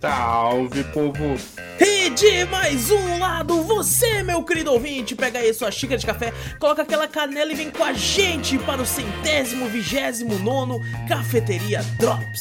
Salve, povo! E de mais um lado, você, meu querido ouvinte, pega aí sua xícara de café, coloca aquela canela e vem com a gente para o centésimo, vigésimo nono Cafeteria Drops.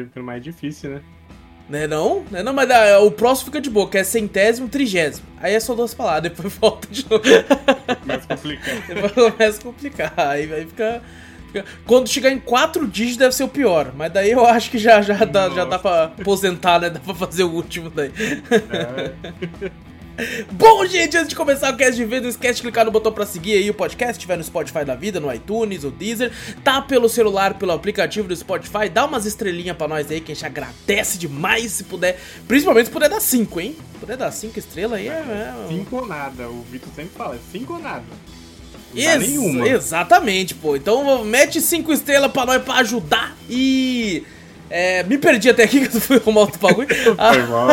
Cada dia ficando mais difícil, né? Né não? Né não, mas ah, o próximo fica de boa, que é centésimo, trigésimo. Aí é só duas palavras, depois volta de novo. Mais complicado. depois começa a complicar. Aí, aí fica, fica- Quando chegar em quatro dígitos deve ser o pior. Mas daí eu acho que já, já, dá, já dá pra aposentar, né? Dá pra fazer o último daí. É, Bom, gente, antes de começar o cast de vez, não esquece de clicar no botão pra seguir aí o podcast, estiver no Spotify da vida, no iTunes, o Deezer, tá pelo celular, pelo aplicativo do Spotify, dá umas estrelinhas pra nós aí, que a gente agradece demais se puder, principalmente se puder dar 5, hein? Se puder dar 5 estrelas aí é... é... cinco ou nada. O Vitor sempre fala, é cinco ou nada. Ex- nenhuma. Exatamente, pô. Então mete 5 estrelas pra nós pra ajudar e... É, me perdi até aqui que eu fui arrumar outro bagulho. Foi mal.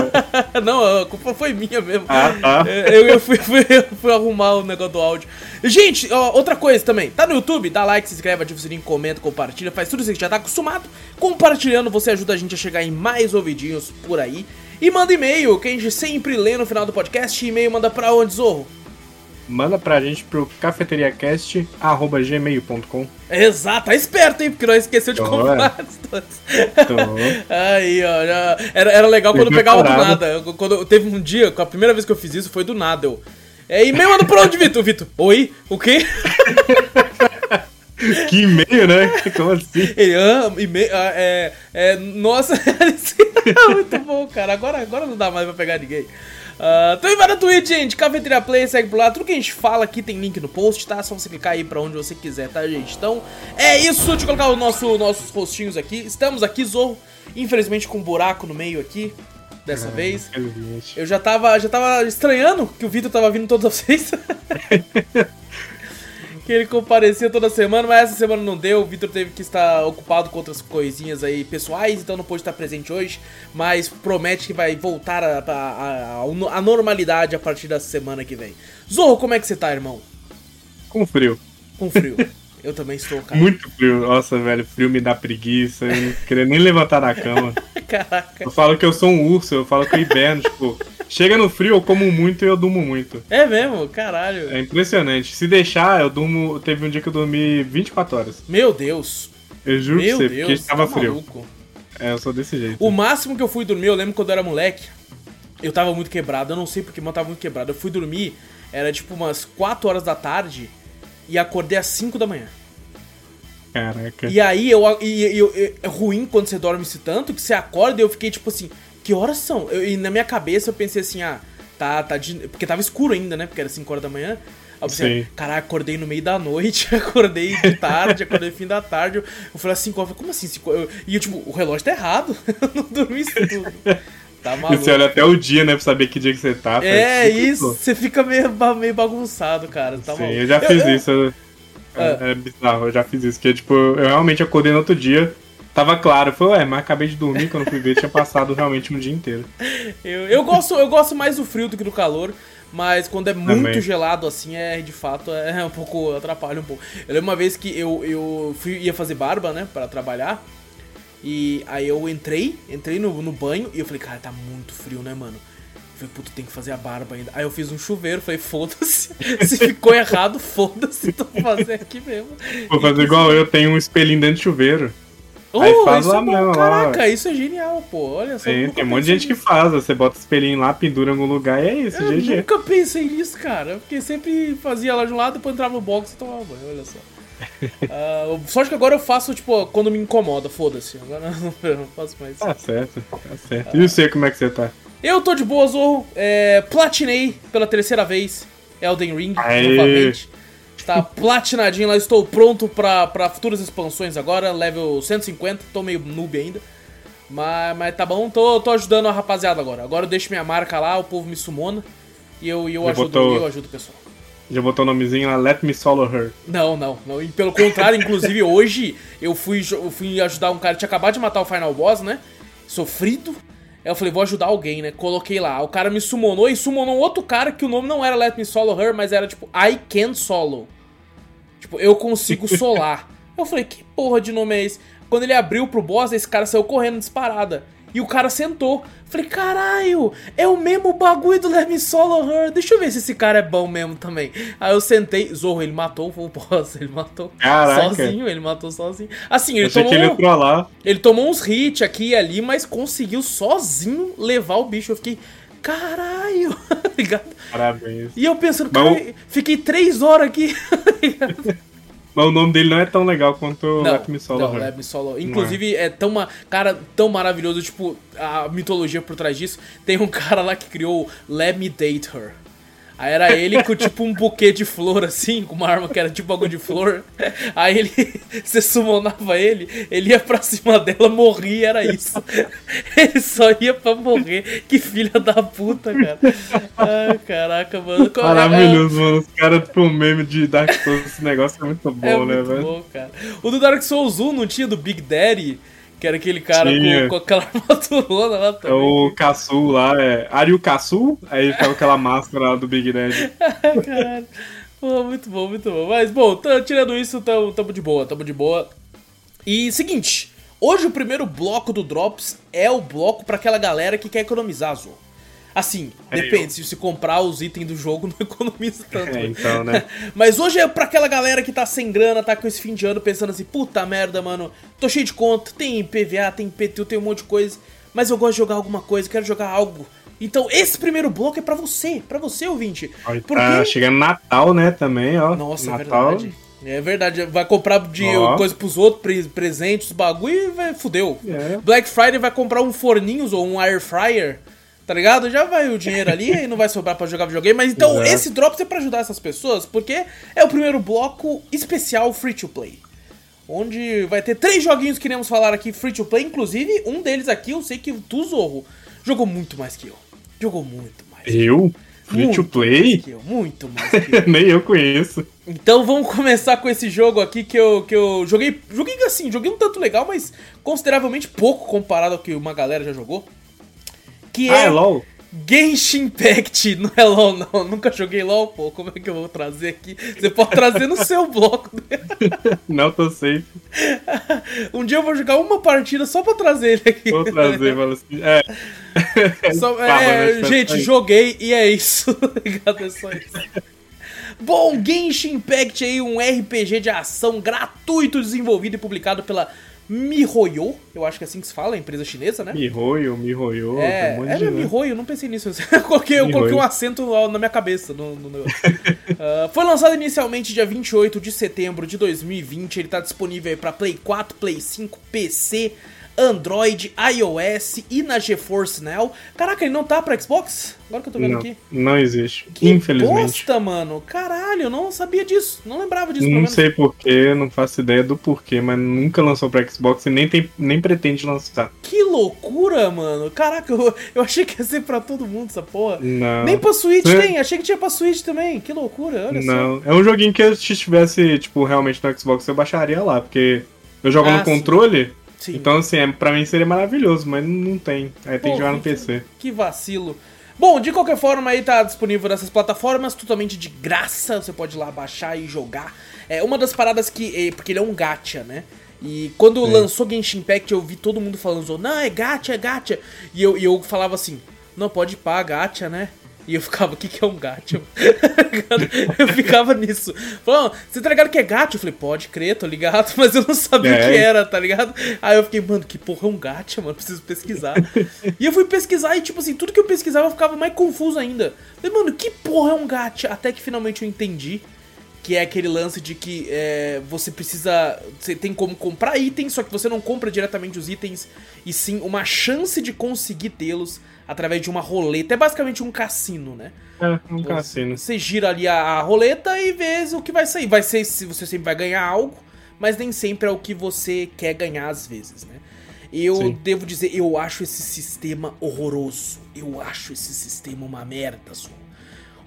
Ah, não, a culpa foi minha mesmo. Ah, tá. É, Eu, eu fui, fui- eu fui arrumar o negócio do áudio. Gente, ó, outra coisa também. Tá no YouTube? Dá like, se inscreve, ativa o sininho, comenta, compartilha. Faz tudo isso que já tá acostumado. Compartilhando, você ajuda a gente a chegar em mais ouvidinhos por aí. E manda e-mail, que a gente sempre lê no final do podcast. E-mail manda pra onde, Zorro? Manda pra gente pro cafeteriacast.gmail.com. Exato, tá esperto, hein? Porque nós esqueceu de Tô, comprar as todas. Tô. Aí, ó, já- era, era legal quando Bem pegava do preparado. nada. Eu- Quando teve um dia, a primeira vez que eu fiz isso foi do nada. Eu. É, e-mail manda pra onde, Vitor? Vitor? Oi? O quê? que e-mail, né? Como assim? Ele, ah, e-mail, ah, é, é, nossa, muito bom, cara. Agora, agora não dá mais pra pegar ninguém. Ah, também vai na Twitch, gente. Cafeteria Play, segue por lá. Tudo que a gente fala aqui tem link no post, tá? Só você clicar aí pra onde você quiser, tá, gente? Então, é isso. Deixa eu colocar os nosso, nossos rostinhos aqui. Estamos aqui, Zorro. Infelizmente com um buraco no meio aqui, dessa vez. Infelizmente. Eu já tava, já tava estranhando que o Vitor tava vindo todas as vezes. Que ele comparecia toda semana, mas essa semana não deu. O Vitor teve que estar ocupado com outras coisinhas aí pessoais, então não pôde estar presente hoje. Mas promete que vai voltar a, a, a- a normalidade a partir da semana que vem. Zorro, como é que você tá, irmão? Com frio. Com frio. Eu também estou, cara. Muito frio. Nossa, velho, frio me dá preguiça. Eu não queria nem levantar da cama. Caraca. Eu falo que eu sou um urso, eu falo que eu hiberno, tipo, chega no frio, eu como muito e eu durmo muito. É mesmo? Caralho. É impressionante. Se deixar, eu durmo. Teve um dia que eu dormi 24 horas. Meu Deus. Eu juro Meu pra você, Deus. porque tava tá frio. maluco. É, eu sou desse jeito. O máximo que eu fui dormir, eu lembro quando eu era moleque, eu tava muito quebrado, eu não sei porque, mas eu tava muito quebrado. Eu fui dormir, era tipo umas 4 horas da tarde e acordei às 5 da manhã. Caraca. E aí eu, e, eu- é ruim quando você dorme esse tanto que você acorda e eu fiquei tipo assim, que horas são? Eu- e na minha cabeça eu pensei assim, ah, tá, tá de. Porque tava escuro ainda, né? Porque era 5 horas da manhã. Aí eu pensei, Sim. caralho, acordei no meio da noite, acordei de tarde, acordei no fim da tarde. Eu, falei assim, como assim? Cinco, eu, e eu, tipo, o relógio tá errado. eu não dormi isso tudo. Tá E maluco. você olha até o dia, né, pra saber que dia que você tá. É faz cinco isso, você fica meio, meio bagunçado, cara. Tá Sim, maluco. eu já fiz eu- isso. Ah. É, é bizarro, eu já fiz isso. Que tipo, eu realmente acordei no outro dia, tava claro. Falei, ué, mas acabei de dormir, quando fui ver, tinha passado realmente um dia inteiro. Eu, eu, gosto, eu gosto mais do frio do que do calor, mas quando é muito Também. gelado assim, é de fato é um pouco atrapalha um pouco. Eu lembro uma vez que eu, eu fui, ia fazer barba, né, para trabalhar. E aí eu entrei, entrei no, no banho e eu falei, cara, tá muito frio, né, mano? Eu falei, puta, tem que fazer a barba ainda. Aí eu fiz um chuveiro, falei, foda-se. Se ficou errado, foda-se, tô fazendo aqui mesmo. Vou fazer igual eu, tenho um espelhinho dentro do chuveiro. Oh, Aí faz isso lá é mesmo, lá, Caraca, isso é genial, pô. Olha só. Tem, tem um monte de gente que nisso. faz. Você bota o espelhinho lá, pendura em algum lugar e é isso, Eu GG. nunca pensei nisso, cara. Porque sempre fazia lá de um lado, depois entrava no box e tomava banho, olha só. Ah, sorte que agora eu faço, tipo, quando me incomoda, foda-se. Agora eu não faço mais. Tá certo, tá certo. E você, como é que você tá? Eu tô de boa, Zorro. É, platinei pela terceira vez Elden Ring Aê. novamente. Tá platinadinho lá, estou pronto pra, pra futuras expansões agora, level 150, tô meio noob ainda. Mas, mas tá bom, tô, tô ajudando a rapaziada agora. Agora eu deixo minha marca lá, o povo me sumona. E eu, e eu, Já ajudo, botou- eu ajudo o pessoal. Já botou o nomezinho lá, Let Me Solo Her. Não, não, não. E pelo contrário, inclusive hoje eu fui, eu fui ajudar um cara tinha acabado de matar o Final Boss, né? Sofrido. Aí eu falei, vou ajudar alguém, né? Coloquei lá. O cara me summonou e summonou outro cara que o nome não era Let Me Solo Her, mas era tipo I Can Solo. Tipo, eu consigo solar. eu falei, que porra de nome é esse? Quando ele abriu pro boss, esse cara saiu correndo disparada. E o cara sentou. Falei, caralho, é o mesmo bagulho do Let Me Solo Her. Deixa eu ver se esse cara é bom mesmo também. Aí eu sentei, Zorro, ele matou o boss, ele matou Caraca. sozinho, ele matou sozinho. Assim, ele tomou, ele ele tomou uns hits aqui e ali, mas conseguiu sozinho levar o bicho. Eu fiquei, caralho, tá ligado? Parabéns. E eu pensando, cara, fiquei três horas aqui. Mas o nome dele não é tão legal quanto o Não, Let Me Solo não. Let Me Solo. Inclusive, é tão, ma- cara, tão maravilhoso, tipo, a mitologia por trás disso. Tem um cara lá que criou Let Me Date Her. Aí era ele com tipo um buquê de flor assim, com uma arma que era tipo bagulho de flor. Aí ele, você summonava ele, ele ia pra cima dela, morria, era isso. Ele só ia pra morrer. Que filha da puta, cara. Ai, caraca, mano. Maravilhoso, mano. Os caras pro meme de Dark Souls, esse negócio é muito bom, É né, muito velho? bom, cara. O do Dark Souls 1 não tinha do Big Daddy, que era aquele cara com, com aquela armadurona lá É também. o Caçu lá, é Ariu Caçu, aí ficava aquela máscara lá do Big Daddy. Caralho. Pô, muito bom, muito bom. Mas, bom, tá- tirando isso, tamo, tamo de boa, tamo de boa. E, seguinte, hoje o primeiro bloco do Drops é o bloco pra aquela galera que quer economizar, Zô. Assim, É depende, se você comprar os itens do jogo, não economiza tanto. É, então, né? Mas hoje é pra aquela galera que tá sem grana, tá com esse fim de ano pensando assim, puta merda, mano, tô cheio de conta, tem PVA, tem PTU, tem um monte de coisa, mas eu gosto de jogar alguma coisa, quero jogar algo. Então esse primeiro bloco é pra você, pra você, ouvinte. Porque... Tá chegando Natal, né, também, ó. Nossa, é Natal. verdade. É verdade, vai comprar de Ó. coisa pros outros, pre- presentes, bagulho e vai, fudeu. É. Black Friday vai comprar um forninhos ou um air fryer, tá ligado? Já vai o dinheiro ali e não vai sobrar pra jogar videogame. Mas então, Exato. esse Drops é pra ajudar essas pessoas, porque é o primeiro bloco especial free to play. Onde vai ter três joguinhos que iremos falar aqui free to play. Inclusive, um deles aqui, eu sei que o tu, Zorro, jogou muito mais que eu. Jogou muito mais. Eu? Free Muito to play? que eu, muito mais que eu. Nem eu conheço. Então vamos começar com esse jogo aqui que eu, que eu joguei. Joguei assim, joguei um tanto legal, mas consideravelmente pouco comparado ao que uma galera já jogou. Que Ah, é é LOL? Genshin Impact. Não é LOL, não. Nunca joguei LOL, pô. Como é que eu vou trazer aqui? Você pode trazer no seu bloco. Não tô safe. Um dia eu vou jogar uma partida só pra trazer ele aqui. Vou trazer, fala assim. É. Só- é, né, gente, aí. joguei e é isso. tá? É só isso. Bom, Genshin Impact aí, um RPG de ação gratuito desenvolvido e publicado pela MiHoYo, eu acho que é assim que se fala, a empresa chinesa, né? Mihoyo, Mihoyo, É, tem um era de. MiHoYo, não pensei nisso. Eu coloquei, eu coloquei um acento na minha cabeça no, no negócio. Ah, foi lançado inicialmente dia 28 de setembro de 2020. Ele tá disponível aí pra Play 4, Play 5, PC, Android, iOS e na GeForce Now. Caraca, ele não tá pra Xbox? Agora que eu tô vendo Não, aqui. não existe. Que Infelizmente. bosta, mano. Caralho, eu não sabia disso. Não lembrava disso, Não sei porquê, não faço ideia do porquê, mas nunca lançou pra Xbox e nem, tem, nem pretende lançar. Que loucura, mano. Caraca, eu, eu achei que ia ser pra todo mundo essa porra. Não. Nem pra Switch Cê- tem, achei que tinha pra Switch também. Que loucura, olha só. Não, é um joguinho que se estivesse, tipo, realmente no Xbox, eu baixaria lá, porque eu jogo Ah, no controle, Sim. Então assim, é, pra mim seria maravilhoso, mas não tem. Aí tem Pô, que jogar no PC. Que vacilo. Bom, de qualquer forma, aí tá disponível nessas plataformas, totalmente de graça. Você pode ir lá baixar e jogar. É uma das paradas que. é, Porque ele é um gacha, né? E quando Sim. lançou Genshin Impact, eu vi todo mundo falando, não, é gacha, é gacha. E eu, e eu falava assim, não, pode ir pá, gacha, né? E eu ficava, o que, que é um gacha? eu ficava nisso. Falando, você tá ligado que é gacha? Eu falei, pode crer, tô ligado, mas eu não sabia o que era, tá ligado? Aí eu fiquei, mano, que porra é um gacha, mano? Preciso pesquisar. e eu fui pesquisar e, tipo assim, tudo que eu pesquisava eu ficava mais confuso ainda. Falei, mano, que porra é um gacha? Até que finalmente eu entendi que é aquele lance de que é, você precisa. Você tem como comprar itens, só que você não compra diretamente os itens, e sim uma chance de conseguir tê-los através de uma roleta. É basicamente um cassino, né? É, um cassino. Você gira ali a, a, roleta e vê o que vai sair. Vai ser se você sempre vai ganhar algo, mas nem sempre é o que você quer ganhar às vezes, né? Eu Sim. devo dizer, eu acho esse sistema horroroso. Eu acho esse sistema uma merda, só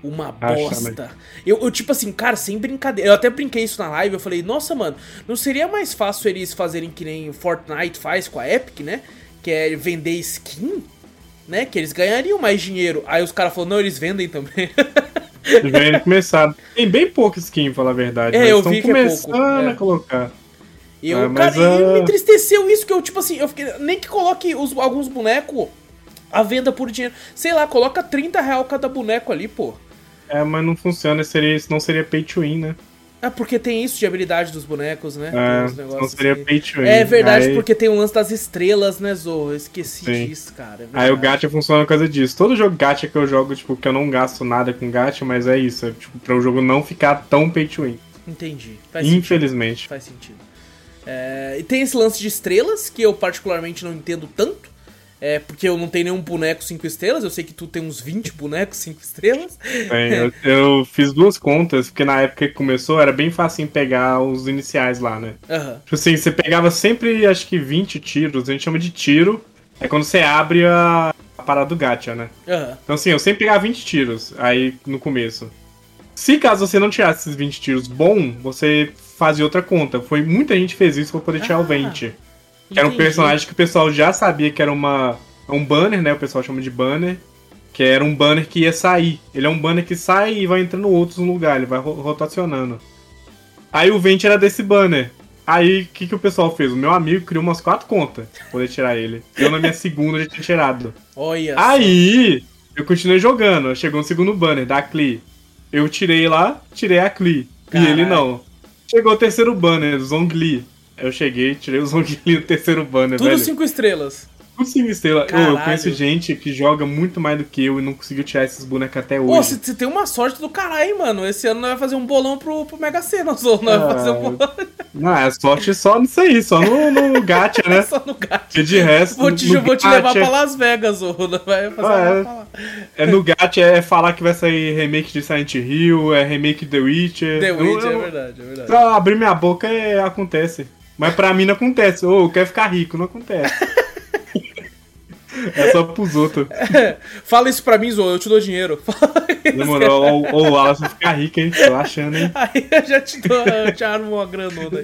uma bosta. Eu, eu, tipo assim, cara, sem brincadeira. Eu até brinquei isso na live. Eu falei, nossa, mano, não seria mais fácil eles fazerem que nem Fortnite faz com a Epic, né? Que é vender skin, né? Que eles ganhariam mais dinheiro. Aí os caras falaram, não, eles vendem também. Eles começar. Tem bem pouco skin, falar a verdade. É, eu vi que é pouco. É. a colocar. E eu, é, cara, uh... me entristeceu isso que eu, tipo assim, eu fiquei. Nem que coloque os, alguns bonecos à venda por dinheiro. Sei lá, coloca 30 real cada boneco ali, pô. É, mas não funciona, seria, não seria pay to win, né? É porque tem isso de habilidade dos bonecos, né? É, não seria assim. pay to win. É verdade, Aí... porque tem o lance das estrelas, né, Zorro? Eu esqueci Sim. disso, cara. É Aí o gacha funciona por causa disso. Todo jogo gacha que eu jogo, tipo, que eu não gasto nada com gacha, mas é isso. É, tipo, pra o jogo não ficar tão pay to win. Entendi. Faz Infelizmente. Sentido. Faz sentido. É, e tem esse lance de estrelas, que eu particularmente não entendo tanto. É, porque eu não tenho nenhum boneco 5 estrelas, eu sei que tu tem uns 20 bonecos 5 estrelas. Eu, eu, fiz duas contas, porque na época que começou era bem fácil pegar os iniciais lá, né? Uhum. Tipo assim, você pegava sempre, acho que 20 tiros, a gente chama de tiro, é quando você abre a, a parada do gacha, né? Uhum. Então assim, eu sempre pegava 20 tiros, aí no começo. Se caso você não tirasse esses 20 tiros bom, você fazia outra conta. Foi muita gente fez isso pra poder tirar ah. o 20. Que era um personagem que o pessoal já sabia que era uma, um banner, né? O pessoal chama de banner. Que era um banner que ia sair. Ele é um banner que sai e vai entrando outros no lugar, ele vai rotacionando. Aí o Vente era desse banner. Aí o que, que o pessoal fez? O meu amigo criou umas quatro contas pra poder tirar ele. Eu na minha segunda já tinha tirado. Olha Aí eu continuei jogando. Chegou um segundo banner da Clee. Eu tirei lá, tirei a Clee. E ele não. Chegou o terceiro banner, Zongli. Eu cheguei, tirei os Zongli no terceiro banner, Tudo velho. cinco estrelas. Tudo cinco estrelas. eu conheço gente que joga muito mais do que eu e não conseguiu tirar esses bonecos até hoje. Pô, você tem uma sorte do caralho, mano. Esse ano nós vai fazer um bolão pro, pro Mega Sena, Não vai ah, fazer um bolão. Não, é sorte só nisso aí, só no, no gacha, né? só no gacha. Que de resto. Vou te, vou te levar pra Las Vegas, Zorro. Vai fazer ah, é, é no gacha, é falar que vai sair remake de Silent Hill, é remake de The Witcher. The Witcher, eu, é verdade, é verdade. Pra abrir minha boca é, acontece. Mas pra mim não acontece. Ô, oh, eu quero ficar rico, não acontece. É só pros outros. É, fala isso pra mim, Zo, eu te dou dinheiro. Demorou, ou, ou o Alas ficar rico, hein? Tô achando, hein? Aí eu já te dou, eu te armo uma granona.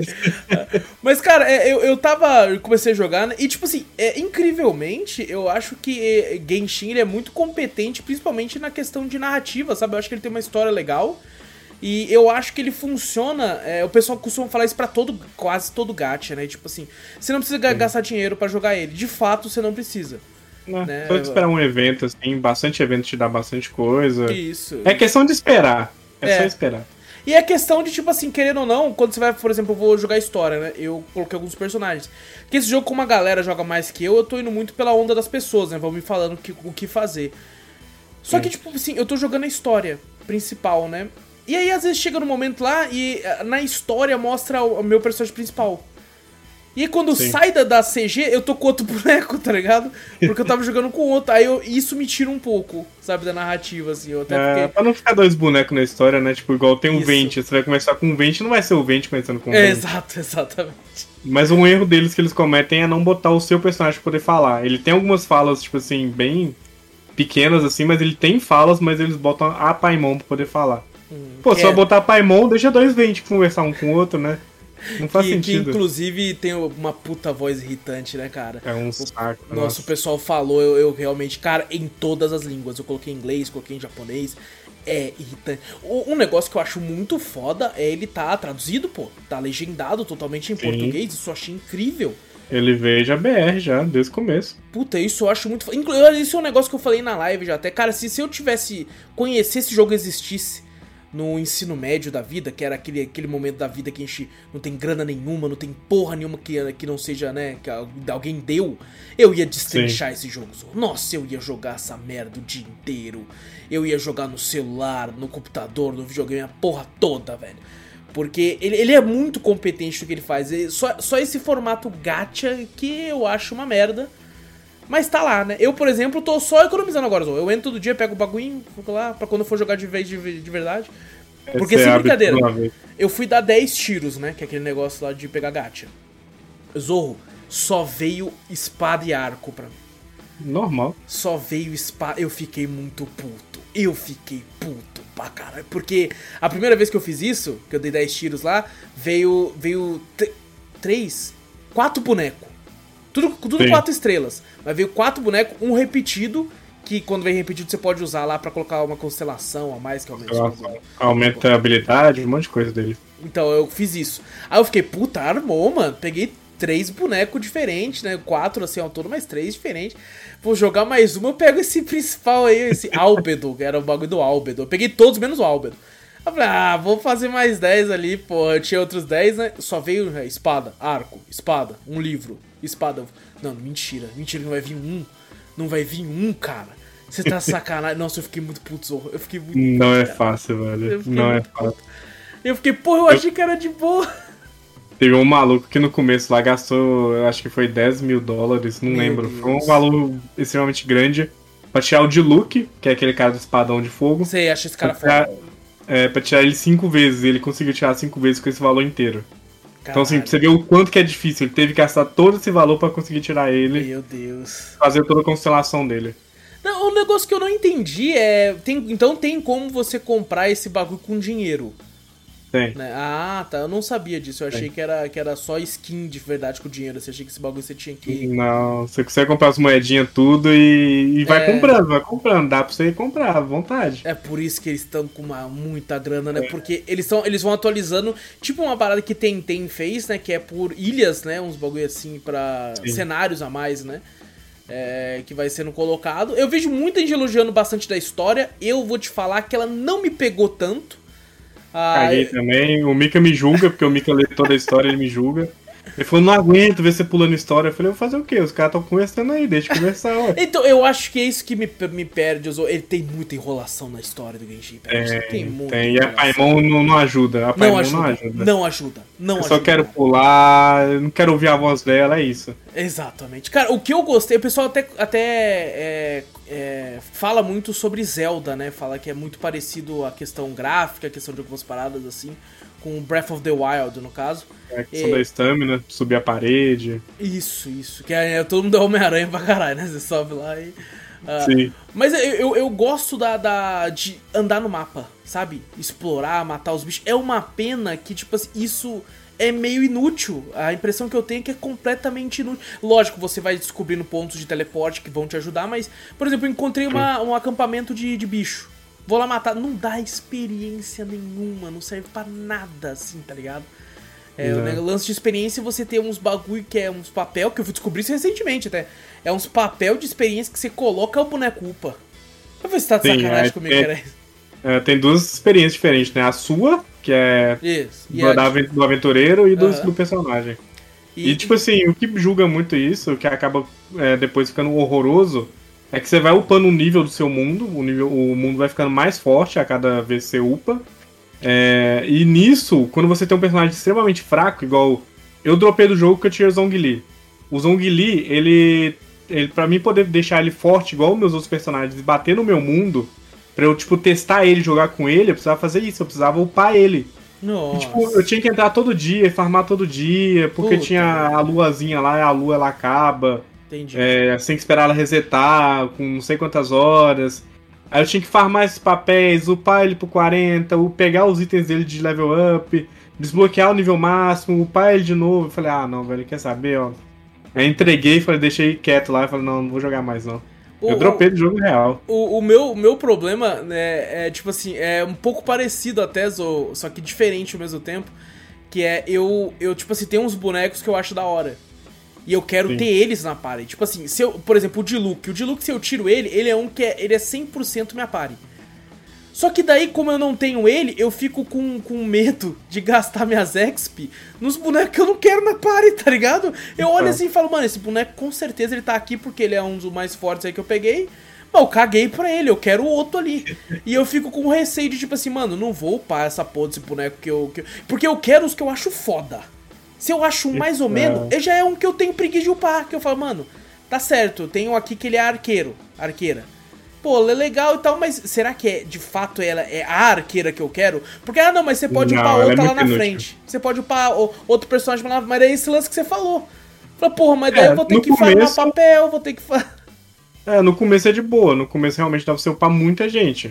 Mas, cara, é, eu, eu tava. Eu comecei a jogar, né? E, tipo assim, é, incrivelmente, eu acho que é, Genshin é muito competente, principalmente na questão de narrativa, sabe? Eu acho que ele tem uma história legal. E eu acho que ele funciona. É, o pessoal costuma falar isso pra todo, quase todo gacha, né? Tipo assim, você não precisa Sim. gastar dinheiro para jogar ele. De fato, você não precisa. Não, né? Pode esperar um evento, assim, bastante evento te dá bastante coisa. Isso. É questão de esperar. É, é. só esperar. E é questão de, tipo assim, querendo ou não, quando você vai, por exemplo, eu vou jogar história, né? Eu coloquei alguns personagens. Porque esse jogo, como a galera joga mais que eu, eu tô indo muito pela onda das pessoas, né? Vão me falando que, o que fazer. Só que, tipo assim, eu tô jogando a história principal, né? E aí, às vezes, chega no momento lá e eh, na história mostra o, o meu personagem principal. E aí, quando Sim. sai da, da CG, eu tô com outro boneco, tá ligado? Porque eu tava jogando com outro. Aí eu, isso me tira um pouco, sabe, da narrativa, assim. Eu até é, fiquei... Pra não ficar dois bonecos na história, né? Tipo, igual tem um isso. Vente. Você vai começar com um Vente, não vai ser o Vente começando com um é, Exato, exatamente. Mas um erro deles que eles cometem é não botar o seu personagem pra poder falar. Ele tem algumas falas, tipo assim, bem pequenas, assim, mas ele tem falas, mas eles botam a Paimon pra poder falar. Hum, Pô, só é... botar Paimon, deixa dois Vente conversar um com o outro, né? Não faz que, sentido. Que inclusive tem uma puta voz irritante, né, cara? É um saco. O, nosso pessoal falou, eu, eu, realmente, cara, em todas as línguas. Eu coloquei em inglês, coloquei em japonês. É irritante. Um negócio que eu acho muito foda é ele tá traduzido, pô. Tá legendado totalmente em Sim. português. Isso eu achei incrível. Ele veio já BR já, desde o começo. Puta, isso eu acho muito. Inclusive, isso é um negócio que eu falei na live já até. Cara, se, se eu tivesse. Conhecer esse jogo existisse no ensino médio da vida, que era aquele, aquele momento da vida que a gente não tem grana nenhuma, não tem porra nenhuma que, que não seja, né, que alguém deu, eu ia destrinchar Sim. esse jogo. Nossa, eu ia jogar essa merda o dia inteiro. Eu ia jogar no celular, no computador, no videogame, a porra toda, velho. Porque ele, ele é muito competente no que ele faz. Ele, só, só esse formato gacha que eu acho uma merda. Mas tá lá, né? Eu, por exemplo, tô só economizando agora. Eu entro todo dia, pego o bagulho, fico lá, pra quando eu for jogar de vez de, de verdade. Porque, sem brincadeira, eu fui dar 10 tiros, né? Que é aquele negócio lá de pegar gacha. Zorro, só veio espada e arco pra mim. Normal. Só veio espada. Eu fiquei muito puto. Eu fiquei puto pra caralho. Porque a primeira vez que eu fiz isso, que eu dei 10 tiros lá, veio. Veio. Três? Quatro bonecos. Tudo, tudo quatro estrelas. Mas veio quatro bonecos, um repetido, que quando vem repetido você pode usar lá para colocar uma constelação a mais que aumenta. Aumenta a habilidade, um monte de coisa dele. Então eu fiz isso. Aí eu fiquei, puta, armou, mano. Peguei três bonecos diferentes, né? Quatro assim ao todo, mas três diferentes. Vou jogar mais uma, eu pego esse principal aí, esse Albedo, que era o bagulho do Albedo. Eu peguei todos menos o Albedo. Eu falei, ah, vou fazer mais 10 ali, pô. Eu tinha outros 10, né? Só veio né, espada, arco, espada, um livro, espada. Não, mentira, mentira, não vai vir um. Não vai vir um, cara. Você tá sacanagem. Nossa, eu fiquei muito puto, Eu fiquei muito. Não é cara. fácil, velho. Não é fácil. Puto. Eu fiquei, porra, eu achei que era de boa. Teve um maluco que no começo lá gastou, eu acho que foi 10 mil dólares, não Meu lembro. Deus. Foi um valor extremamente grande pra tirar o de Luke, que é aquele cara do espadão de fogo. Você acha esse cara foda? É, pra tirar ele cinco vezes. E ele conseguiu tirar cinco vezes com esse valor inteiro. Caralho. Então, assim, pra você ver o quanto que é difícil. Ele teve que gastar todo esse valor para conseguir tirar ele. Meu Deus. Fazer toda a constelação dele. Não, o negócio que eu não entendi é. Tem, então tem como você comprar esse bagulho com dinheiro. Tem. Né? Ah, tá. Eu não sabia disso. Eu achei que era, que era só skin de verdade com dinheiro. Você achei que esse bagulho você tinha que. Não, você consegue comprar as moedinhas tudo e, e vai é... comprando, vai comprando. Dá pra você comprar à vontade. É por isso que eles estão com uma, muita grana, né? É. Porque eles, tão, eles vão atualizando. Tipo uma parada que tem, tem fez, né? Que é por ilhas, né? Uns bagulho assim pra Sim. cenários a mais, né? É, que vai sendo colocado. Eu vejo muita gente elogiando bastante da história. Eu vou te falar que ela não me pegou tanto. Caguei também. O Mika me julga, porque o Mika lê toda a história, ele me julga. Ele falou, não aguento ver você pulando história. Eu falei, vou fazer o quê? Os caras estão conversando aí, deixa eu conversar. Ué. então, eu acho que é isso que me, me perde. Ele tem muita enrolação na história do Genshin Impact. tem muita tem. E a Paimon não, não ajuda. A Paimon não ajuda. Não ajuda. Não ajuda. Não eu ajuda. só quero pular, não quero ouvir a voz dela, é isso. Exatamente. Cara, o que eu gostei, o pessoal até, até é, é, fala muito sobre Zelda, né? Fala que é muito parecido a questão gráfica, a questão de algumas paradas assim com Breath of the Wild, no caso. É, a questão é... da estamina, subir a parede. Isso, isso. Que é, todo mundo é Homem-Aranha pra caralho, né? Você sobe lá e. Uh, Sim. Mas eu, eu, eu, gosto da, da, de andar no mapa, sabe? Explorar, matar os bichos. É uma pena que, tipo assim, isso é meio inútil. A impressão que eu tenho é que é completamente inútil. Lógico, você vai descobrindo pontos de teleporte que vão te ajudar, mas, por exemplo, eu encontrei uma, um acampamento de, de bicho. Vou lá matar. Não dá experiência nenhuma, não serve para nada, assim, tá ligado? É, o lance de experiência você tem uns bagulho que é uns papel, que eu fui descobrir isso recentemente até. É uns papel de experiência que você coloca o boneco upa. Eu vou estar de Sim, sacanagem é, comigo, é, é, Tem duas experiências diferentes, né? A sua, que é isso, do, da, do aventureiro, e do, do personagem. E, e, tipo assim, o que julga muito isso, o que acaba é, depois ficando horroroso, é que você vai upando o nível do seu mundo, o, nível, o mundo vai ficando mais forte a cada vez que você upa. É, e nisso, quando você tem um personagem extremamente fraco, igual. Eu dropei do jogo que eu tinha o Zhongli. O Zhongli, ele. ele para mim poder deixar ele forte, igual meus outros personagens, e bater no meu mundo, pra eu, tipo, testar ele, jogar com ele, eu precisava fazer isso, eu precisava upar ele. E, tipo, eu tinha que entrar todo dia, farmar todo dia, porque Puta. tinha a luazinha lá, a lua ela acaba. Entendi. É, você tem que esperar ela resetar com não sei quantas horas. Aí eu tinha que farmar esses papéis, upar ele pro 40, pegar os itens dele de level up, desbloquear o nível máximo, upar ele de novo. Eu falei, ah não, velho, quer saber, ó. Aí entreguei, falei, deixei quieto lá falei, não, não vou jogar mais não. O, eu dropei do jogo real. O, o meu, meu problema, né, é tipo assim, é um pouco parecido até, só que diferente ao mesmo tempo. Que é eu, eu tipo assim, tem uns bonecos que eu acho da hora. E eu quero Sim. ter eles na party. Tipo assim, se eu, por exemplo, o Diluc. O Diluc, se eu tiro ele, ele é um que é, ele é 100% minha party. Só que daí, como eu não tenho ele, eu fico com, com medo de gastar minhas XP nos bonecos que eu não quero na party, tá ligado? Eu olho assim e falo, mano, esse boneco com certeza ele tá aqui porque ele é um dos mais fortes aí que eu peguei. Mas eu caguei pra ele, eu quero o outro ali. E eu fico com receio de tipo assim, mano, não vou upar essa porra desse boneco que eu, que Porque eu quero os que eu acho foda. Se eu acho um mais ou menos, ele já é um que eu tenho preguiça de upar. Que eu falo, mano, tá certo, tem um aqui que ele é arqueiro, arqueira pô, é legal e tal, mas será que é de fato ela é a arqueira que eu quero? Porque, ah, não, mas você pode não, upar outra é lá na inútil. frente. Você pode upar outro personagem lá, mas é esse lance que você falou. Fala, porra, mas daí é, eu vou ter que começo... farmar papel, vou ter que. É, no começo é de boa, no começo realmente dá pra você upar muita gente.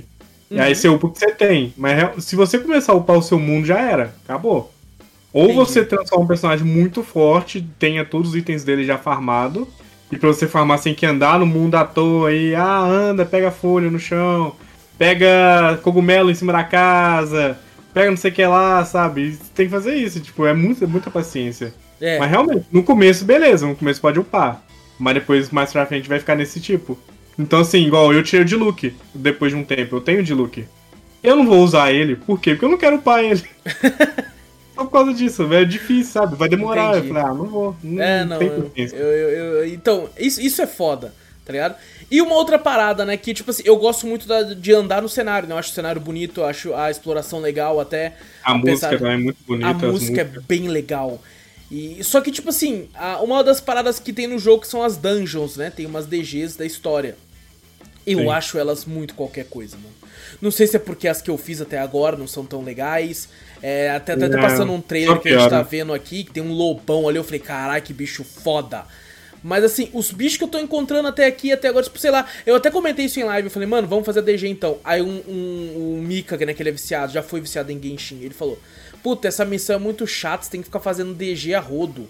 Uhum. E aí uhum. você upa o que você tem. Mas se você começar a upar o seu mundo, já era. Acabou. Ou Entendi. você transforma um personagem muito forte, tenha todos os itens dele já farmado, e pra você farmar sem que andar no mundo à toa aí, ah, anda, pega folha no chão, pega cogumelo em cima da casa, pega não sei o que lá, sabe? Tem que fazer isso, tipo, é muita, muita paciência. É. Mas realmente, no começo, beleza, no começo pode upar. Mas depois, mais pra frente, vai ficar nesse tipo. Então, assim, igual eu tirei o de depois de um tempo, eu tenho o de. Eu não vou usar ele, por quê? Porque eu não quero upar ele. Só por causa disso, velho. É difícil, sabe? Vai demorar. Entendi. Eu falei, ah, não vou. Não, é, não. Eu, eu, eu, então, isso, isso é foda, tá ligado? E uma outra parada, né? Que, tipo assim, eu gosto muito da, de andar no cenário, né? Eu acho o cenário bonito, eu acho a exploração legal até. A música também é muito bonita. A música é bem legal. E, só que, tipo assim, a, uma das paradas que tem no jogo são as dungeons, né? Tem umas DGs da história. Eu Sim. acho elas muito qualquer coisa, mano. Não sei se é porque as que eu fiz até agora não são tão legais. É, até, até, até passando um trailer que a gente tá vendo aqui, que tem um lobão ali, eu falei, caralho, que bicho foda. Mas assim, os bichos que eu tô encontrando até aqui, até agora, tipo, sei lá, eu até comentei isso em live, eu falei, mano, vamos fazer DG então. Aí um, um, um Mika, né, que ele é viciado, já foi viciado em Genshin, ele falou, puta, essa missão é muito chata, você tem que ficar fazendo DG a rodo.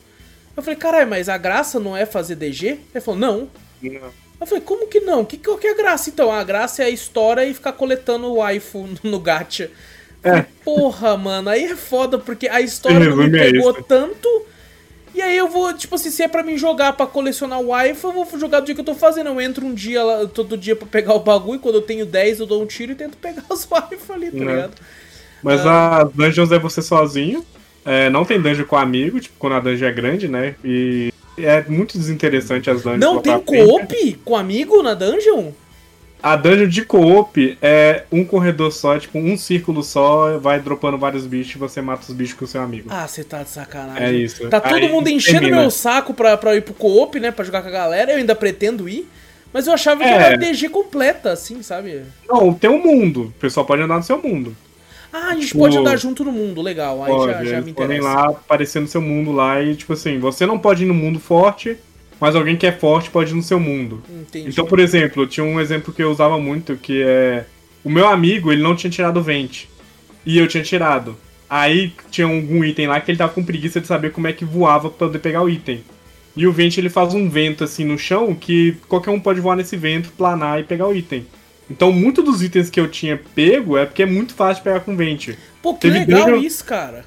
Eu falei, caralho, mas a graça não é fazer DG? Ele falou, não. não. Eu falei, como que não? Que, qual que é a graça então? A graça é a história e ficar coletando o waifu no gacha. É. Porra, mano, aí é foda, porque a história não me pegou é tanto. E aí eu vou, tipo assim, se é pra mim jogar pra colecionar o waifu, eu vou jogar do dia que eu tô fazendo. Eu entro um dia lá, todo dia pra pegar o bagulho, e quando eu tenho 10 eu dou um tiro e tento pegar os waifu ali, tá ligado? Mas ah. as dungeons é você sozinho. É, não tem dungeon com amigo, tipo, quando a dungeon é grande, né? E é muito desinteressante as dungeons. Não tem co-op com amigo na dungeon? A dungeon de co-op é um corredor só, tipo, um círculo só, vai dropando vários bichos e você mata os bichos com o seu amigo. Ah, você tá de sacanagem. É isso. Tá todo Aí, mundo enchendo termina. meu saco pra, pra ir pro co-op, né? Pra jogar com a galera. Eu ainda pretendo ir. Mas eu achava é. que era DG completa, assim, sabe? Não, tem um mundo. O pessoal pode andar no seu mundo. Ah, a gente tipo, pode andar junto no mundo, legal. Aí pode, já, já me interessa. podem lá aparecer no seu mundo lá e, tipo assim, você não pode ir no mundo forte, mas alguém que é forte pode ir no seu mundo. Entendi. Então, por exemplo, tinha um exemplo que eu usava muito, que é... O meu amigo, ele não tinha tirado o vente. E eu tinha tirado. Aí tinha algum item lá que ele tava com preguiça de saber como é que voava pra poder pegar o item. E o vente, ele faz um vento assim no chão que qualquer um pode voar nesse vento, planar e pegar o item. Então, muito dos itens que eu tinha pego é porque é muito fácil de pegar com vente. Pô, que Teve legal isso, cara.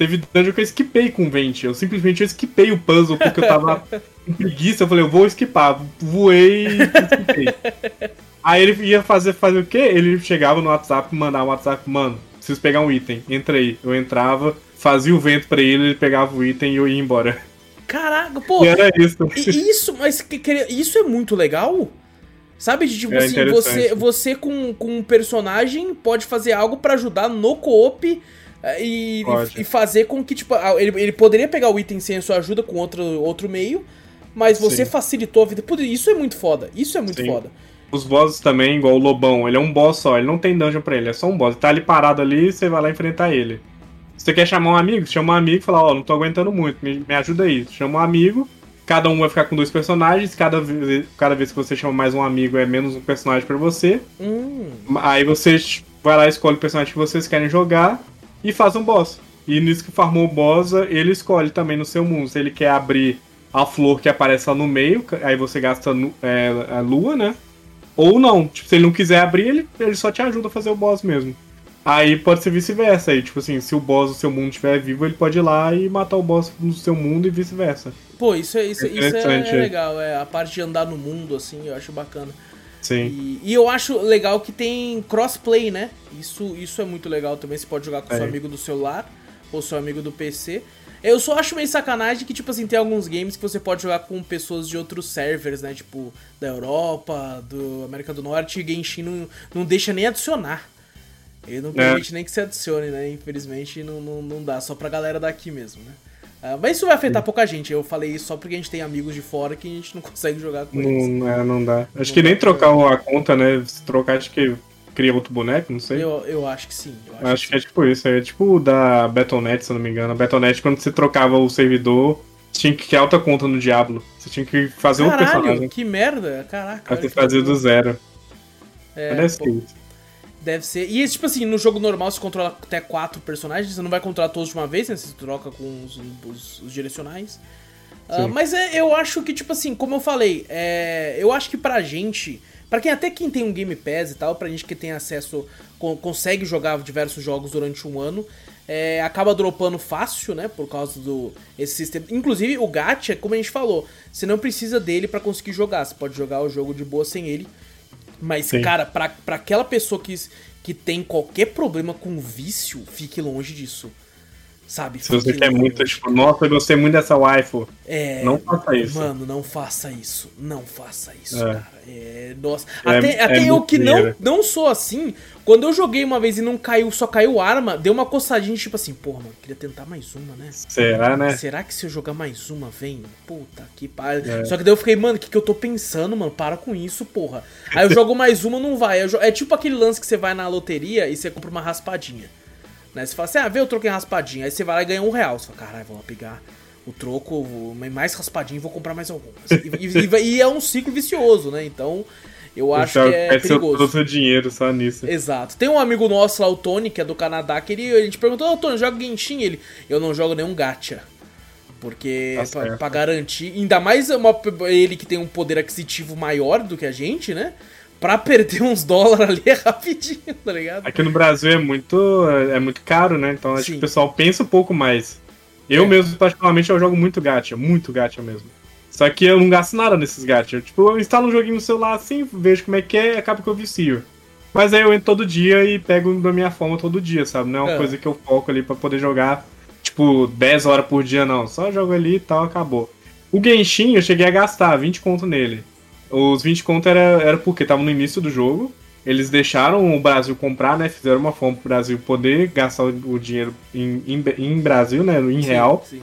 Teve dungeon que eu esquipei com vente. Eu simplesmente eu esquipei o puzzle porque eu tava com preguiça. Eu falei, eu vou esquipar. Voei e esquipei. Aí ele ia fazer, fazer o quê? Ele chegava no WhatsApp, mandava um WhatsApp, mano, preciso pegar um item. Entra aí. Eu entrava, fazia o vento pra ele, ele pegava o item e eu ia embora. Caraca, pô. E era isso. Isso, mas isso é muito legal? Sabe? De, tipo é assim, você, você com, com um personagem pode fazer algo para ajudar no co-op eh, e, e, fazer com que, tipo, ele, ele poderia pegar o item sem a sua ajuda com outro, outro meio, mas você Sim. facilitou a vida. Isso é muito foda. Isso é muito Sim. foda. Os bosses também, igual o Lobão, ele é um boss só, ele não tem dungeon pra ele, é só um boss. Ele tá ali parado ali você vai lá enfrentar ele. Se você quer chamar um amigo, chama um amigo e fala, ó, oh, não tô aguentando muito, me, me ajuda aí. Chama um amigo, Cada um vai ficar com dois personagens. Cada, cada vez que você chama mais um amigo, é menos um personagem para você. Hum. Aí você vai lá, escolhe o personagem que vocês querem jogar e faz um boss. E nisso que farmou o boss, ele escolhe também no seu mundo. Se ele quer abrir a flor que aparece lá no meio, aí você gasta é, a lua, né? Ou não. Tipo, se ele não quiser abrir, ele, ele só te ajuda a fazer o boss mesmo. Aí pode ser vice-versa. Aí, tipo assim, se o boss do seu mundo estiver vivo, ele pode ir lá e matar o boss do seu mundo e vice-versa. Pô, isso é, isso, isso é legal, é. A parte de andar no mundo, assim, eu acho bacana. Sim. E, e eu acho legal que tem crossplay, né? Isso, isso é muito legal também. Você pode jogar com é. seu amigo do celular ou seu amigo do PC. Eu só acho meio sacanagem que, tipo assim, tem alguns games que você pode jogar com pessoas de outros servers, né? Tipo, da Europa, do América do Norte, e Genshin não, não deixa nem adicionar. Ele não permite é. nem que se adicione, né? Infelizmente não, não, não dá, só pra galera daqui mesmo, né? Uh, mas isso vai afetar pouca gente. Eu falei isso só porque a gente tem amigos de fora que a gente não consegue jogar com não, eles. É, não dá. Acho não que nem trocar a conta, né? Se trocar, acho que cria outro boneco, não sei. Eu, eu acho que sim. Acho, acho, que, que é tipo isso. É tipo da Battle.net, se eu não me engano. A Battle.net, quando você trocava o servidor, tinha que criar outra conta no Diablo. Você tinha que fazer Caralho, outro personagem. que merda. Caraca. Aí você fazia do zero. É, Parece pô. que Deve ser. E tipo assim, no jogo normal você controla até quatro personagens, você não vai controlar todos de uma vez, né? Você troca com os, os, os direcionais. Uh, mas é, eu acho que, tipo assim, como eu falei, é, eu acho que pra gente, pra quem até quem tem um Game Pass e tal, pra gente que tem acesso, con consegue jogar diversos jogos durante um ano, é, acaba dropando fácil, né? Por causa do esse sistema. Inclusive, o Gacha, como a gente falou, você não precisa dele para conseguir jogar. Você pode jogar o jogo de boa sem ele. Mas, Sim. cara, pra, pra aquela pessoa que, que tem qualquer problema com vício, fique longe disso. Sabe? Se você quer muito, tipo, nossa, eu gostei muito dessa waifu. É. Não faça isso. Mano, não faça isso. Não faça isso, é. cara. É, nossa. É, até, é até eu que não, não sou assim, quando eu joguei uma vez e não caiu, só caiu arma, deu uma coçadinha, tipo assim, porra, mano, queria tentar mais uma, né? Será, né? Será que se eu jogar mais uma, vem? Puta que pariu. É. Só que daí eu fiquei, mano, o que, que eu tô pensando, mano? Para com isso, porra. Aí eu jogo mais uma, não vai. É tipo aquele lance que você vai na loteria e você compra uma raspadinha. Né? Você fala assim, ah, vê o troco em raspadinha. Aí você vai lá e ganha um real. Você fala, caralho, vou lá pegar o troco, mais raspadinho e vou comprar mais algumas. E, e, e, é um ciclo vicioso, né? Então, eu acho que é perigoso. Todo seu dinheiro só nisso. Exato. Tem um amigo nosso lá, o Tony, que é do Canadá, que ele, ele te perguntou, ô oh, Tony, joga Genshin? Ele, eu não jogo nenhum gacha. Porque, tá pra, pra, garantir, ainda mais uma, ele que tem um poder aquisitivo maior do que a gente, né? Pra perder uns dólares ali é rapidinho, tá ligado? Aqui no Brasil é muito, é muito caro, né? Então acho Sim. que o pessoal pensa um pouco mais. Eu é. mesmo, particularmente, eu jogo muito gacha, muito gacha mesmo. Só que eu não gasto nada nesses gacha. Tipo, eu instalo um joguinho no celular assim, vejo como é que é e acaba que eu vicio. Mas aí eu entro todo dia e pego da minha forma todo dia, sabe? Não é uma é. coisa que eu foco ali para poder jogar, tipo, 10 horas por dia, não. Só jogo ali e tal, acabou. O Genshin, eu cheguei a gastar 20 conto nele. Os 20 conto era, era porque tava no início do jogo. Eles deixaram o Brasil comprar, né? Fizeram uma forma pro Brasil poder gastar o dinheiro em, em, em Brasil, né? Em sim, real. Sim.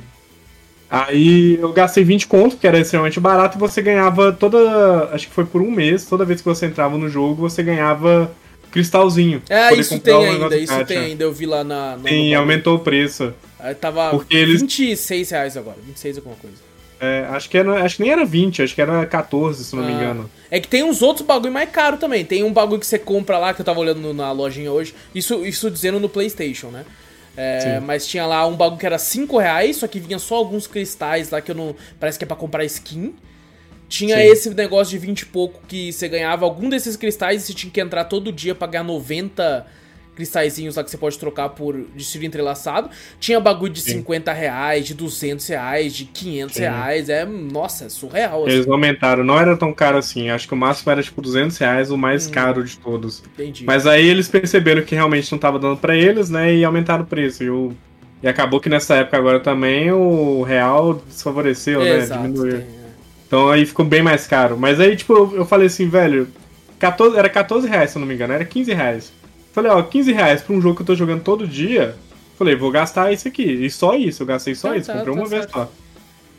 Aí eu gastei 20 conto, que era extremamente barato, e você ganhava toda. Acho que foi por um mês, toda vez que você entrava no jogo, você ganhava cristalzinho. É, isso tem ainda, isso tem ainda, eu vi lá na. Sim, aumentou o preço. Aí tava Porque eles... 26 reais agora, 26 alguma coisa. É, acho que, era, acho que nem era 20, acho que era 14, se não ah. me engano. É que tem uns outros bagulho mais caro também. Tem um bagulho que você compra lá, que eu tava olhando na lojinha hoje. Isso, isso dizendo no PlayStation, né? É, mas tinha lá um bagulho que era 5 reais, só que vinha só alguns cristais lá que eu não. Parece que é pra comprar skin. Tinha Sim. esse negócio de 20 e pouco que você ganhava algum desses cristais e você tinha que entrar todo dia pra ganhar 90 cristalzinhos lá que você pode trocar por destino entrelaçado. Tinha bagulho de Sim. 50 reais, de 200 reais, de 500 Sim. reais. É, nossa, é surreal. Assim. Eles aumentaram, não era tão caro assim. Acho que o máximo era tipo 200 reais, o mais hum. caro de todos. Entendi. Mas aí eles perceberam que realmente não tava dando para eles, né? E aumentaram o preço. E, o... e acabou que nessa época agora também o real desfavoreceu, é, né? Exato, Diminuiu. Tem, é. Então aí ficou bem mais caro. Mas aí, tipo, eu, eu falei assim, velho, 14, era 14 reais, se eu não me engano, era 15 reais. Falei, ó, 15 reais pra um jogo que eu tô jogando todo dia. Falei, vou gastar isso aqui. E só isso, eu gastei só tá, isso. Tá, comprei tá, uma vez só.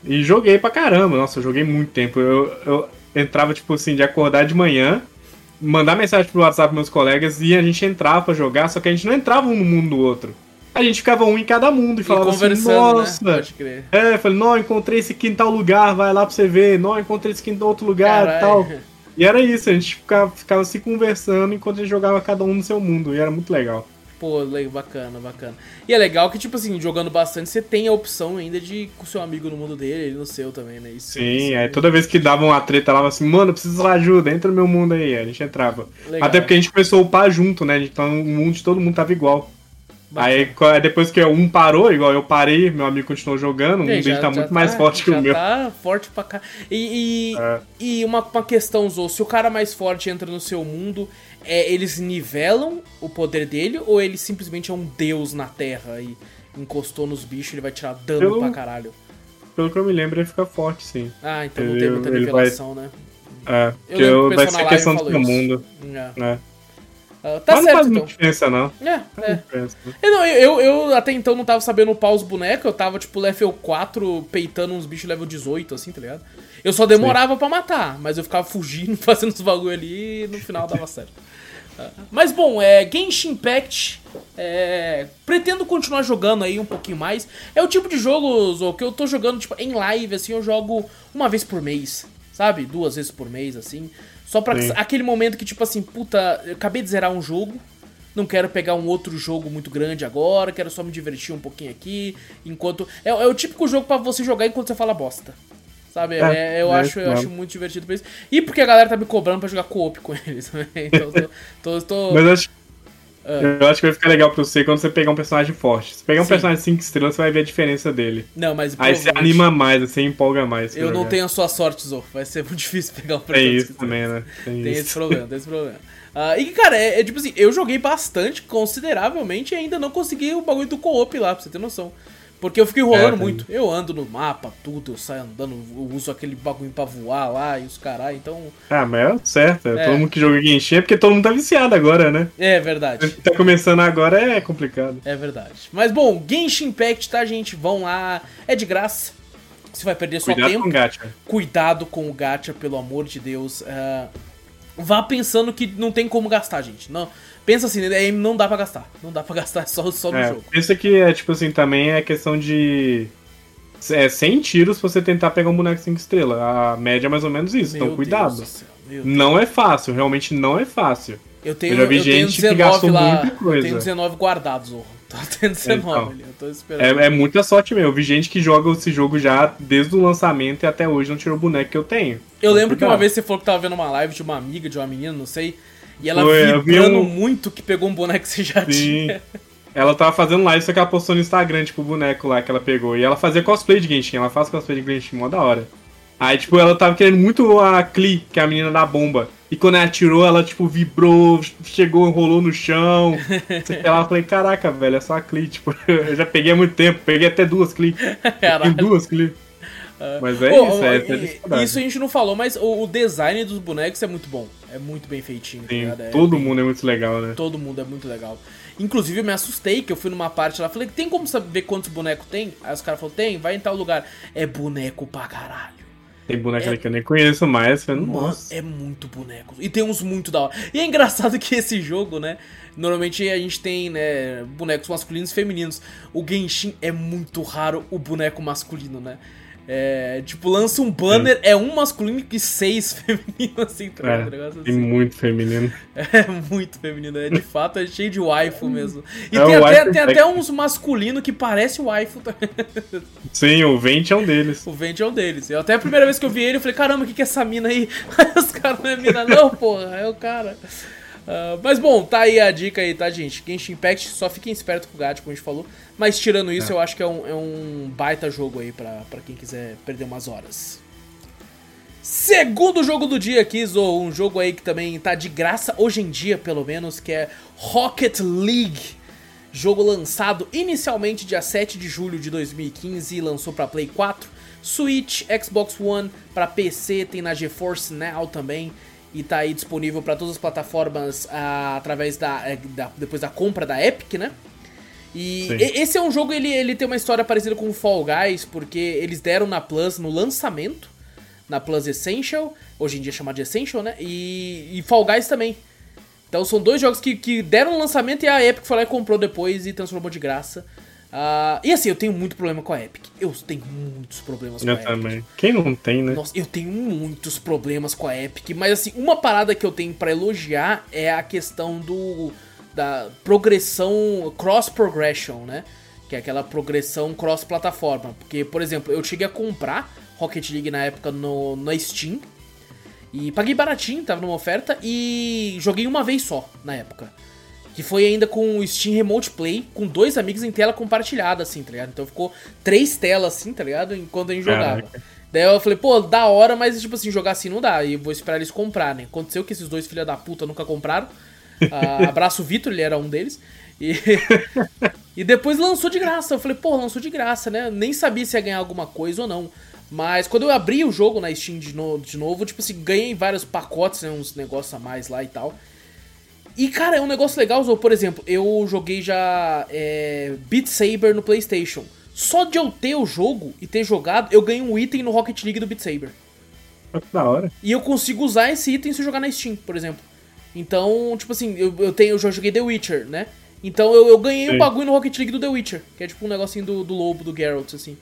E joguei pra caramba. Nossa, eu joguei muito tempo. Eu, eu entrava, tipo assim, de acordar de manhã, mandar mensagem pro WhatsApp pros meus colegas e a gente entrava pra jogar, só que a gente não entrava um no mundo do outro. A gente ficava um em cada mundo e, e falava assim, né? nossa. Né? Pode crer. É, falei, não, encontrei esse aqui em tal lugar, vai lá pra você ver. Não, encontrei esse aqui em outro lugar e tal. E era isso, a gente ficava, ficava se conversando enquanto a gente jogava cada um no seu mundo, e era muito legal. Pô, bacana, bacana. E é legal que, tipo assim, jogando bastante, você tem a opção ainda de ir com o seu amigo no mundo dele, ele no seu também, né? Isso, Sim, é, toda vez que dava uma treta lá, assim, mano, preciso de ajuda, entra no meu mundo aí, a gente entrava. Legal. Até porque a gente começou a upar junto, né? Então o mundo de todo mundo tava igual. Aí depois que um parou, igual eu parei, meu amigo continuou jogando, o mundo dele tá muito tá, mais forte que o meu. tá forte pra cá. E, e, é. e uma, uma questão, Zou, se o cara mais forte entra no seu mundo, é, eles nivelam o poder dele ou ele simplesmente é um deus na Terra e encostou nos bichos ele vai tirar dano pelo, pra caralho? Pelo que eu me lembro, ele fica forte, sim. Ah, então ele, não tem muita revelação, vai... né? É, porque eu vai ser questão do mundo. É. É. Uh, tá Mas certo, não faz então. diferença, não. É, é. Diferença, né? não, eu, eu até então não tava sabendo upar os bonecos, eu tava tipo level 4 peitando uns bichos level 18, assim, tá ligado? Eu só demorava pra matar, mas eu ficava fugindo, fazendo os bagulho ali e no final dava certo. Uh, mas bom, é, Genshin Impact, é, pretendo continuar jogando aí um pouquinho mais. É o tipo de jogo que eu tô jogando tipo, em live, assim, eu jogo uma vez por mês, sabe? Duas vezes por mês, assim. Só pra Sim. aquele momento que, tipo assim, puta, eu acabei de zerar um jogo, não quero pegar um outro jogo muito grande agora, quero só me divertir um pouquinho aqui, enquanto... É, é o típico jogo para você jogar enquanto você fala bosta. Sabe? É, é, eu, é, acho, eu acho muito divertido pra isso. E porque a galera tá me cobrando pra jogar co-op com eles. então, tô, tô, tô... Mas acho ah. Eu acho que vai ficar legal pra você quando você pegar um personagem forte. Se pegar um Sim. personagem 5 estrelas, você vai ver a diferença dele. Não, mas Aí você anima mais, você empolga mais. Eu não tenho a sua sorte, Zô. Vai ser muito difícil pegar um personagem. Tem isso também, né? Tem, tem esse problema, tem esse problema. Uh, e, cara, é, é, tipo assim, eu joguei bastante, consideravelmente, e ainda não consegui o bagulho do co-op lá, pra você ter noção. Porque eu fico enrolando é, muito. Eu ando no mapa, tudo, eu saio andando, eu uso aquele bagulho pra voar lá e os caras, então. Ah, mas é certo. É. Todo mundo que joga Genshin é porque todo mundo tá viciado agora, né? É verdade. Tá começando agora é complicado. É verdade. Mas bom, Genshin Impact, tá, gente? Vão lá. É de graça. Você vai perder só Cuidado tempo. Com o gacha. Cuidado com o gacha, pelo amor de Deus. Uh, vá pensando que não tem como gastar, gente. Não. Pensa assim, né, não dá pra gastar. Não dá pra gastar só, só no é, jogo. Pensa que é, tipo assim, também é questão de. É 100 tiros pra você tentar pegar um boneco 5 estrelas. A média é mais ou menos isso, então Meu então cuidado. Não é fácil, realmente não é fácil. Eu tenho, eu já vi eu gente que gastou lá, muita coisa. Eu tenho 19 guardados, Zorro. Tô tendo 19 então, ali, eu tô esperando. É, é, muita sorte mesmo. Eu vi gente que joga esse jogo já desde o lançamento e até hoje não tirou o boneco que eu tenho. Eu então, lembro cuidado. que uma vez você falou que tava vendo uma live de uma amiga, de uma menina, não sei. E ela Foi, vibrando um... muito que pegou um boneco que você já Sim. tinha. Ela tava fazendo live, só que ela postou no Instagram, tipo, o boneco lá que ela pegou. E ela fazia cosplay de Genshin, ela faz cosplay de Genshin, mó da hora. Aí, tipo, ela tava querendo muito a Klee, que é a menina da bomba. E quando ela atirou, ela, tipo, vibrou, chegou, rolou no chão. ela falei, caraca, velho, é só a Klee. Tipo, eu já peguei há muito tempo, peguei até duas Klee. Tem duas Klee. Uh, mas é isso, é, é Isso a gente não falou, mas o, o, design dos bonecos é muito bom. É muito bem feitinho. Tá Sim, tá é todo bem, mundo é muito legal, né? Todo mundo é muito legal. Inclusive, eu me assustei que eu fui numa parte lá. Falei, tem como saber quantos bonecos tem? Aí os caras falaram, tem, vai em tal lugar. É boneco pra caralho. Tem boneco é... que eu nem conheço mais, nossa. é muito boneco. E tem uns muito da hora. E é engraçado que esse jogo, né? Normalmente a gente tem, né, bonecos masculinos e femininos. O Genshin é muito raro o boneco masculino, né? É, tipo, lança um banner, Sim. é um masculino e seis femininos, assim, tá é, negócio assim. muito feminino. É muito feminino, é de fato, é cheio de waifu mesmo. E é, tem, até, tem até uns masculinos que parece waifu também. Sim, o Vente é um deles. O Vente é um deles. Eu, até a primeira vez que eu vi ele, eu falei, caramba, o que, que é essa mina aí? Aí os caras não é mina, não, porra, é o cara. Uh, mas bom, tá aí a dica aí, tá, gente? Genshin Impact, só fiquem espertos com o gato, como a gente falou. Mas tirando isso, é. eu acho que é um, é um baita jogo aí pra, pra quem quiser perder umas horas. Segundo jogo do dia aqui, Zo, um jogo aí que também tá de graça hoje em dia, pelo menos, que é Rocket League. Jogo lançado inicialmente dia 7 de julho de 2015 e lançou para Play 4, Switch, Xbox One, para PC, tem na GeForce Now também e tá aí disponível para todas as plataformas ah, através da, é, da, depois da compra da Epic, né? E esse é um jogo ele, ele tem uma história parecida com o Fall Guys, porque eles deram na Plus no lançamento, na Plus Essential, hoje em dia é chamado de Essential, né? E, e Fall Guys também. Então são dois jogos que, que deram no lançamento e a Epic foi lá e comprou depois e transformou de graça. Uh, e assim, eu tenho muito problema com a Epic. Eu tenho muitos problemas eu com a também. Epic. Quem não tem, né? Nossa, eu tenho muitos problemas com a Epic. Mas assim, uma parada que eu tenho para elogiar é a questão do da progressão cross progression, né? Que é aquela progressão cross plataforma. Porque, por exemplo, eu cheguei a comprar Rocket League na época no, na Steam. E paguei baratinho, tava numa oferta, e joguei uma vez só na época. Que foi ainda com o Steam Remote Play, com dois amigos em tela compartilhada, assim, tá ligado? Então ficou três telas, assim, tá ligado? Enquanto a gente jogava. Caraca. Daí eu falei, pô, da hora, mas tipo assim, jogar assim não dá. E vou esperar eles comprar, né? Aconteceu que esses dois filha da puta nunca compraram. Uh, abraço o Vitor, ele era um deles. E, e depois lançou de graça. Eu falei, pô, lançou de graça, né? Nem sabia se ia ganhar alguma coisa ou não. Mas quando eu abri o jogo na Steam de, no, de novo, tipo assim, ganhei vários pacotes, né? Uns negócios a mais lá e tal. E, cara, é um negócio legal, por exemplo, eu joguei já é, Beat Saber no PlayStation. Só de eu ter o jogo e ter jogado, eu ganhei um item no Rocket League do Beat Saber. Que da hora. E eu consigo usar esse item se eu jogar na Steam, por exemplo. Então, tipo assim, eu, eu, tenho, eu já joguei The Witcher, né? Então eu, eu ganhei Sim. um bagulho no Rocket League do The Witcher, que é tipo um negocinho do, do lobo, do Geralt, assim.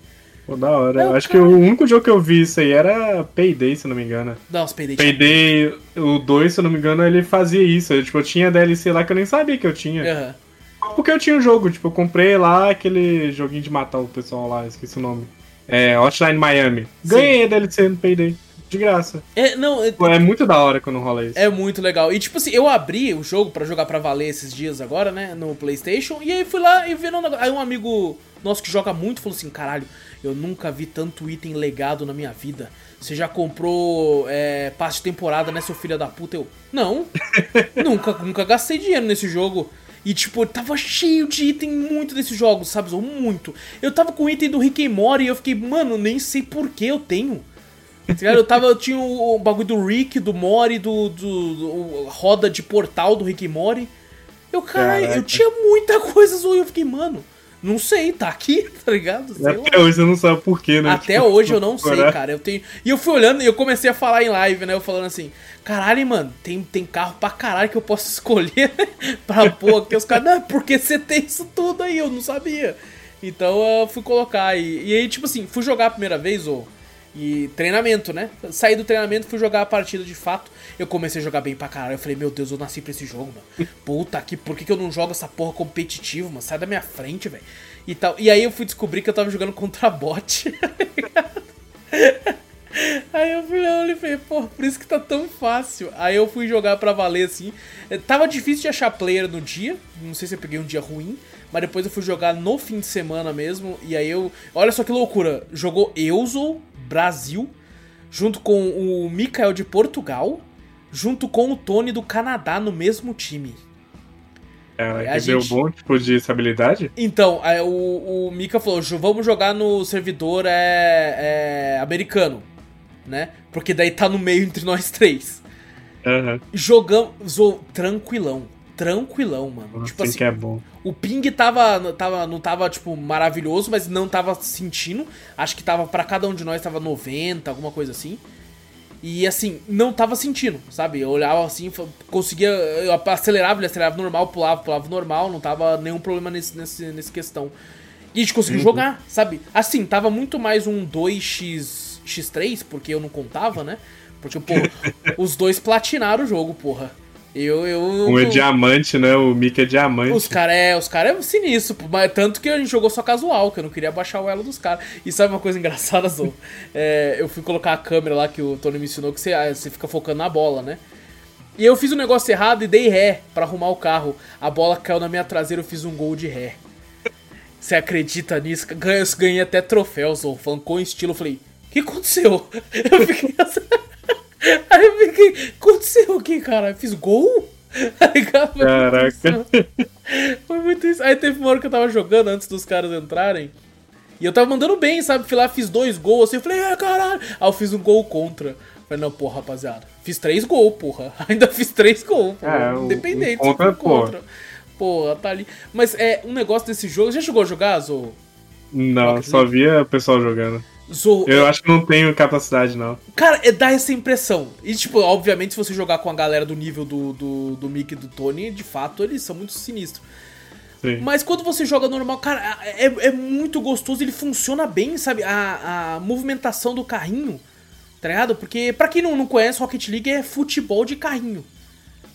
Pô, da hora. Eu, Acho cara... que o único jogo que eu vi isso aí era Payday, se não me engano. Nossa, Payday. Payday, o 2, se não me engano, ele fazia isso. Eu, tipo, eu tinha DLC lá que eu nem sabia que eu tinha. Uhum. Porque eu tinha um jogo, tipo, eu comprei lá aquele joguinho de matar o pessoal lá, esqueci o nome. É, Hotline Miami. Ganhei a DLC no Payday. De graça. É, não, é, é muito da hora quando rola isso. É muito legal. E tipo assim, eu abri o jogo para jogar para valer esses dias agora, né, no PlayStation, e aí fui lá e vi um Aí um amigo nosso que joga muito falou assim: caralho, eu nunca vi tanto item legado na minha vida. Você já comprou é, passe de temporada, né, seu filho da puta? Eu, não, nunca, nunca gastei dinheiro nesse jogo. E, tipo, tava cheio de item muito desses jogos, sabe? Muito. Eu tava com item do Rick and Morty e eu fiquei, mano, nem sei por que eu tenho. Tá eu tava, eu tinha o, bagulho do Rick, do Mori, do, do, do, roda de portal do Rick e Mori. Eu, caralho, eu tinha muita coisa e eu fiquei, mano, não sei, tá aqui, tá ligado? Sei Até lá. hoje você não sabe por quê, né? Até tipo, hoje eu não sei, cara. Eu tenho... E eu fui olhando e eu comecei a falar em live, né? Eu falando assim, caralho, mano, tem, tem carro pra caralho que eu posso escolher pra pôr aqui. Os caras, não, porque você tem isso tudo aí, eu não sabia. Então eu fui colocar e, e aí, tipo assim, fui jogar a primeira vez, ô. E treinamento, né? Saí do treinamento, fui jogar a partida de fato. Eu comecei a jogar bem pra caralho. Eu falei, meu Deus, eu nasci pra esse jogo, mano. Puta que, por que, que eu não jogo essa porra competitivo, mano? Sai da minha frente, velho. E tal. E aí eu fui descobrir que eu tava jogando contra bot. Aí eu fui olhando e falei, pô, por isso que tá tão fácil. Aí eu fui jogar pra valer assim. É, tava difícil de achar player no dia. Não sei se eu peguei um dia ruim. Mas depois eu fui jogar no fim de semana mesmo. E aí eu. Olha só que loucura. Jogou Euzo, Brasil, junto com o Mikael de Portugal, junto com o Tony do Canadá no mesmo time. É, a gente... deu bom tipo de estabilidade? Então, aí, o, o Mika falou: vamos jogar no servidor é, é, americano, né? Porque daí tá no meio entre nós três. Uhum. Jogamos tranquilão tranquilão, mano. Nossa, tipo assim, que é bom. O ping tava, tava, não tava, tipo, maravilhoso, mas não tava sentindo. Acho que tava, para cada um de nós, tava 90, alguma coisa assim. E assim, não tava sentindo, sabe? Eu olhava assim, conseguia. Eu acelerava, ele acelerava normal, pulava, pulava normal, não tava nenhum problema nesse, nesse, nesse questão. E a gente conseguiu uhum. jogar, sabe? Assim, tava muito mais um 2x, x3, porque eu não contava, né? Porque, pô, os dois platinaram o jogo, porra. Eu, eu, um é diamante, né? O Mickey é diamante. Os caras é, os cara é sinistro, mas tanto que a gente jogou só casual, que eu não queria baixar o elo dos caras. E sabe uma coisa engraçada, Zou? É, eu fui colocar a câmera lá que o Tony me ensinou que você, ah, você fica focando na bola, né? E eu fiz um negócio errado e dei ré para arrumar o carro. A bola caiu na minha traseira, eu fiz um gol de ré. Você acredita nisso? Ganhei, ganhei até troféus, ou fancou em estilo. Eu falei, o que aconteceu? Eu fiquei assim. Aí eu fiquei, aconteceu aqui, cara? Eu fiz gol? Aí, cara, Caraca. Foi muito isso. Aí teve uma hora que eu tava jogando antes dos caras entrarem. E eu tava mandando bem, sabe? Fui lá, fiz dois gols assim. Eu falei, é, caralho. Aí eu fiz um gol contra. Falei, não, porra, rapaziada. Fiz três gols, porra. Ainda fiz três gols, porra. É, Independente, um contra, contra. Porra, tá ali. Mas é um negócio desse jogo. Já chegou a jogar, Zo? Não, só via o pessoal jogando. Zorro. Eu acho que não tenho capacidade, não. Cara, é, dá essa impressão. E, tipo, obviamente, se você jogar com a galera do nível do, do, do Mickey e do Tony, de fato, eles são muito sinistros. Sim. Mas quando você joga normal, cara, é, é muito gostoso, ele funciona bem, sabe? A, a movimentação do carrinho, tá ligado? Porque, pra quem não, não conhece, Rocket League é futebol de carrinho.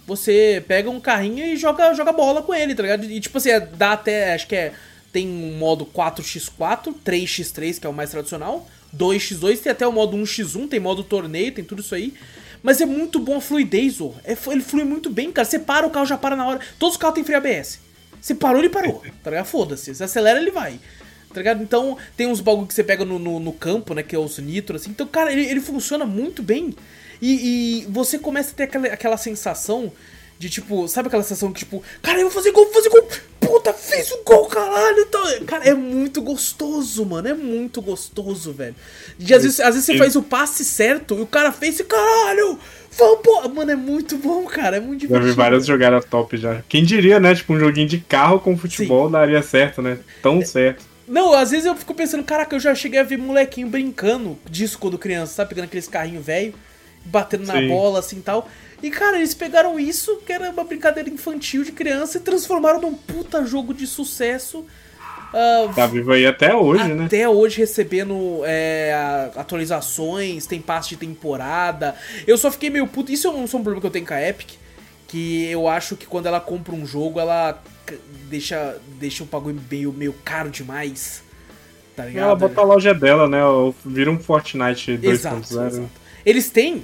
Você pega um carrinho e joga, joga bola com ele, tá ligado? E tipo assim, é, dá até, acho que é. Tem um modo 4x4, 3x3, que é o mais tradicional, 2x2, tem até o modo 1x1, tem modo torneio, tem tudo isso aí. Mas é muito bom a fluidez, ó. É, ele flui muito bem, cara. Você para, o carro já para na hora. Todos os carros têm freio ABS. Você parou, ele parou. Tá ligado? Foda-se. Você acelera, ele vai. Tá ligado? Então, tem uns bagulho que você pega no, no, no, campo, né? Que é os nitro, assim. Então, cara, ele, ele funciona muito bem. E, e, você começa a ter aquela, aquela sensação de tipo, sabe aquela sensação que tipo, cara, eu vou fazer gol, vou fazer gol, puta, fiz um gol, caralho. Então, cara, é muito gostoso, mano, é muito gostoso, velho. E às vezes, às vezes você faz o passe certo e o cara fez e caralho, vamos, pô. Mano, é muito bom, cara, é muito divertido. Já vi várias jogadas top já. Quem diria, né? Tipo, um joguinho de carro com futebol Sim. daria certo, né? Tão é, certo. Não, às vezes eu fico pensando, caraca, eu já cheguei a ver molequinho brincando disso quando criança, sabe? Pegando aqueles carrinhos velho, batendo Sim. na bola assim e tal. E, cara, eles pegaram isso, que era uma brincadeira infantil de criança, e transformaram num puta jogo de sucesso. Uh, tá vivo aí até hoje, até né? Até hoje recebendo é, atualizações, tem passe de temporada. Eu só fiquei meio puto. Isso é um, é um problema que eu tenho com a Epic. Que eu acho que quando ela compra um jogo, ela deixa, deixa o bagulho meio, meio caro demais. Tá ligado? Ela bota a loja dela, né? Vira um Fortnite 2.0. Eles têm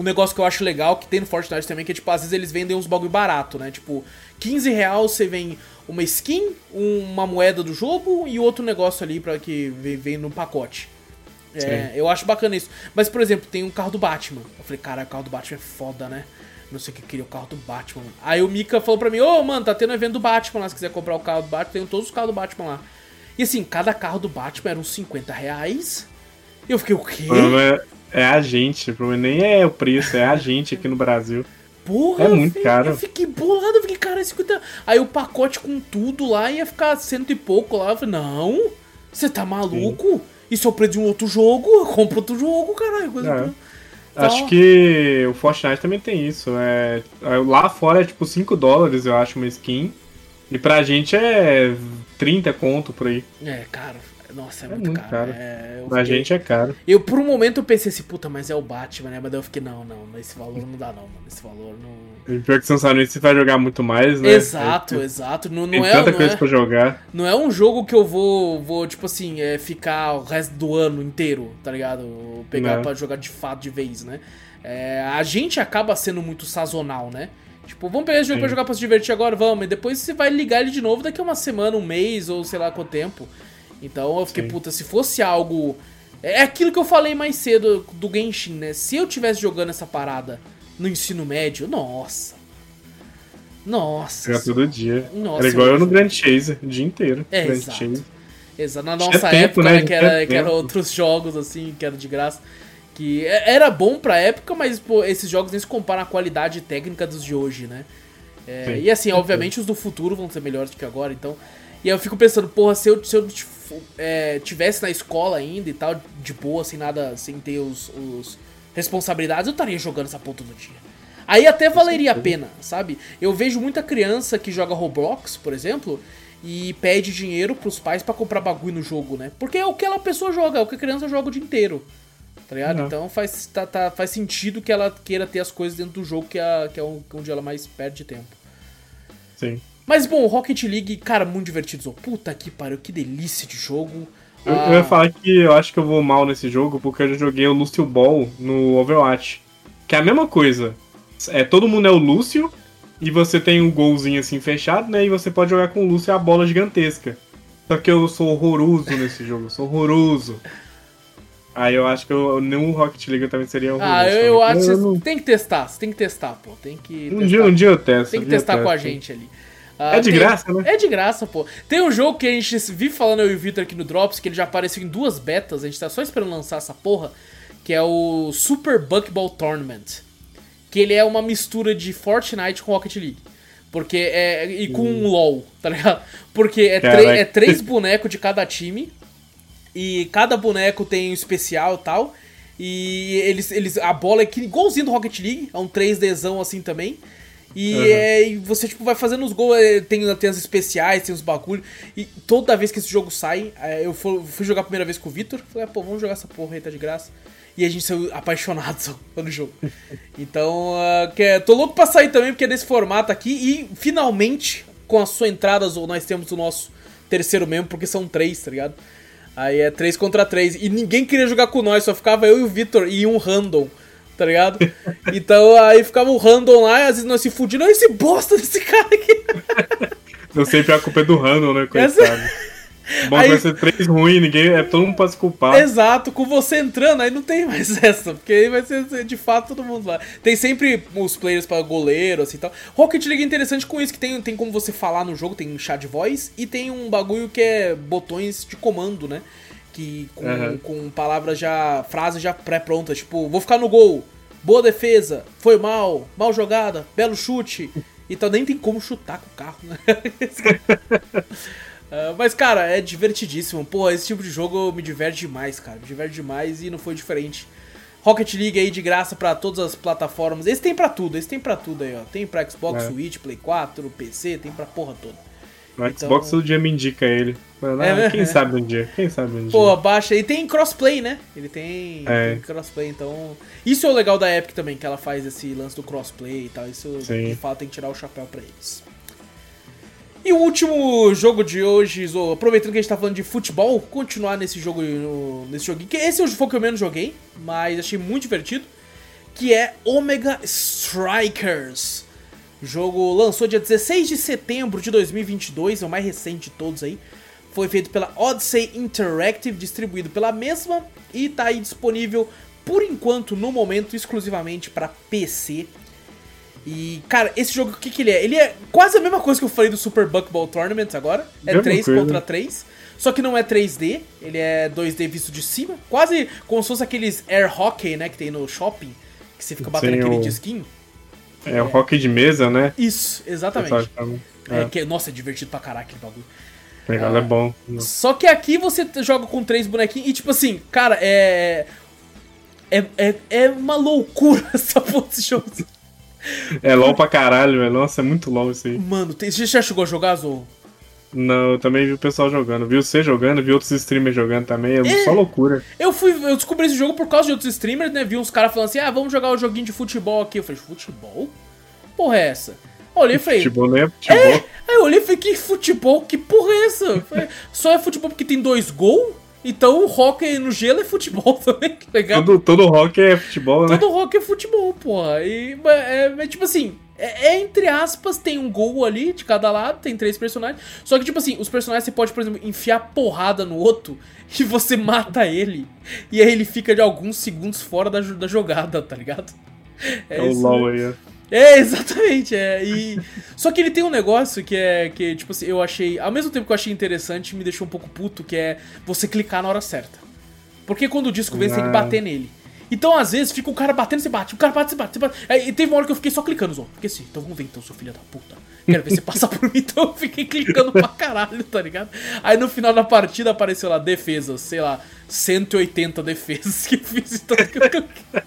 um negócio que eu acho legal, que tem no Fortnite também, que é tipo, às vezes eles vendem uns bagulho barato, né? Tipo, 15 real você vem uma skin, uma moeda do jogo e outro negócio ali para que vem no pacote. É, eu acho bacana isso. Mas, por exemplo, tem um carro do Batman. Eu falei, cara, o carro do Batman é foda, né? Não sei o que queria o carro do Batman. Aí o Mika falou pra mim, ô, oh, mano, tá tendo evento do Batman lá, se quiser comprar o carro do Batman, tem todos os carros do Batman lá. E assim, cada carro do Batman era uns 50 reais. E eu fiquei, o quê? É, é a gente, nem é o preço, é a gente aqui no Brasil. Porra, é muito caro. Eu fiquei bolado, eu fiquei, cara, 50. Aí o pacote com tudo lá ia ficar cento e pouco lá. Eu falei, não, você tá maluco? Sim. Isso é o preço de um outro jogo? Eu compro outro jogo, caralho. Coisa é. Tá. Acho que o Fortnite também tem isso. É, é lá fora é tipo 5 dólares, eu acho, uma skin. E pra gente é 30 conto por aí. É, caro. Nossa, é, é muito, muito, caro. caro. É, pra fiquei... gente é caro. Eu, por um momento, eu pensei assim, puta, mas é o Batman, né? Mas daí eu fiquei, não, não, esse valor não dá, não, mano. Esse valor não. E pior que você não sabe se vai jogar muito mais, né? Exato, é, exato. Não, não tem é, tanta não coisa é, pra jogar. Não é um jogo que eu vou, vou tipo assim, é, ficar o resto do ano inteiro, tá ligado? Pegar não. pra jogar de fato de vez, né? É, a gente acaba sendo muito sazonal, né? Tipo, vamos pegar esse jogo Sim. pra jogar pra se divertir agora, vamos. E depois você vai ligar ele de novo daqui a uma semana, um mês, ou sei lá quanto tempo. Então eu fiquei, Sim. puta, se fosse algo. É aquilo que eu falei mais cedo do Genshin, né? Se eu tivesse jogando essa parada no ensino médio, nossa. Nossa. Era todo dia. Nossa, Era igual eu no Grand Chase, o dia inteiro. É, Grand exato. Chase. Exato. Na nossa época, tempo, né? que, era, que era outros jogos, assim, que era de graça. Que é, era bom pra época, mas pô, esses jogos nem se comparam à qualidade técnica dos de hoje, né? É, e assim, obviamente os do futuro vão ser melhores do que agora, então. E aí eu fico pensando, porra, se eu, se eu é, tivesse na escola ainda e tal, de boa, sem nada, sem ter os, os responsabilidades, eu estaria jogando essa ponta do dia. Aí até valeria a pena, sabe? Eu vejo muita criança que joga Roblox, por exemplo, e pede dinheiro pros pais para comprar bagulho no jogo, né? Porque é o que ela pessoa joga, é o que a criança joga o dia inteiro. Tá ligado? Então faz, tá, tá, faz sentido que ela queira ter as coisas dentro do jogo, que é, que é onde ela mais perde tempo. Sim. Mas bom, Rocket League, cara, muito divertido. Puta que pariu, que delícia de jogo. Eu, ah... eu ia falar que eu acho que eu vou mal nesse jogo porque eu já joguei o Lucio Ball no Overwatch. Que é a mesma coisa. É, todo mundo é o Lúcio e você tem um golzinho assim fechado, né? E você pode jogar com o Lúcio e a bola gigantesca. Só que eu sou horroroso nesse jogo, eu sou horroroso. Aí eu acho que eu, nenhum Rocket League também seria horroroso. Ah, eu, eu acho que você não... tem que testar, você tem que testar, pô. Tem que. Um, dia, um dia eu testo. Tem que testar com a gente ali. Uh, é de tem, graça, né? É de graça, pô. Tem um jogo que a gente vive falando eu e o Victor aqui no Drops, que ele já apareceu em duas betas, a gente tá só esperando lançar essa porra, que é o Super Buckball Tournament. Que ele é uma mistura de Fortnite com Rocket League. Porque é. E com um LOL, tá ligado? Porque é, é três bonecos de cada time. E cada boneco tem um especial e tal. E eles, eles. A bola é que, igualzinho do Rocket League, é um 3Dzão assim também. E, uhum. é, e você, tipo, vai fazendo os gols, é, tem, tem as especiais, tem os bagulho. E toda vez que esse jogo sai, é, eu fui, jogar a primeira vez com o Vitor. Falei, ah, pô, vamos jogar essa porra aí, tá de graça. E a gente saiu apaixonado pelo jogo. Então, uh, que é, tô louco pra sair também, porque é desse formato aqui. E finalmente, com a sua entrada, nós temos o nosso terceiro membro, porque são três, tá ligado? Aí é três contra três. E ninguém queria jogar com nós, só ficava eu e o Victor e um random, tá ligado? Então aí ficava o random lá e às vezes nós se fudindo. Esse bosta desse cara aqui. Eu sempre a culpa é do random, né, coitado. Essa... Bom, aí, vai ser três ruins, ninguém. É, todo mundo pode se culpar. Exato, com você entrando, aí não tem mais essa, porque aí vai ser de fato todo mundo lá. Tem sempre os players para goleiro, assim tal. Rocket League é interessante com isso, que tem, tem como você falar no jogo, tem um chat de voz e tem um bagulho que é botões de comando, né? Que com, uhum. com palavras já. frases já pré-prontas, tipo, vou ficar no gol, boa defesa, foi mal, mal jogada, belo chute. Então nem tem como chutar com o carro, né? Uh, mas, cara, é divertidíssimo. Pô, esse tipo de jogo me diverte demais, cara. Me diverte demais e não foi diferente. Rocket League aí de graça para todas as plataformas. Esse tem para tudo, esse tem para tudo aí, ó. Tem pra Xbox, é. Switch, Play 4, PC, tem pra porra toda. No então... Xbox todo dia me indica ele. Mas, é, quem é. sabe um dia, quem sabe um dia. Pô, baixa. E tem crossplay, né? Ele tem, é. tem, crossplay, então... Isso é o legal da Epic também, que ela faz esse lance do crossplay e tal. Isso, Sim. de fato, tem que tirar o chapéu pra eles. E o último jogo de hoje, Zo, aproveitando que a gente tá falando de futebol, continuar nesse jogo, nesse joguinho, que esse foi o que eu menos joguei, mas achei muito divertido, que é Omega Strikers. O jogo lançou dia 16 de setembro de 2022, é o mais recente de todos aí. Foi feito pela Odyssey Interactive, distribuído pela mesma e tá aí disponível por enquanto, no momento, exclusivamente para PC e, cara, esse jogo, o que, que ele é? Ele é quase a mesma coisa que eu falei do Super Buckball Tournament agora. É 3 contra 3. Só que não é 3D, ele é 2D visto de cima. Quase como se fosse aqueles air hockey, né, que tem no shopping. Que você fica batendo Sim, aquele o... disquinho. É, é, o hockey de mesa, né? Isso, exatamente. É. é. que, nossa, é divertido pra caralho aquele bagulho. Legal, é bom. Só que aqui você joga com três bonequinhos e, tipo assim, cara, é. É, é, é uma loucura essa porra desse jogo. É LOL pra caralho, velho. Nossa, é muito LOL isso aí. Mano, tem... você já chegou a jogar, Zou? Não, eu também vi o pessoal jogando. Vi você jogando, vi outros streamers jogando também. É, é, só loucura. Eu fui, eu descobri esse jogo por causa de outros streamers, né? Vi uns caras falando assim: ah, vamos jogar o um joguinho de futebol aqui. Eu falei, futebol? Porra, é essa? Eu olhei e falei. Futebol não é futebol. É? Aí eu olhei e falei, que futebol? Que porra é essa? Falei, só é futebol porque tem dois gols? Então o hockey no gelo é futebol também, tá ligado? Todo, todo hockey é futebol, né? Todo hockey é futebol, porra. E, é, é tipo assim, é, é, entre aspas, tem um gol ali de cada lado, tem três personagens. Só que, tipo assim, os personagens você pode, por exemplo, enfiar porrada no outro e você mata ele. E aí ele fica de alguns segundos fora da, da jogada, tá ligado? É, é o LOL aí, é. É, exatamente, é. E... Só que ele tem um negócio que é. Que, tipo assim, eu achei. Ao mesmo tempo que eu achei interessante, me deixou um pouco puto, que é você clicar na hora certa. Porque quando o disco vem, você tem que bater nele. Então, às vezes, fica o cara batendo, você bate, o cara bate, você bate, você bate. Aí teve uma hora que eu fiquei só clicando, Zô. Fiquei assim, então vamos ver então, seu filho da puta. Quero ver você passar por mim, então eu fiquei clicando pra caralho, tá ligado? Aí no final da partida apareceu lá, defesas, sei lá, 180 defesas que eu fiz, então que eu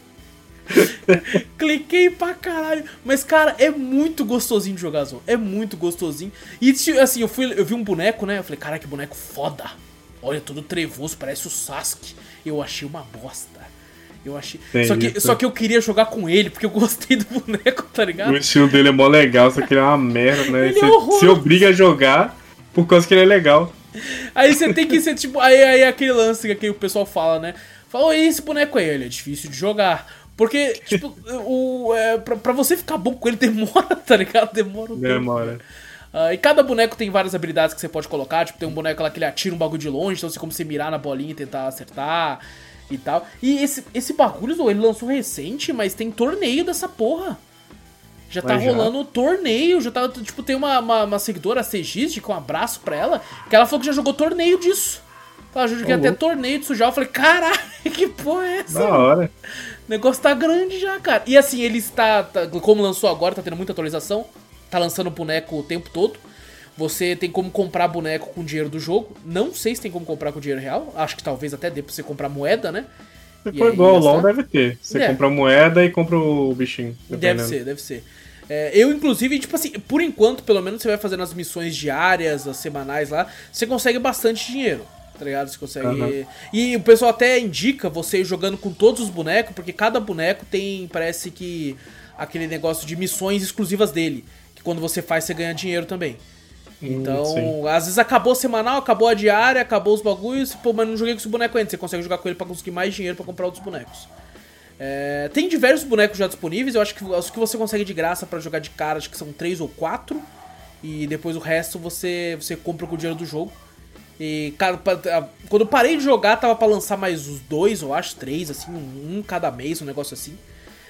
Cliquei pra caralho. Mas, cara, é muito gostosinho de jogar Zon. É muito gostosinho. E assim, eu, fui, eu vi um boneco, né? Eu falei, cara, que boneco foda. Olha, todo trevoso, parece o Sasuke. Eu achei uma bosta. Eu achei. só, que, só que eu queria jogar com ele, porque eu gostei do boneco, tá ligado? O estilo dele é mó legal, só que ele é uma merda, né? Ele é você é se obriga a jogar por causa que ele é legal. Aí você tem que ser tipo. Aí, aí aquele lance que o pessoal fala, né? Fala, esse boneco aí, ele é difícil de jogar. Porque, tipo, o, é, pra, pra, você ficar bom com ele demora, tá ligado? Demora um Demora. Uh, e cada boneco tem várias habilidades que você pode colocar. Tipo, tem um boneco lá que ele atira um bagulho de longe, então você como você mirar na bolinha e tentar acertar e tal. E esse, esse bagulho, ele lançou recente, mas tem torneio dessa porra. Já tá mas rolando já. torneio, já tá. Tipo, tem uma, uma, uma seguidora, a Segiste, com um abraço pra ela, que ela falou que já jogou torneio disso. Ela já joguei até torneio de sujar. Eu falei, caralho, que porra é essa? Da hora. O negócio tá grande já, cara. E assim, ele está. Tá, como lançou agora, tá tendo muita atualização. Tá lançando boneco o tempo todo. Você tem como comprar boneco com dinheiro do jogo. Não sei se tem como comprar com dinheiro real. Acho que talvez até dê pra você comprar moeda, né? Se for igual o LOL, deve ter. Você é. compra moeda e compra o bichinho. Dependendo. Deve ser, deve ser. É, eu, inclusive, tipo assim, por enquanto, pelo menos você vai fazendo as missões diárias, as semanais lá, você consegue bastante dinheiro. Tá ligado? Você consegue. Uhum. E o pessoal até indica você jogando com todos os bonecos, porque cada boneco tem, parece que, aquele negócio de missões exclusivas dele. Que quando você faz, você ganha dinheiro também. Hum, então, às vezes acabou semanal, acabou a diária, acabou os bagulhos, pô, mas não joguei com esse boneco ainda. Você consegue jogar com ele pra conseguir mais dinheiro para comprar outros bonecos. É, tem diversos bonecos já disponíveis, eu acho que os que você consegue de graça para jogar de cara, acho que são três ou quatro. E depois o resto você, você compra com o dinheiro do jogo. E, cara, quando eu parei de jogar, tava pra lançar mais os dois, eu acho, três, assim, um cada mês, um negócio assim.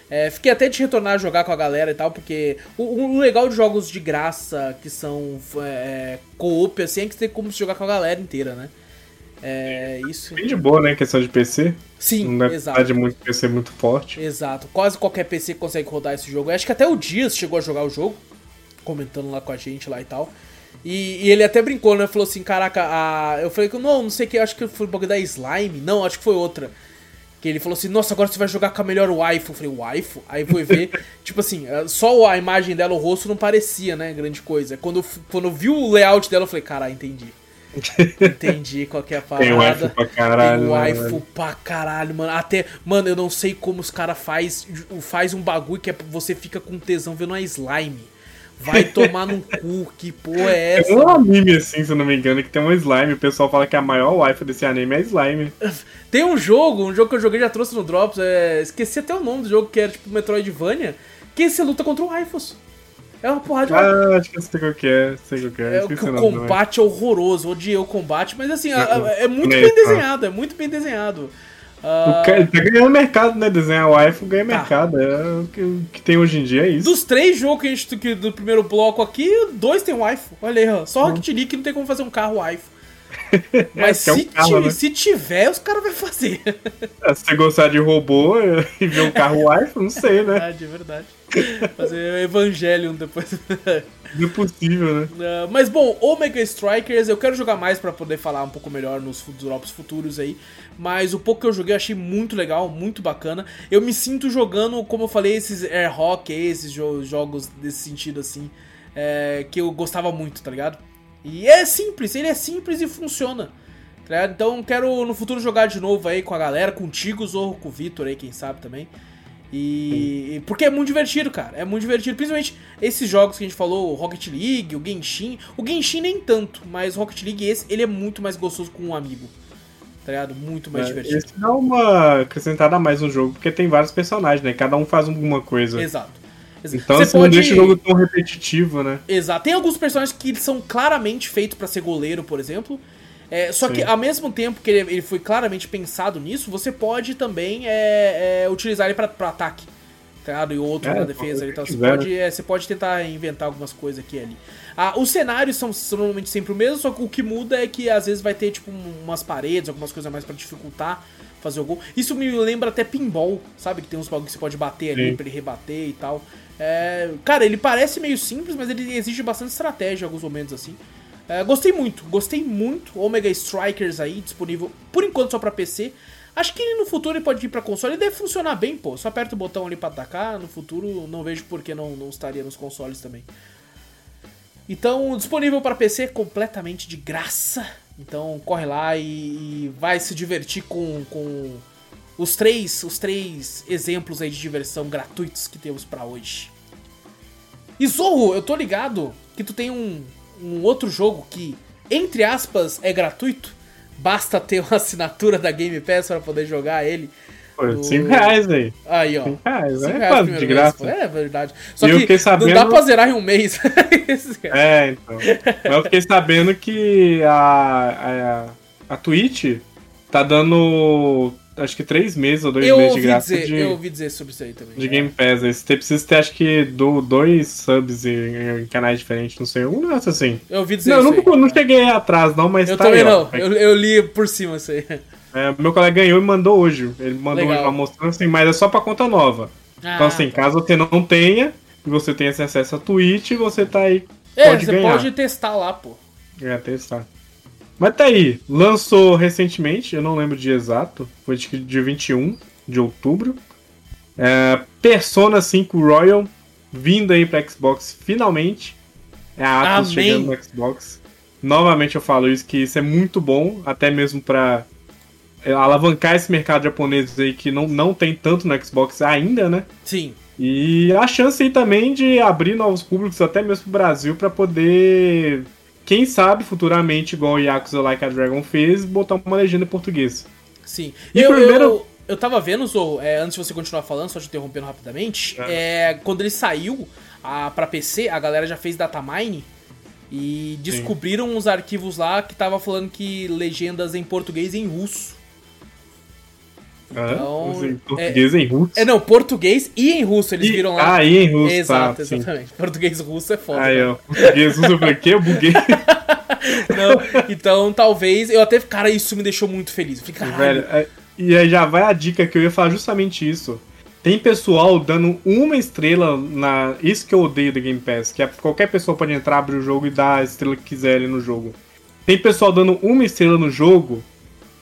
É, fiquei até de retornar a jogar com a galera e tal, porque o, o legal de jogos de graça que são é, co-op, assim, é que você tem como jogar com a galera inteira, né? É, isso. Bem de boa, né? Questão de PC. Sim, Não deve exato. de muito PC muito forte. Exato. Quase qualquer PC consegue rodar esse jogo. Eu acho que até o Dias chegou a jogar o jogo, comentando lá com a gente lá e tal. E, e, ele até brincou, né? Falou assim, caraca, a... eu falei que não, não sei o que, acho que foi o bagulho da Slime. Não, acho que foi outra. Que ele falou assim, nossa, agora você vai jogar com a melhor waifu. Eu falei, waifu? Aí foi ver, tipo assim, é, só a imagem dela, o rosto não parecia, né, grande coisa. Quando, quando eu vi o layout dela, eu falei, caralho, entendi. Entendi qual que é a parada. Tem waifu pra caralho. Tem waifu né, pra caralho, mano. Até, mano, eu não sei como os caras faz, faz um bagulho que é, você fica com tesão vendo a slime. Vai tomar no cu, que porra é essa? Tem um anime assim, se eu não me engano, que tem uma slime. O pessoal fala que a maior waifu desse anime é slime. Tem um jogo, um jogo que eu joguei já trouxe no Drops, é... esqueci até o nome do jogo, que era tipo Metroidvania, que você luta contra o waifus. É uma porrada de Ah, acho que eu sei qual que é, sei qual que é. é o combate é horroroso, odiei o combate, mas assim, é, é muito bem desenhado, é muito bem desenhado. Uh... Tá ganhando mercado, né? Desenhar o iPhone ganha tá. mercado. É o que, o que, tem hoje em dia, é isso. Dos três jogos que a gente que, do primeiro bloco aqui, dois tem um iPhone. Olha aí, ó. Só Rocket League não tem como fazer um carro iPhone. Mas é, se, é um carro, né? se, tiver, os caras vão fazer. É, se você gostar de robô e ver um carro iPhone, não sei, né? É verdade, é verdade. Fazer o Evangelion depois. É possível, né? Uh, mas bom, Omega Strikers, eu quero jogar mais para poder falar um pouco melhor nos drops futuros aí. Mas o pouco que eu joguei eu achei muito legal, muito bacana. Eu me sinto jogando, como eu falei, esses Air Hockey, esses jo jogos desse sentido assim, é, que eu gostava muito, tá ligado? E é simples, ele é simples e funciona. Tá então quero no futuro jogar de novo aí com a galera, contigo ou com o Vitor aí, quem sabe também. E. Porque é muito divertido, cara. É muito divertido. Principalmente esses jogos que a gente falou, o Rocket League, o Genshin. O Genshin nem tanto, mas o Rocket League esse, ele é muito mais gostoso com um amigo. Tá ligado? Muito mais é, divertido. Esse dá uma acrescentada a mais no jogo, porque tem vários personagens, né? Cada um faz alguma coisa. Exato. Então você, você pode... não deixa o jogo tão repetitivo, né? Exato. Tem alguns personagens que são claramente feitos para ser goleiro, por exemplo. É, só Sim. que ao mesmo tempo que ele, ele, foi claramente pensado nisso, você pode também é, é, utilizar ele para ataque. Tá? E outro é, pra defesa. Então você pode, é, você pode tentar inventar algumas coisas aqui e ali. Ah, os cenários são, são, normalmente sempre o mesmo, só que o que muda é que às vezes vai ter tipo umas paredes, algumas coisas mais para dificultar fazer o gol. Isso me lembra até pinball, sabe? Que tem uns bagulhos que você pode bater ali Sim. pra ele rebater e tal. É, cara, ele parece meio simples, mas ele exige bastante estratégia em alguns momentos assim. É, gostei muito, gostei muito. Omega Strikers aí, disponível por enquanto só pra PC. Acho que no futuro ele pode vir pra console e deve funcionar bem, pô. Só aperta o botão ali pra atacar. No futuro não vejo por que não, não estaria nos consoles também. Então, disponível para PC completamente de graça. Então corre lá e, e, vai se divertir com, com os três os três exemplos aí de diversão gratuitos que temos para hoje. E Zorro, eu tô ligado que tu tem um, um outro jogo que, entre aspas, é gratuito. Basta ter uma assinatura da Game Pass para poder jogar ele. Pô, do... 5 reais aí. Aí, ó. 5 reais, 5 é reais quase de graça. Mês, é verdade. Só e que sabendo... não dá pra zerar em um mês. é, então. Mas eu fiquei sabendo que a, a, a Twitch tá dando acho que três meses ou dois eu meses de graça. Dizer, de, eu ouvi dizer sobre isso aí também. De Game Pass. Você precisa ter, acho que, do, dois subs em, em, canais diferentes, não sei. Um negócio assim. Eu ouvi dizer não, isso. Não, não cheguei atrás, não, mas eu tá também aí, não. Eu, eu, li por cima isso aí. É, meu colega ganhou e mandou hoje. Ele mandou Legal. uma mostrando assim, mas é só pra conta nova. Ah, então, assim, tá. caso você não tenha, e você tenha acesso a Twitch, você tá aí. É, pode você ganhar. pode testar lá, pô. É, testar. Mas tá aí, lançou recentemente, eu não lembro dia exato, foi de dia 21 de outubro. É, Persona 5 Royal, vindo aí pra Xbox finalmente. É a Atos chegando no Xbox. Novamente eu falo isso, que isso é muito bom, até mesmo pra é, alavancar esse mercado japonês aí que não, não tem tanto no Xbox ainda, né? Sim. E a chance aí também de abrir novos públicos, até mesmo pro Brasil, para poder, quem sabe, futuramente, igual o Yakuza Like a Dragon fez, botar uma legenda em português. Sim. E eu, primeiro... eu, eu tava vendo, Zou, é, antes de você continuar falando, só te interrompendo rapidamente, é. é quando ele saiu a, pra PC, a galera já fez datamine e descobriram Sim. uns arquivos lá que tava falando que legendas em português e em russo. Então, ah, português é, em russo? É, não, português e em russo, eles e, viram lá. Ah, e em russo, Exato, tá, exatamente. Sim. Português russo é foda. Aí, ó, português russo, eu falei, que? Eu buguei. não, então, talvez, eu até, cara, isso me deixou muito feliz. Eu falei, caralho. Velho, é, e aí já vai a dica que eu ia falar justamente isso. Tem pessoal dando uma estrela na. Isso que eu odeio do Game Pass, que é, qualquer pessoa pode entrar, abrir o jogo e dar a estrela que quiser ali no jogo. Tem pessoal dando uma estrela no jogo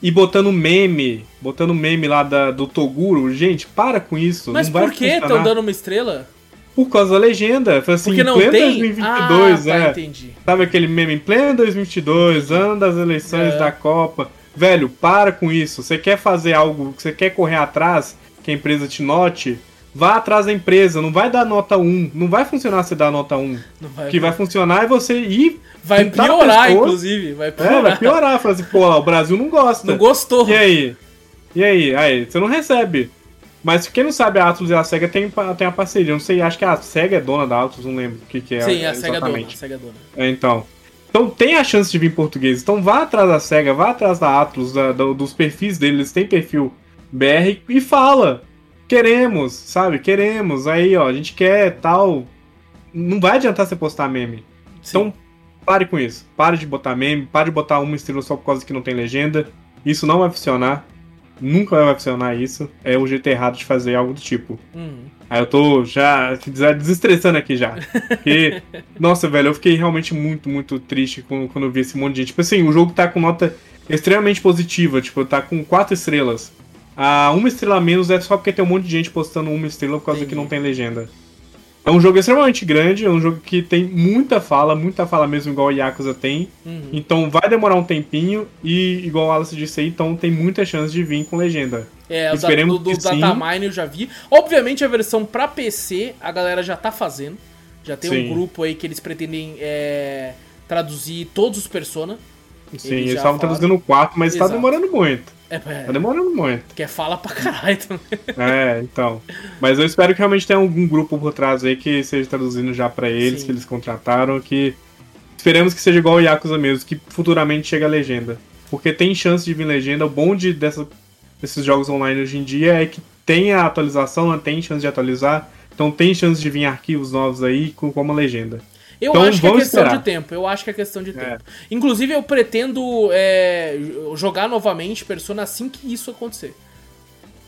e botando meme, botando meme lá da, do Toguro. Gente, para com isso. Mas por que estão dando uma estrela? Por causa da legenda. Foi assim, Porque não pleno tem? 2022, ah, tá, é. entendi. Sabe aquele meme em pleno 2022, ano das eleições é. da Copa. Velho, para com isso. Você quer fazer algo, você quer correr atrás, que a empresa te note, vá atrás da empresa, não vai dar nota 1. Não vai funcionar você dar nota 1. O que vai funcionar é você ir Vai piorar, inclusive. Vai piorar. É, vai piorar. Fala assim, pô, o Brasil não gosta. Não gostou. E aí? E aí? Aí, você não recebe. Mas quem não sabe, a Atlus e a SEGA tem, tem a parceria. Eu não sei, acho que a SEGA é dona da Atlus, não lembro o que, que é. Sim, a SEGA é dona. A SEGA é dona. É, então. Então tem a chance de vir em português. Então vá atrás da SEGA, vá atrás da Atlus, da, da, dos perfis deles, tem perfil BR e fala. Queremos, sabe? Queremos. Aí, ó, a gente quer tal. Não vai adiantar você postar meme. Sim. Então Pare com isso. Pare de botar meme, pare de botar uma estrela só por causa que não tem legenda. Isso não vai funcionar. Nunca vai funcionar isso. É o jeito errado de fazer algo do tipo. Uhum. Aí eu tô já desestressando aqui já. Porque, nossa, velho, eu fiquei realmente muito, muito triste quando, quando eu vi esse monte de gente. Tipo assim, o jogo tá com nota extremamente positiva. Tipo, tá com quatro estrelas. A uma estrela a menos é só porque tem um monte de gente postando uma estrela por causa Entendi. que não tem legenda. É um jogo extremamente grande, é um jogo que tem muita fala, muita fala mesmo, igual o Yakuza tem. Uhum. Então vai demorar um tempinho e, igual o Alice disse aí, então tem muita chance de vir com legenda. É, Esperemos do, do que Datamine eu já vi. Obviamente a versão pra PC a galera já tá fazendo. Já tem sim. um grupo aí que eles pretendem é, traduzir todos os Persona. Sim, eles estavam traduzindo o 4, mas Exato. tá demorando muito. É, é, tá demorando muito. Porque fala pra caralho também. É, então. Mas eu espero que realmente tenha algum grupo por trás aí que seja traduzindo já para eles, Sim. que eles contrataram, que. Esperemos que seja igual o Yakuza mesmo, que futuramente chegue a legenda. Porque tem chance de vir legenda. O bom de dessa, desses jogos online hoje em dia é que tem a atualização, né? tem chance de atualizar. Então tem chance de vir arquivos novos aí com, com uma legenda. Eu então, acho que é questão esperar. de tempo. Eu acho que é questão de é. tempo. Inclusive, eu pretendo é, jogar novamente Persona assim que isso acontecer.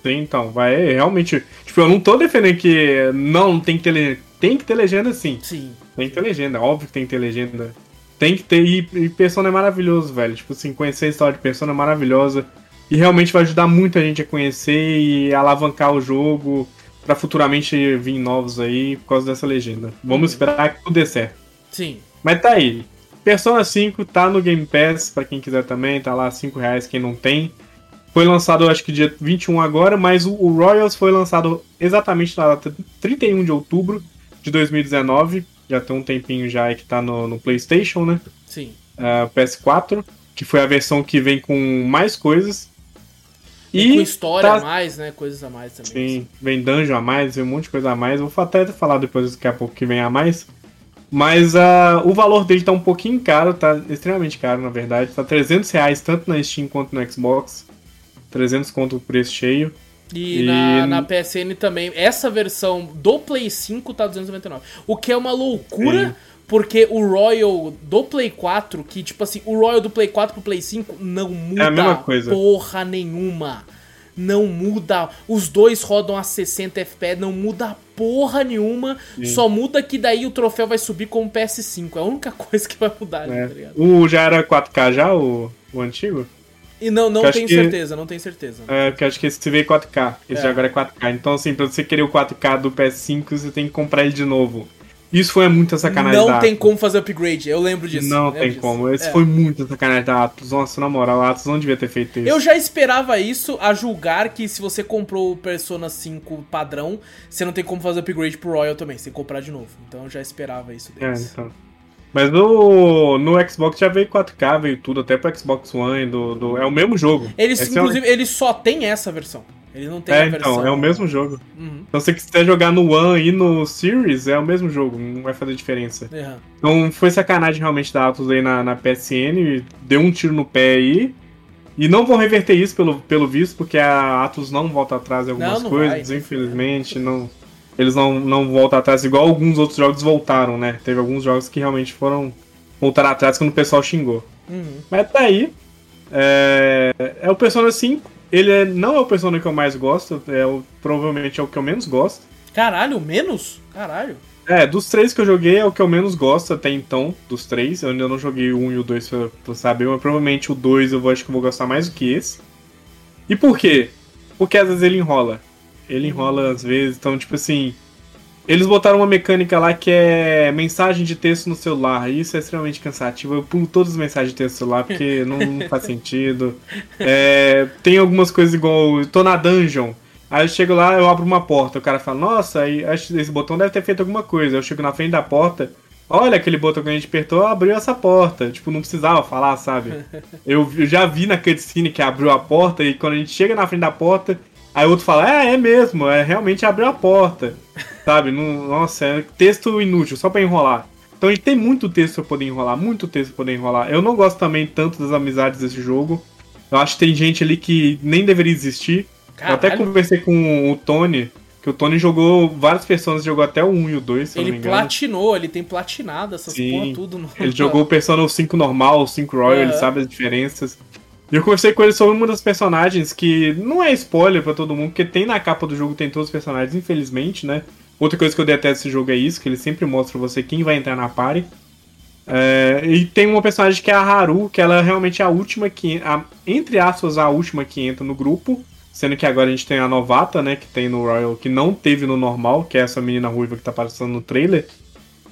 Sim, então, vai realmente. Tipo, eu não tô defendendo que não tem que ter Tem que ter legenda sim. Sim. Tem que ter legenda, óbvio que tem que ter legenda. Tem que ter. E, e Persona é maravilhoso, velho. Tipo assim, conhecer a história de Persona é maravilhosa. E realmente vai ajudar muita gente a conhecer e alavancar o jogo para futuramente vir novos aí por causa dessa legenda. Vamos uhum. esperar que tudo dê certo. Sim. Mas tá aí. Persona 5 tá no Game Pass, para quem quiser também, tá lá 5 reais quem não tem. Foi lançado, acho que dia 21 agora, mas o, Royals foi lançado exatamente na data 31 de outubro de 2019. Já tem um tempinho já que tá no, no PlayStation, né? Sim. Uh, PS4, que foi a versão que vem com mais coisas. E, e com história tá... a mais, né? Coisas a mais também. Sim, assim. vem dungeon a mais, vem um monte de coisa a mais. Vou até falar depois daqui a pouco que vem a mais. Mas uh, o valor dele tá um pouquinho caro, tá extremamente caro, na verdade. Tá 300 reais tanto na Steam quanto no Xbox. 300 conto o preço cheio. E, e... Na, na, PSN também. Essa versão do Play 5 tá 299. O que é uma loucura, Sim. porque o Royal do Play 4, que tipo assim, o Royal do Play 4 pro Play 5 não muda é a mesma coisa. porra nenhuma não muda. Os dois rodam a 60 FPS, não muda porra nenhuma. Sim. Só muda que daí o troféu vai subir como PS5. É a única coisa que vai mudar, é. tá ligado? O já era 4K já, o, o antigo? E não, não tenho que, certeza, não tenho certeza. É, porque acho que esse veio 4K. Esse é. agora é 4K. Então, assim, pra você querer o 4K do PS5, você tem que comprar ele de novo. Isso foi muita sacanagem Não da tem como fazer upgrade, eu lembro disso. Não lembro tem disso. como. Esse É. foi muita sacanagem da Atos. Nossa, na moral, a Atos não devia ter feito isso. Eu já esperava isso, a julgar que se você comprou o Persona 5 padrão, você não tem como fazer upgrade pro Royal também, você tem que comprar de novo. Então eu já esperava isso É, deles. então. Mas no, no Xbox já veio 4K, veio tudo, até pro Xbox One, do, do- é o mesmo jogo. Eles, Esse é o- inclusive, eles só tem essa versão. Ele não tem É, a versão. então, é o mesmo jogo. Uhum. Então se você quiser jogar no One e no Series, é o mesmo jogo, não vai fazer diferença. Uhum. Então foi sacanagem realmente da Atos aí na, na PSN, deu um tiro no pé aí. E não vão reverter isso pelo, pelo visto, porque a Atos não volta atrás em algumas Não, não coisas, vai. infelizmente. Não, eles não, não voltam atrás, igual alguns outros jogos voltaram, né? Teve alguns jogos que realmente foram voltar atrás quando o pessoal xingou. Uhum. Mas tá aí. É, é o Persona 5. Ele é- não é o Persona que eu mais gosto, é o, provavelmente é o que eu menos gosto. Caralho, menos? Caralho. É, dos três que eu joguei é o que eu menos gosto até então, dos três. Eu ainda não joguei o 1 e o 2 pra, pra saber, mas provavelmente o 2 eu vou, acho que eu vou gostar mais do que esse. E por quê? Porque às vezes ele enrola. Ele enrola às vezes, então tipo assim. Eles botaram uma mecânica lá que é mensagem de texto no celular, e isso é extremamente cansativo. Eu pulo todas as mensagens de texto no celular porque não, não faz sentido. É, tem algumas coisas igual. eu Tô na dungeon. Aí eu chego lá, eu abro uma porta. O cara fala, nossa, aí esse botão deve ter feito alguma coisa. Eu chego na frente da porta. Olha aquele botão que a gente apertou, abriu essa porta. Tipo, não precisava falar, sabe? Eu, eu já vi na cutscene que abriu a porta e quando a gente chega na frente da porta, aí o outro fala, é, é mesmo, é realmente abriu a porta. Sabe? Não, nossa, é texto inútil, só pra enrolar. Então gente tem muito texto pra poder enrolar, muito texto pra poder enrolar. Eu não gosto também tanto das amizades desse jogo. Eu acho que tem gente ali que nem deveria existir. Eu até Caralho. conversei com o Tony, que o Tony jogou várias pessoas, jogou até o 1 e o 2, se eu não me Ele engano. platinou, ele tem platinado essas Sim. porra tudo. No... Ele jogou o Persona 5 normal, o 5 Royal, ele Aham. sabe as diferenças. E eu conversei com ele sobre uma das personagens que não é spoiler pra todo mundo, porque tem na capa do jogo, tem todos os personagens, infelizmente, né? Outra coisa que eu detesto desse jogo é isso, que ele sempre mostra você quem vai entrar na party. É, e tem uma personagem que é a Haru, que ela é realmente a última que. A, entre aspas, a última que entra no grupo. Sendo que agora a gente tem a novata, né? Que tem no Royal, que não teve no normal, que é essa menina ruiva que tá passando no trailer.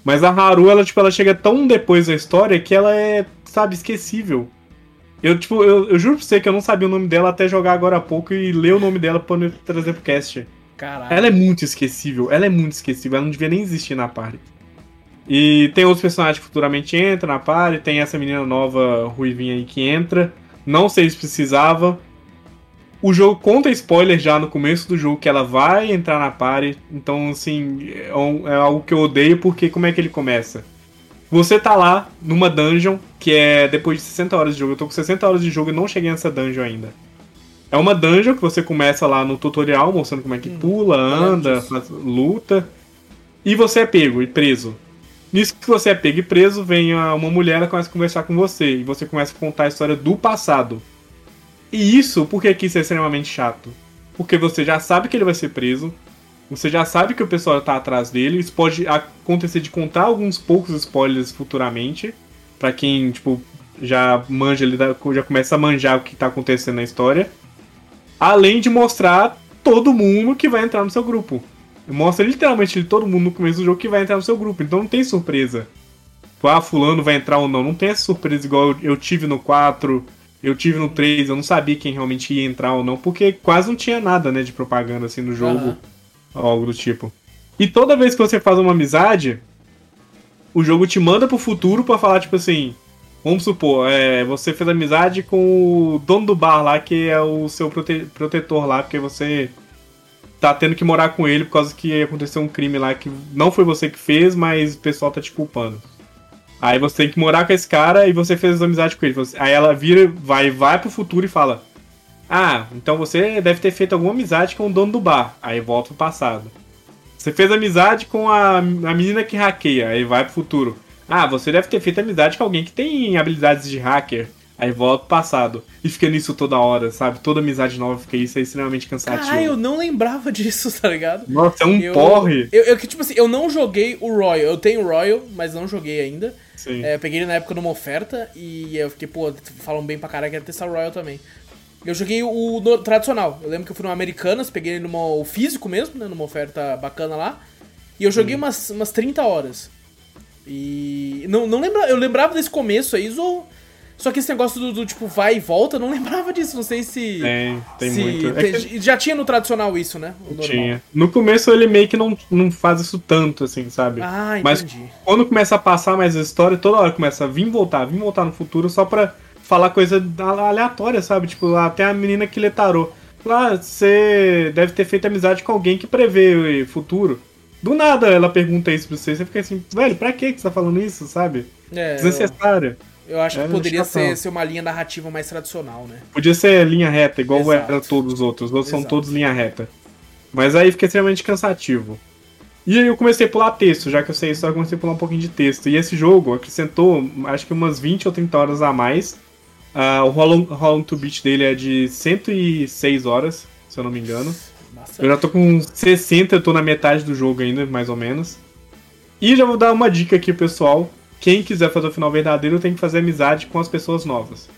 Mas a Haru, ela, tipo, ela chega tão depois da história que ela é, sabe, esquecível. Eu, tipo, eu, eu juro pra você que eu não sabia o nome dela até jogar agora há pouco e ler o nome dela pra poder trazer pro cast. Caralho. Ela é muito esquecível, ela é muito esquecível, ela não devia nem existir na party. E tem outros personagens que futuramente entram na party, tem essa menina nova ruivinha aí que entra. Não sei se precisava. O jogo conta spoiler já no começo do jogo que ela vai entrar na party. Então, assim, é, é algo que eu odeio porque como é que ele começa? Você tá lá numa dungeon que é depois de 60 horas de jogo. Eu tô com 60 horas de jogo e não cheguei nessa dungeon ainda. É uma dungeon que você começa lá no tutorial mostrando como é que pula, lembro anda, faz- luta. E você é pego e preso. Nisso que você é pego e preso, vem uma mulher ela começa a conversar com você. E você começa a contar a história do passado. E isso, por que que isso é extremamente chato? Porque você já sabe que ele vai ser preso. Você já sabe que o pessoal tá atrás dele. Isso pode acontecer de contar alguns poucos spoilers futuramente. Pra quem, tipo, já manja, ele já começa a manjar o que tá acontecendo na história. Além de mostrar todo mundo que vai entrar no seu grupo. Mostra literalmente todo mundo no começo do jogo que vai entrar no seu grupo. Então não tem surpresa. Tipo, ah, fulano vai entrar ou não. Não tem essa surpresa igual eu, tive no 4, eu tive no 3. Eu não sabia quem realmente ia entrar ou não. Porque quase não tinha nada, né, de propaganda assim no jogo. Aham. Algo do tipo. E toda vez que você faz uma amizade, o jogo te manda pro futuro pra falar, tipo assim. Vamos supor, é, você fez amizade com o dono do bar lá, que é o seu prote- protetor lá, porque você tá tendo que morar com ele por causa que aconteceu um crime lá que não foi você que fez, mas o pessoal tá te culpando. Aí você tem que morar com esse cara e você fez amizade com ele. Aí ela vira, vai, vai pro futuro e fala: Ah, então você deve ter feito alguma amizade com o dono do bar. Aí volta pro passado. Você fez amizade com a, a menina que hackeia, aí vai pro futuro. Ah, você deve ter feito amizade com alguém que tem habilidades de hacker. Aí volta pro passado. E fica nisso toda hora, sabe? Toda amizade nova fica isso, é extremamente cansativo. Caralho, eu não lembrava disso, tá ligado? Nossa, é um eu, porre. Eu, eu, que, tipo assim, eu não joguei o Royal. Eu tenho o Royal, mas não joguei ainda. Sim. É, peguei ele na época numa oferta e eu fiquei, pô, falam bem pra caralho, quero testar o Royal também. Eu joguei o tradicional. Eu lembro que eu fui no Americanas, peguei ele numa, o físico mesmo, né? Numa oferta bacana lá. E eu joguei umas, umas 30 horas. E. Não, não lembra, eu lembrava desse começo aí, Zou. Só que esse negócio do, do, tipo vai e volta, não lembrava disso. Não sei se. Tem, tem se, muito. É que... Já tinha no tradicional isso, né? tinha. No começo ele meio que não, não faz isso tanto, assim, sabe? Ah, entendi. Mas quando começa a passar mais a história, toda hora começa a vir voltar, vir voltar no futuro só pra falar coisa aleatória, sabe? Tipo, até a menina que lê tarô. Lá, você deve ter feito amizade com alguém que prevê o futuro. Do nada ela pergunta isso pra você, você fica assim, velho, pra que você tá falando isso, sabe? É, Desnecessário. Eu, eu acho é, que poderia ser, ser uma linha narrativa mais tradicional, né? Podia ser linha reta, igual Exato. era todos os outros. Os outros são todos linha reta. Mas aí fica extremamente cansativo. E aí eu comecei a pular texto, já que eu sei isso, eu comecei a pular um pouquinho de texto. E esse jogo acrescentou, acho que umas 20 ou 30 horas a mais. Uh, o Hollow to Beat dele é de 106 horas, se eu não me engano. Eu já tô com 60, eu tô na metade do jogo ainda, mais ou menos. E já vou dar uma dica aqui, pessoal. Quem quiser fazer o final verdadeiro tem que fazer amizade com as pessoas novas.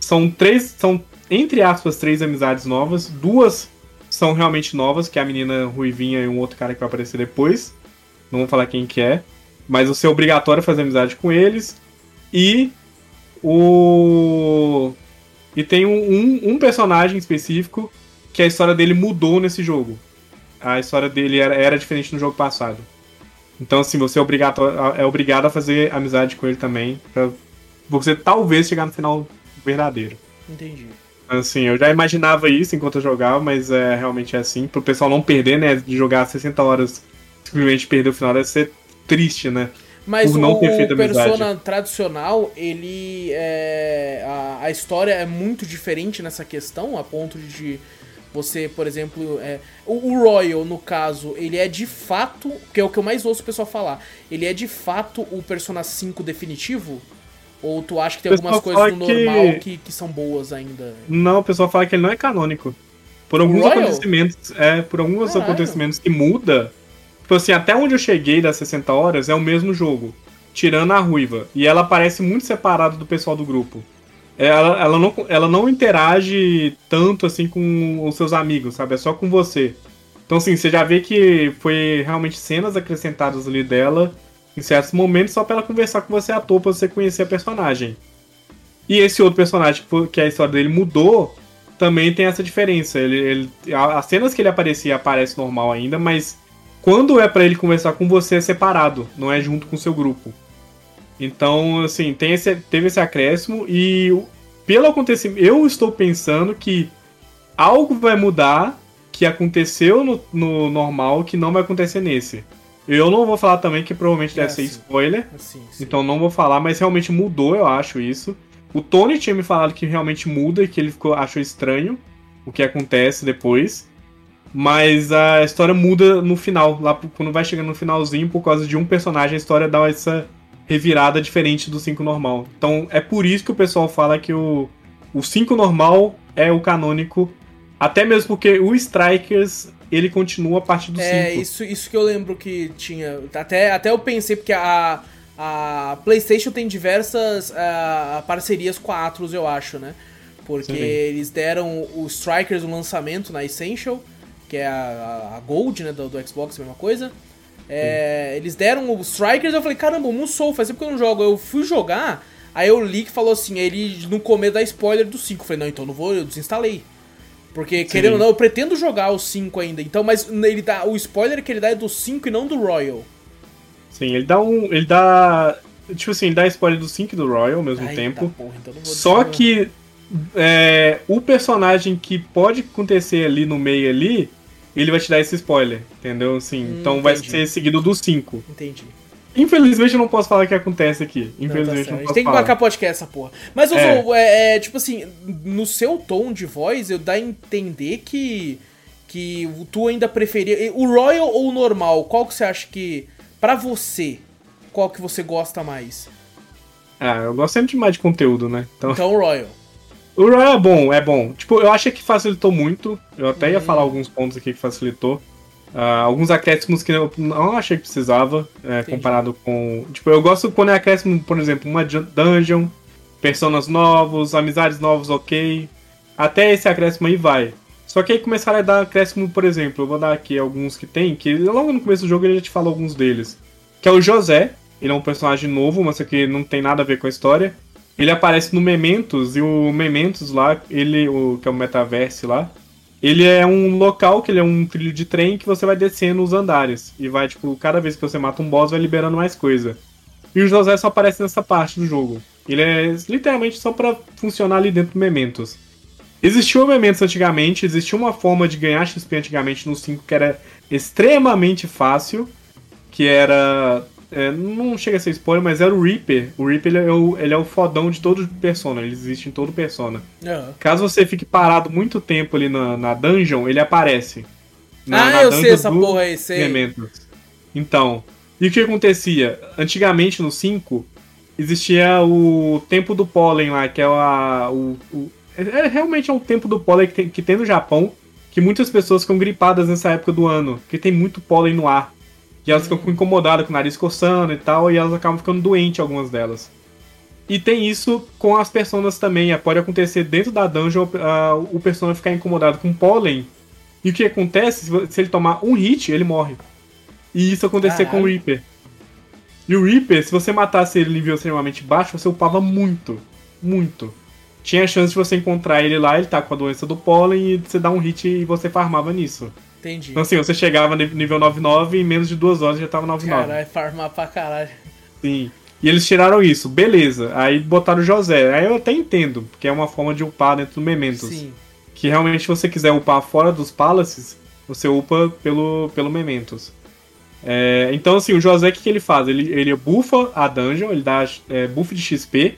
São três, são entre aspas três amizades novas. Duas são realmente novas, que é a menina ruivinha e um outro cara que vai aparecer depois. Não vou falar quem que é, mas você é obrigatório fazer amizade com eles. E o e tem um, um, um personagem específico que a história dele mudou nesse jogo. A história dele era, era diferente no jogo passado. Então, assim, você é obrigado, é obrigado a fazer amizade com ele também, pra você talvez chegar no final verdadeiro. Entendi. Assim, eu já imaginava isso enquanto eu jogava, mas é, realmente é assim. Pro pessoal não perder, né? De jogar 60 horas simplesmente perder o final deve ser triste, né? Mas o, Persona amizade. tradicional, ele é. A, a história é muito diferente nessa questão, a ponto de você, por exemplo, é, o, o, Royal, no caso, ele é de fato, que é o que eu mais ouço o pessoal falar, ele é de fato o Persona 5 definitivo? Ou tu acha que tem algumas coisas no normal que... que... Que, são boas ainda? Não, o pessoal fala que ele não é canônico. Por alguns acontecimentos, é, por alguns Caralho. acontecimentos que muda. Tipo assim, até onde eu cheguei das 60 horas é o mesmo jogo. Tirando a ruiva. E ela parece muito separada do pessoal do grupo. Ela, ela, não, ela não interage tanto assim com os seus amigos, sabe? É só com você. Então, assim, você já vê que foi realmente cenas acrescentadas ali dela em certos momentos só pra ela conversar com você à toa pra você conhecer a personagem. E esse outro personagem, que a história dele mudou, também tem essa diferença. Ele, ele, as cenas que ele aparecia aparece normal ainda, mas quando é para ele conversar com você é separado, não é junto com o seu grupo. Então, assim, tem esse, teve esse acréscimo e pelo acontecimento, eu estou pensando que algo vai mudar que aconteceu no, no normal que não vai acontecer nesse. Eu não vou falar também que provavelmente deve é, ser sim. spoiler. É, sim, sim. Então não vou falar, mas realmente mudou, eu acho isso. O Tony tinha me falado que realmente muda e que ele ficou, achou estranho o que acontece depois. Mas a história muda no final, lá quando vai chegando no finalzinho, por causa de um personagem, a história dá essa revirada diferente do 5 normal. Então é por isso que o pessoal fala que o, o 5 normal é o canônico, até mesmo porque o Strikers ele continua a partir do 5. É, isso, isso que eu lembro que tinha. Até, até eu pensei, porque a, a PlayStation tem diversas uh, parcerias com a Atlus, eu acho, né? Porque Sim. eles deram o Strikers o lançamento na Essential, que é a, a Gold, né, do, do Xbox, a mesma coisa. É, eles deram o Strikers, eu falei, caramba, o Musou, faz tempo que eu não jogo. Eu fui jogar, aí eu li que falou assim, ele no começo da spoiler do 5. Eu falei, não, então não vou, eu desinstalei. Porque, Sim. querendo ou não, eu pretendo jogar o 5 ainda. Então, mas ele dá. O spoiler que ele dá é do 5 e não do Royal. Sim, ele dá um. Ele dá. Tipo assim, ele dá spoiler do 5 e do Royal ao mesmo Ai, tempo. Tá, porra, então Só que é, o personagem que pode acontecer ali no meio ali ele vai te dar esse spoiler, entendeu? Assim, hum, então entendi. vai ser seguido do 5. Entendi. Infelizmente eu não posso falar o que acontece aqui. Infelizmente não, tá não posso A gente tem que marcar podcast essa porra. Mas, é. é, é, tipo assim, no seu tom de voz, eu dá a entender que que tu ainda preferia o Royal ou o normal? Qual que você acha que para você, qual que você gosta mais? Ah, eu gosto sempre mais de conteúdo, né? Então, então o Royal. O Royal é bom, é bom. Tipo, eu achei que facilitou muito. Eu até ia hum. falar alguns pontos aqui que facilitou. Uh, alguns acréscimos que eu não achei que precisava, é, comparado com. Tipo, eu gosto quando é acréscimo, por exemplo, uma dungeon, personas novos, amizades novos, ok. Até esse acréscimo aí vai. Só que aí começaram a dar acréscimo, por exemplo, eu vou dar aqui alguns que tem, que logo no começo do jogo ele já te fala alguns deles. Que é o José, ele é um personagem novo, mas que não tem nada a ver com a história. Ele aparece no Mementos, e o Mementos lá, ele, o, que é o metaverse lá, ele é um local que ele é um trilho de trem que você vai descendo os andares. E vai, tipo, cada vez que você mata um boss, vai liberando mais coisa. E o José só aparece nessa parte do jogo. Ele é literalmente só para funcionar ali dentro do Mementos. Existiu Mementos antigamente, existia uma forma de ganhar XP antigamente no 5 que era extremamente fácil, que era é, não chega a ser spoiler, mas era o Reaper. O Reaper ele é o, ele é o fodão de todo Persona, ele existe em todo Persona. Uhum. Caso você fique parado muito tempo ali na, na dungeon, ele aparece. Na, ah, na eu sei essa porra aí, sei. Então, e o que acontecia? Antigamente no 5, existia o tempo do pólen lá, que é a, o, o é, é, realmente é um tempo do pólen que tem, que tem no Japão, que muitas pessoas ficam gripadas nessa época do ano, porque tem muito pólen no ar. E elas ficam incomodadas com o nariz coçando e tal, e elas acabam ficando doentes, algumas delas. E tem isso com as personas também. Pode acontecer dentro da dungeon o persona ficar incomodado com pólen. E o que acontece? Se ele tomar um hit, ele morre. E isso acontecer com o Reaper. E o Reaper, se você matasse ele em nível extremamente baixo, você upava muito. Muito. Tinha a chance de você encontrar ele lá, ele tá com a doença do pólen, e você dá um hit e você farmava nisso. Entendi. Então assim, você chegava nível 99 e em menos de duas horas já tava 99. Caralho, farmar pra caralho. Sim. E eles tiraram isso, beleza. Aí botaram o José. Aí eu até entendo, porque é uma forma de upar dentro do Mementos. Sim. Que realmente, se você quiser upar fora dos Palaces, você upa pelo, pelo Mementos. É, então, assim, o José, o que, que ele faz? Ele, ele bufa a dungeon, ele dá é, buff de XP,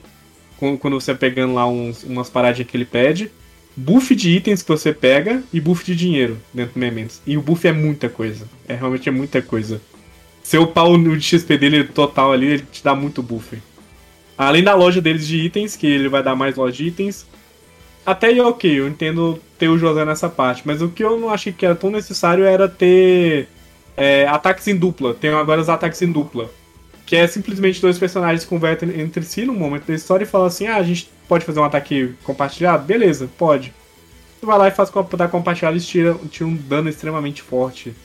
quando você pegando lá uns, umas paradinhas que ele pede buff de itens que você pega e buff de dinheiro dentro do Mementos. E o buff é muita coisa. É realmente é muita coisa. Seu pau no XP dele total ali, ele te dá muito buff. Além da loja deles de itens, que ele vai dar mais loja de itens. Até aí, ok, eu entendo ter o José nessa parte. Mas o que eu não achei que era tão necessário era ter é, ataques em dupla. Tem agora os ataques em dupla. Que é simplesmente dois personagens convertem entre si no momento da história e falam assim: ah, a gente pode fazer um ataque compartilhado? Beleza, pode. Você vai lá e faz ataque compartilhado e tira, tira um dano extremamente forte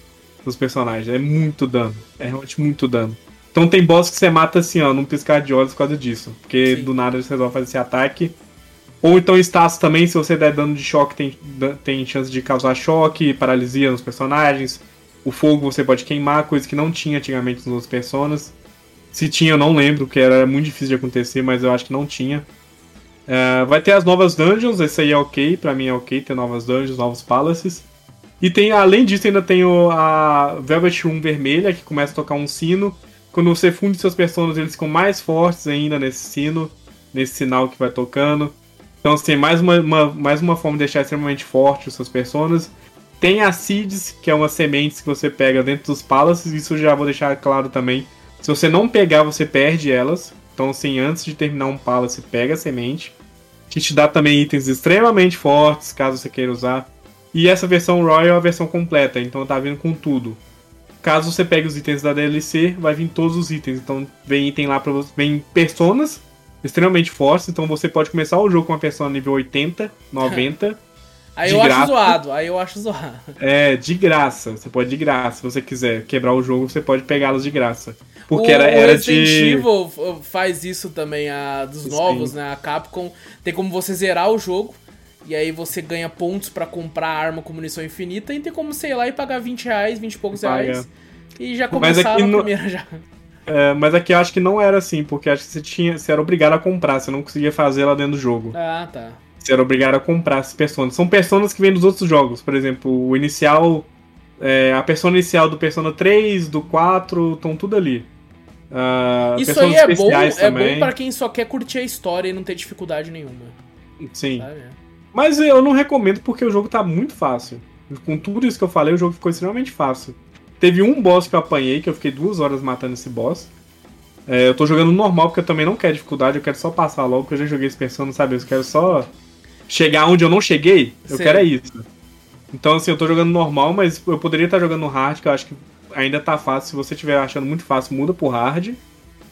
dos personagens. É muito dano. É realmente muito dano. Então tem boss que você mata assim, ó, num piscar de olhos por causa disso. Porque Sim. do nada você resolve fazer esse ataque. Ou então status também, se você der dano de choque, tem, tem chance de causar choque, paralisia nos personagens. O fogo você pode queimar, coisa que não tinha antigamente nos outros personas. Se tinha, eu não lembro, que era muito difícil de acontecer, mas eu acho que não tinha. Uh, vai ter as novas dungeons, esse aí é ok, pra mim é ok ter novas dungeons, novos palaces. E tem, além disso, ainda tem a Velvet Room vermelha, que começa a tocar um sino. Quando você funde seus personagens, eles ficam mais fortes ainda nesse sino, nesse sinal que vai tocando. Então, assim, mais uma, uma, mais uma forma de deixar extremamente forte os seus personagens. Tem as seeds, que é umas sementes que você pega dentro dos palaces, isso já vou deixar claro também se você não pegar, você perde elas. Então, assim, antes de terminar um palace, pega a semente. Que te dá também itens extremamente fortes, caso você queira usar. E essa versão Royal é a versão completa, então tá vindo com tudo. Caso você pegue os itens da DLC, vai vir todos os itens. Então vem item lá pra você. Vem personas extremamente fortes. Então você pode começar o jogo com uma persona nível 80, 90. Aí eu graça. acho zoado, aí eu acho zoado. É, de graça. Você pode de graça. Se você quiser quebrar o jogo, você pode pegá-los de graça. Porque o, era, era Resident de. Evil faz isso também, a, dos novos, Sim. né? A Capcom tem como você zerar o jogo. E aí você ganha pontos para comprar arma com munição infinita e tem como, sei lá, e pagar 20 reais, 20 e poucos Paga. reais. E já começar a no... primeira já. É, mas aqui eu acho que não era assim, porque acho que você tinha. Você era obrigado a comprar, você não conseguia fazer lá dentro do jogo. Ah, tá. Você era obrigado a comprar essas personas. São personas que vêm dos outros jogos. Por exemplo, o inicial. É, a persona inicial do Persona 3, do 4, estão tudo ali. Uh, Isso aí é bom, é bom para quem só quer curtir a história e não ter dificuldade nenhuma. Sim. Sabe? Mas eu não recomendo porque o jogo tá muito fácil. Com tudo isso que eu falei, o jogo ficou extremamente fácil. Teve um boss que eu apanhei, que eu fiquei duas horas matando esse boss. É, eu tô jogando normal porque eu também não quero dificuldade, eu quero só passar logo, porque eu já joguei esse persona, sabe? Eu quero só chegar onde eu não cheguei, eu Sim. quero é isso. Então, assim, eu tô jogando normal, mas eu poderia estar jogando no hard, que eu acho que ainda tá fácil. Se você estiver achando muito fácil, muda pro hard.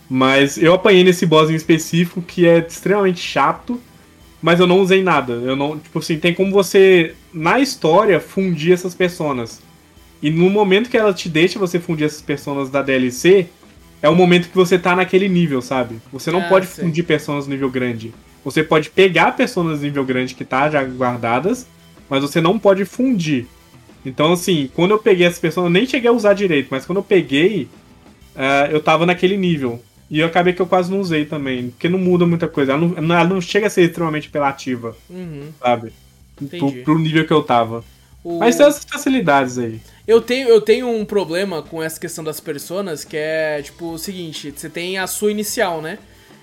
Mas eu apanhei nesse boss em específico que é extremamente chato. mas eu não usei nada. Eu não, tipo assim, tem como você na história fundir essas personas. E no momento que ela te deixa você fundir essas personas da DLC, é o momento que você tá naquele nível, sabe? Você não Ah, pode sei. fundir personas no nível grande. Você pode pegar personas no nível grande que tá já guardadas, mas você não pode fundir. Então, assim, quando eu peguei essas personas, eu nem cheguei a usar direito, mas quando eu peguei, ah, eu tava naquele nível. E eu acabei que eu quase não usei também, porque não muda muita coisa. Ela não, ela não chega a ser extremamente apelativa, Uhum, sabe? Pro, pro nível que eu tava. O- Mas tem essas facilidades aí. Eu tenho, eu tenho um problema com essa questão das personas, que é, tipo, o seguinte, você tem a sua inicial, né?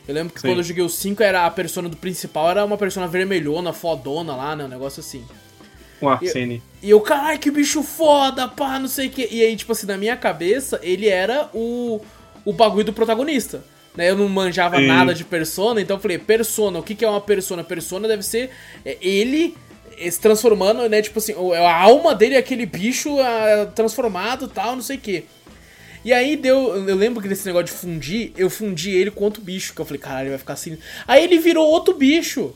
Eu lembro que Sim. quando eu joguei o 5, era a persona do principal, era uma persona vermelhona, fodona lá, né? Um negócio assim. Com Arsene. E eu, caralho, que bicho foda, pá, não sei o que. E aí, tipo assim, na minha cabeça, ele era o, o bagulho do protagonista. Né? Eu não manjava nada de persona, então eu falei, persona, o que, que é uma persona? Persona deve ser é, ele eh, se transformando, né? Tipo assim, o- a alma dele é aquele bicho ah, transformado e tal, não sei o que. E aí deu. Eu lembro que nesse negócio de fundir, eu fundi ele com outro bicho. Que eu falei, caralho, ele vai ficar assim. Aí ele virou outro bicho.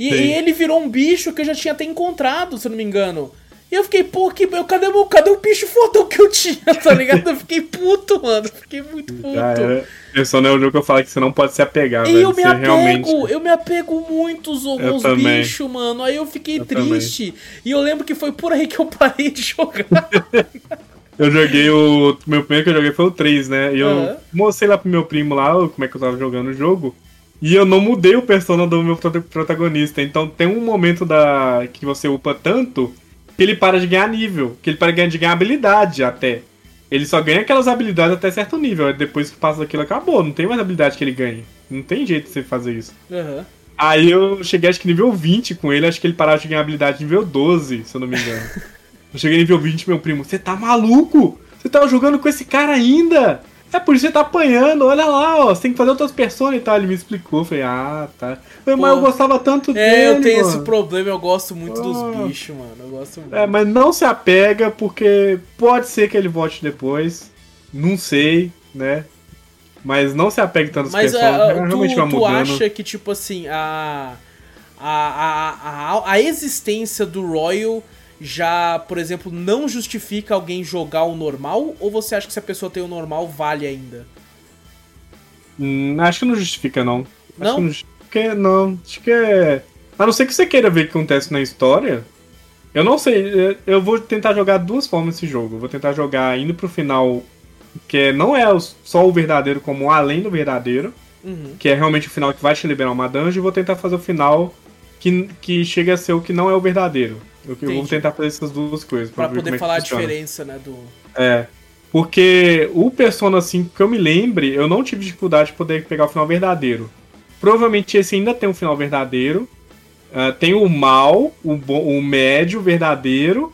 E, e ele virou um bicho que eu já tinha até encontrado, se eu não me engano. E eu fiquei, pô, que, eu, cadê, o- cadê o bicho fodão que eu tinha, tá ligado? Eu fiquei puto, mano. Fiquei muito puto. Já era. Persona é um jogo que eu falo que você não pode se apegar, E velho. eu me apego, realmente. eu me apego muito aos, aos também. bichos, mano. Aí eu fiquei Eu triste. E eu lembro que foi por aí que eu parei de jogar. Eu joguei o. Meu primeiro que eu joguei foi o 3, né? E eu Aham. mostrei lá pro meu primo lá como é que eu tava jogando o jogo. E eu não mudei o persona do meu prota- protagonista. Então tem um momento da que você upa tanto que ele para de ganhar nível. Que ele para de ganhar- de ganhar habilidade até. Ele só ganha aquelas habilidades até certo nível. Aí Depois que passa daquilo, acabou. Não tem mais habilidade que ele ganhe. Não tem jeito de você fazer isso. Aham. Aí eu cheguei acho que nível 20 com ele, acho que ele parava de ganhar habilidade nível 12, se eu não me engano. eu cheguei nível 20, meu primo, você tá maluco? Você tava jogando com esse cara ainda? É por isso que você tá apanhando, olha lá, ó, você tem que fazer outras personas e tal. Ele me explicou, eu falei, ah, tá. Falei, mas Pô. eu gostava tanto dele. É, eu tenho esse mano. problema, eu gosto muito Ah. dos bichos, mano. Eu gosto muito. É, mas não se apega, porque pode ser que ele volte depois. Não sei, né? Mas não se apegue tanto às Mas ah, realmente vai tu, tu acha que, tipo assim, a, a, a, a, a existência do Royal já, por exemplo, não justifica alguém jogar o normal? Ou você acha que se a pessoa tem o normal, vale ainda? Hum, acho que não justifica, não. Acho Não? que não justifica, não. Acho que é. A não ser que você queira ver o que acontece na história. Eu não sei. eu- vou tentar jogar duas formas esse jogo. Eu vou tentar jogar indo pro final, que é- não é só o verdadeiro, como além do verdadeiro, Uhum. que é realmente o final que vai te liberar uma dungeon, e vou tentar fazer o final que, que chega a ser o que não é o verdadeiro. Eu, eu vou tentar fazer essas duas coisas. Pra poder é que falar a diferença, né, do... É. Porque o Persona 5 que eu me lembre, eu não tive dificuldade de poder pegar o final verdadeiro. Provavelmente esse ainda tem um final verdadeiro. Ah, tem o mal, o, bo- o médio, o verdadeiro.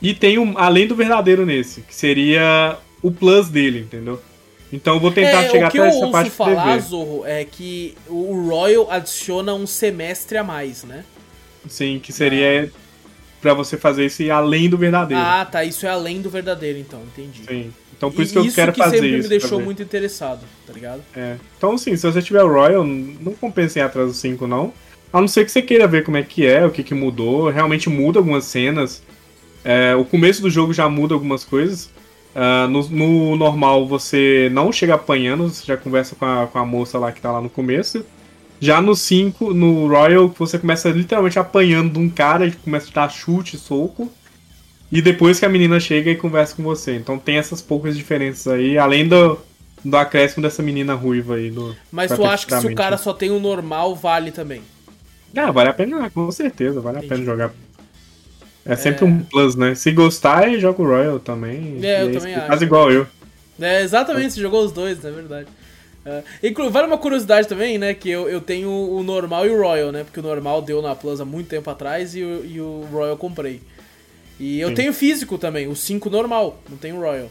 E tem um além do verdadeiro nesse, que seria o plus dele, entendeu? Então eu vou tentar é, chegar o que até eu essa ouço parte falar. Zorro, é que o Royal adiciona um semestre a mais, né? Sim, que seria pra você fazer esse além do verdadeiro. Ah, tá, isso é além do verdadeiro, então, entendi. Sim. Então por E isso que eu quero fazer sempre isso. me deixou muito interessado, tá ligado? É. Então, assim, se você tiver o Royal, não compensa em ir atrás do 5, não. A não ser que você queira ver como é que é, o que, que mudou. Realmente muda algumas cenas. É, o começo do jogo já muda algumas coisas. Ah, no, no normal, você não chega apanhando, você já conversa com a, com a moça lá que tá lá no começo. Já no 5, no Royal, você começa literalmente apanhando de um cara e começa a dar chute, soco. E depois que a menina chega e conversa com você. Então tem essas poucas diferenças aí, além do, do acréscimo dessa menina ruiva aí. Do, Mas tu acha que se o cara só tem o normal, vale também? Ah, vale a pena, com certeza, vale a Entendi. pena jogar. É sempre um plus, né? Se gostar, joga o Royal também. É, eu E também acho. Faz igual eu. É, exatamente, você jogou os dois, é verdade. Inclu- vale uma curiosidade também, né? Que eu, eu tenho o normal e o Royal, né? Porque o normal deu na Plus há muito tempo atrás e o, e o Royal eu comprei. E eu Sim. tenho físico também, o 5 normal, não tenho o Royal.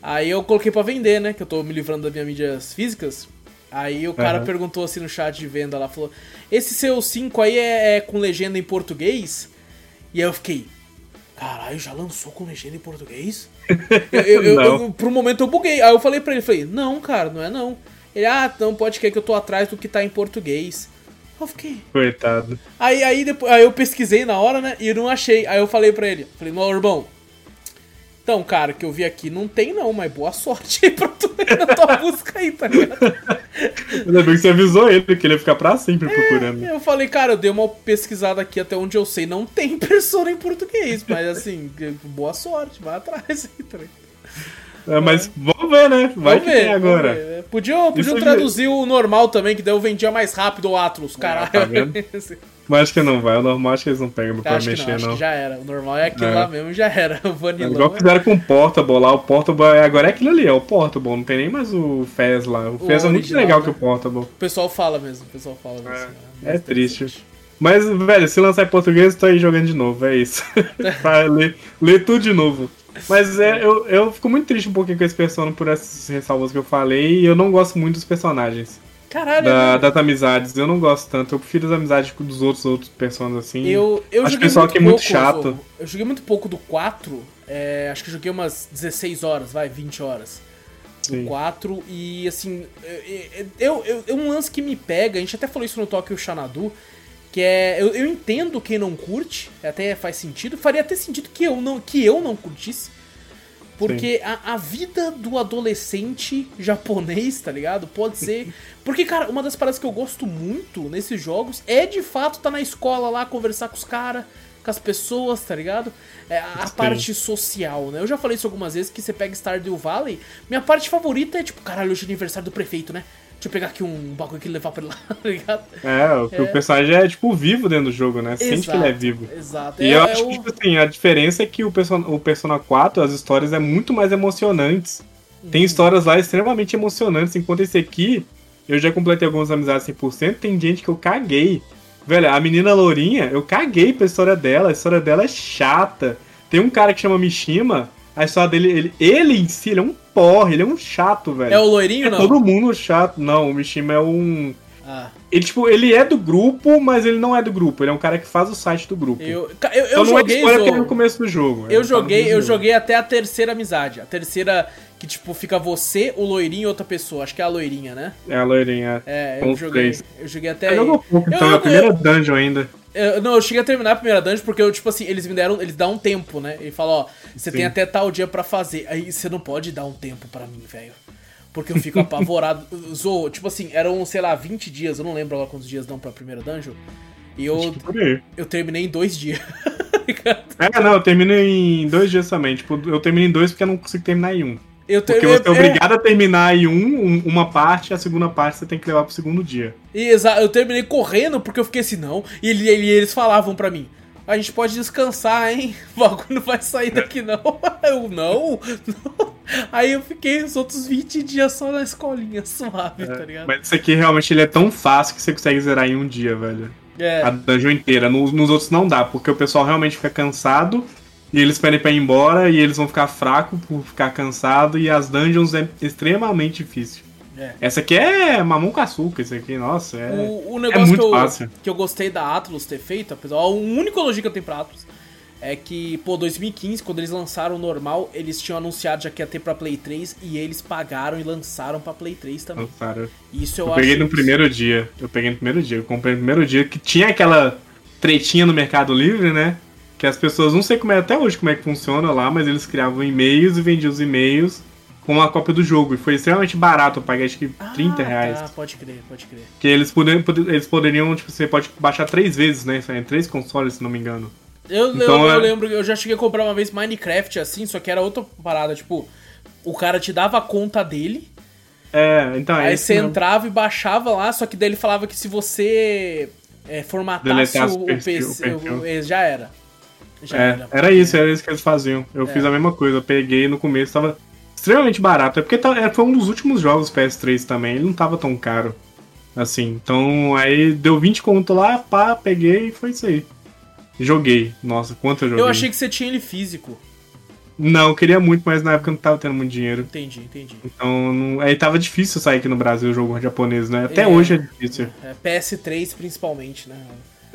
Aí eu coloquei pra vender, né? Que eu tô me livrando das minhas mídias físicas. Aí o cara Aham. perguntou assim no chat de venda lá, falou: Esse seu 5 aí é, é com legenda em português? E aí eu fiquei. Caralho, já lançou com legenda em português? Eu, eu, eu, Não. eu- por um momento eu buguei. Aí eu falei pra ele, falei, não, cara, não é não. Ele, ah, não, pode querer que eu tô atrás do que tá em português. Eu fiquei. Coitado. Aí, aí, depois, aí eu pesquisei na hora, né? E eu não achei. Aí eu falei pra ele, falei, meu irmão. Então, cara, que eu vi aqui não tem não, mas boa sorte aí pra tu na tua busca aí, tá ligado? Ainda bem que você avisou ele que ele ia ficar pra sempre procurando. Eu falei, cara, eu dei uma pesquisada aqui até onde eu sei, não tem persona em português, mas assim, boa sorte, vai atrás aí, tá ligado? É, mas vamos ver, né? Vai Vamos ver, agora. ver. Podiam, podiam Isso traduzir o normal também, que daí eu vendia mais rápido o Atlas, caralho. tá vendo? Mas acho que não vai. O normal acho que eles não pegam pra acho que mexer, não, acho não. que já era. O normal é aquilo É. lá mesmo, já era. O É vanilão. igual é- fizeram com o Portable lá. O Portable é- agora é aquilo ali, é o Portable. Não tem nem mais o Fez lá. O Fez é muito legal né? que o Portable. O pessoal fala mesmo, o pessoal fala mesmo. É, né? é triste. Mas, velho, se lançar em português, eu tô aí jogando de novo, é isso. pra ler, ler tudo de novo. Mas é, eu, eu fico muito triste um pouquinho com esse personagem por essas ressalvas que eu falei. E eu não gosto muito dos personagens. Caralho, da- eu- das amizades. Eu não gosto tanto. Eu prefiro as amizades dos outros outros personagens assim. eu, eu Acho que o pessoal muito aqui é muito pouco, chato. Eu joguei muito pouco do 4. é, acho que eu joguei umas 16 horas, vai, 20 horas. Sim. Do 4. E assim, eu, eu, eu- é um lance que me pega. A gente até falou isso no Tokyo Xanadu. Que é. Eu, eu entendo quem não curte, até faz sentido. Faria até sentido que eu não, que eu não curtisse. Porque a, a vida do adolescente japonês, tá ligado? Pode ser. Porque, cara, uma das paradas que eu gosto muito nesses jogos é de fato tá na escola lá, conversar com os caras, com as pessoas, tá ligado? É a, Sim. parte social, né? Eu já falei isso algumas vezes que você pega Stardew Valley. Minha parte favorita é tipo, caralho, hoje é aniversário do prefeito, né? Deixa eu pegar aqui um bagulho aqui e levar pra lá, tá ligado? É, o, que o personagem é, tipo, vivo dentro do jogo, né? Sente que ele é vivo. Exato. E É- eu é acho o- que, tipo assim, a diferença é que o Persona, o Persona 4, as histórias é muito mais emocionantes. Uhum. Tem histórias lá extremamente emocionantes, enquanto esse aqui, eu já completei algumas amizades 100%, tem gente que eu caguei. Velho, a menina Lourinha, eu caguei pra história dela, a história dela é chata. Tem um cara que chama Mishima, a história dele, ele, ele em si, ele é um porre, ele é um chato, velho. É o loirinho, É não? todo mundo chato. Não, o Mishima é um... Ah, Ele, tipo, ele é do grupo, mas ele não é do grupo. Ele é um cara que faz o site do grupo. eu, eu, eu Então não é joguei. spoiler é no começo do jogo. Eu É, joguei, tá no eu do joguei até a terceira amizade. A terceira que, tipo, fica você, o loirinho e outra pessoa. Acho que é a loirinha, né? jogo. É a loirinha. É, eu joguei. Eu joguei até É, aí. jogou pouco, Eu- então. é a eu- primeira dungeon ainda. Eu- não, eu cheguei a terminar a primeira dungeon porque eu, tipo assim, eles me deram. Eles dão um tempo, né? Ele fala, ó, você Sim. tem até tal dia pra fazer. Aí você não pode dar um tempo pra mim, velho. Porque eu fico apavorado. Zou, tipo assim, eram, sei lá, 20 dias, eu não lembro agora quantos dias dão pra primeira dungeon. E eu, eu terminei em dois dias. É, não, eu termino em dois dias também. Tipo, eu termino em dois porque eu não consigo terminar em um. Eu Porque terminei- você é obrigado a terminar em um, um- uma parte, e a segunda parte você tem que levar pro segundo dia. E exa- eu terminei correndo porque eu fiquei assim, não. E, ele- e eles falavam pra mim: a gente pode descansar, hein? O bagulho não vai sair daqui, não. Eu, não, não. Aí eu fiquei os outros 20 dias só na escolinha, suave, tá ligado? Mas esse aqui realmente ele é tão fácil que você consegue zerar em um dia, velho. É, A dungeon inteira. Nos, nos outros não dá, porque o pessoal realmente fica cansado. E eles pedem pra ir embora e eles vão ficar fracos por ficar cansado. E as dungeons é extremamente difícil. É. Essa aqui é mamão com açúcar, isso aqui, nossa, é. O, o negócio muito que, eu, fácil. que eu gostei da Atlus ter feito, apesar. O único elogio que eu tenho pra Atlus é que, pô, 2015, quando eles lançaram o normal, eles tinham anunciado já que ia ter pra Play 3 e eles pagaram e lançaram pra Play 3 também. Cara, Isso eu, eu acho. peguei no primeiro dia. Eu peguei no primeiro dia. Eu comprei no primeiro dia que tinha aquela tretinha no Mercado Livre, né? Que as pessoas, não sei como é até hoje como é que funciona lá, mas eles criavam e-mails e vendiam os e-mails com uma cópia do jogo. E foi extremamente barato, eu paguei acho que 30 reais. Ah, pode crer, pode crer. Que eles poderiam, eles poderiam, tipo, você pode baixar três vezes, né? Em três consoles, se não me engano. Eu, Então, eu, eu é- lembro, eu já cheguei a comprar uma vez Minecraft assim, só que era outra parada, tipo, o cara te dava a conta dele, É, então é aí você mesmo. entrava e baixava lá, só que daí ele falava que se você é, formatasse o, o o perfil- PC, o perfil. é, já era. Já É, era isso, era isso que eles faziam. Eu fiz a mesma coisa, eu peguei no começo, tava extremamente barato. É porque tá- é, foi um dos últimos jogos PS3 também, ele não tava tão caro. Assim, então aí deu 20 conto lá, pá, peguei e foi isso aí. Joguei. Nossa, quanto eu joguei. Eu achei que você tinha ele físico. Não, eu queria muito, mas na época eu não tava tendo muito dinheiro. Entendi, entendi. Então, não... aí tava difícil sair aqui no Brasil o jogo japonês, né? Até É. hoje é difícil. É, PS3 principalmente, né?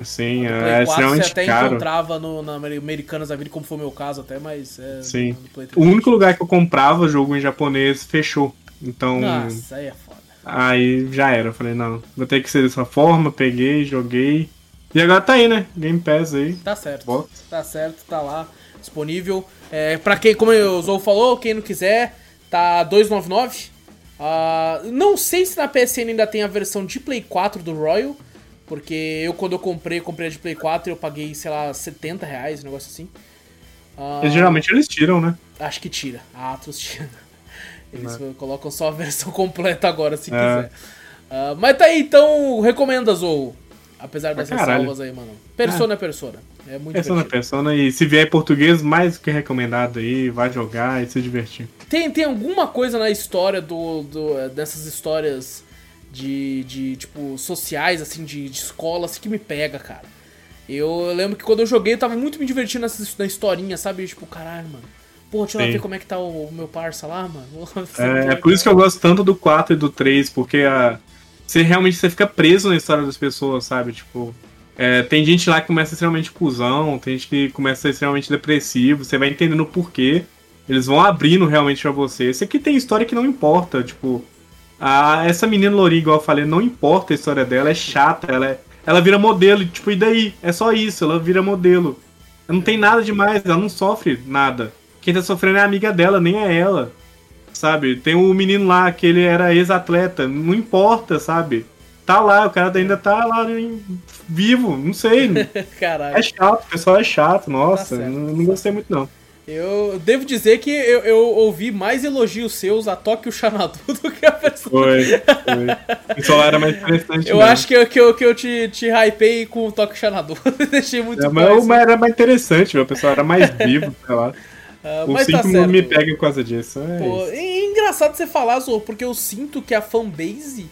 Sim, No Play é 4 você extremamente até caro. encontrava no, na Americanas da vida, como foi o meu caso até, mas é, Sim. no Play O 3. único lugar que eu comprava jogo em japonês fechou. Então, Nossa, aí é foda. Aí já era. Eu falei, não, vou ter que ser dessa forma. Peguei, joguei. E agora tá aí, né? Game Pass aí. Tá certo. Box. Tá certo, tá lá. Disponível. É, pra quem, como o Zou falou, quem não quiser, tá 299. Uh, não sei se na PSN ainda tem a versão de Play 4 do Royal. Porque eu, quando eu comprei, comprei a de Play 4 eu paguei, sei lá, 70 reais, um negócio assim. Uh, geralmente eles tiram, né? Acho que tira. A Atlus tira. Eles é. colocam só a versão completa agora, se é. quiser. Uh, mas tá aí, então, recomenda, Zou. Apesar dessas salvas aí, mano. Persona é, Persona. É muito Persona divertido. Persona. E se vier em português, mais do que recomendado aí. Vai jogar e se divertir. Tem, tem alguma coisa na história do, do dessas histórias de, de tipo, sociais, assim, de, de escola, assim, que me pega, cara. Eu lembro que quando eu joguei, eu tava muito me divertindo nessa, na historinha, sabe? Tipo, caralho, mano. Pô, deixa eu ver como é que tá o, o meu parça lá, mano. É, é por isso que eu gosto tanto do 4 e do 3, porque a você realmente você fica preso na história das pessoas, sabe? Tipo, é, tem gente lá que começa extremamente cuzão, tem gente que começa a ser extremamente depressivo, você vai entendendo o porquê. Eles vão abrindo realmente pra você. Esse aqui tem história que não importa, tipo. Essa menina Lori, igual eu falei, não importa a história dela, é chata, ela, é, ela vira modelo, tipo, e daí? É só isso, ela vira modelo. Não tem nada demais, ela não sofre nada. Quem tá sofrendo é a amiga dela, nem é ela sabe? Tem o um menino lá que ele era ex-atleta, não importa, sabe? Tá lá, o cara ainda tá lá vivo, não sei. Caralho. É chato, o pessoal é chato, nossa, tá não, não gostei muito não. Eu devo dizer que eu, eu, ouvi mais elogios seus a Tóquio Xanadu do que a pessoa. Foi, foi. O celular era mais interessante. Eu mesmo. acho que eu, que eu, que eu te, te hypei com o Tóquio Xanadu. Deixei muito é, mas, mas era mais interessante, meu. O pessoal era mais vivo, sei lá. Uh, o 5 tá não me pega por causa disso. É, Pô, é engraçado você falar, Zô, porque eu sinto que a fanbase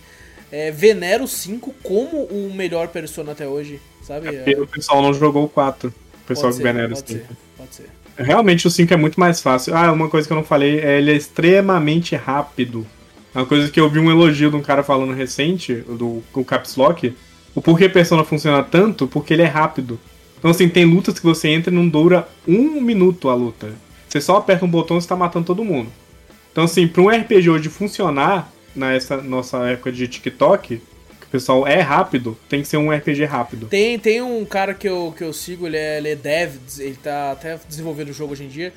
é, venera o 5 como o melhor Persona até hoje, sabe? É o pessoal não jogou o 4. O pessoal pode que ser, venera o 5. Ser, pode ser. Realmente o 5 é muito mais fácil. Ah, uma coisa que eu não falei é ele é extremamente rápido. Uma coisa que eu vi um elogio de um cara falando recente, do, do Caps Lock. O porquê Persona funciona tanto, porque ele é rápido. Então, assim, tem lutas que você entra e não dura um minuto a luta. Você só aperta um botão e está matando todo mundo. Então, assim, para um RPG hoje funcionar nessa nossa época de TikTok, pessoal é rápido, tem que ser um RPG rápido. Tem, tem um cara que eu, que eu sigo, ele é, ele é dev, ele tá até desenvolvendo o jogo hoje em dia.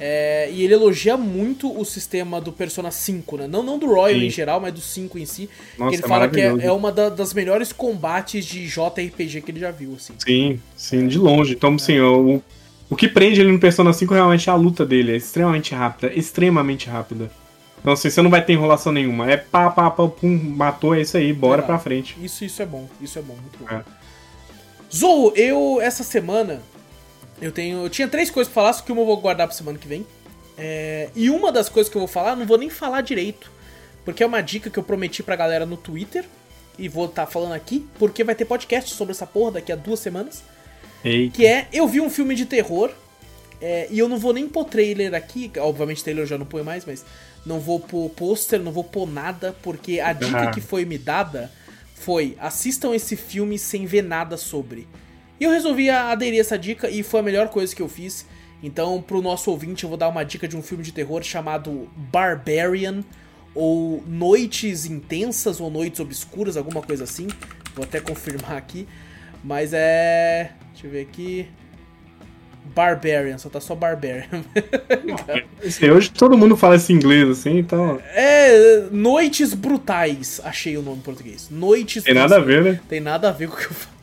É, e ele elogia muito o sistema do Persona 5, né? Não, não do Royal Sim. em geral, mas do 5 em si. Nossa, ele é fala que é, é uma da, das melhores combates de JRPG que ele já viu, assim. Sim, sim, de longe. Então, assim, o, o que prende ele no Persona 5 realmente é a luta dele. É extremamente rápida. Extremamente rápida. Então, assim, você não vai ter enrolação nenhuma. É pá, pá, pá, pum, matou, é isso aí, bora pra frente. Isso, isso é bom. Isso é bom, muito bom. É. Zou, eu, essa semana, eu tenho. Eu tinha três coisas pra falar, só que uma eu vou guardar pra semana que vem. É, e uma das coisas que eu vou falar, não vou nem falar direito. Porque é uma dica que eu prometi pra galera no Twitter. E vou estar tá falando aqui, porque vai ter podcast sobre essa porra daqui a duas semanas. Eita. Que é, eu vi um filme de terror, é, e eu não vou nem pôr trailer aqui, obviamente trailer eu já não põe mais, mas não vou pôr pôster, não vou pôr nada, porque a dica que foi me dada foi, assistam esse filme sem ver nada sobre. E eu resolvi aderir a essa dica e foi a melhor coisa que eu fiz. Então, pro nosso ouvinte, eu vou dar uma dica de um filme de terror chamado Barbarian, ou Noites Intensas, ou Noites Obscuras, alguma coisa assim. Vou até confirmar aqui. Mas é. Deixa eu ver aqui. Barbarian, só tá só Barbarian. Não, hoje todo mundo fala esse inglês assim, então. É, Noites Brutais, achei o nome em português. Noites Tem nada a ver, né? Tem nada a ver com o que eu falo.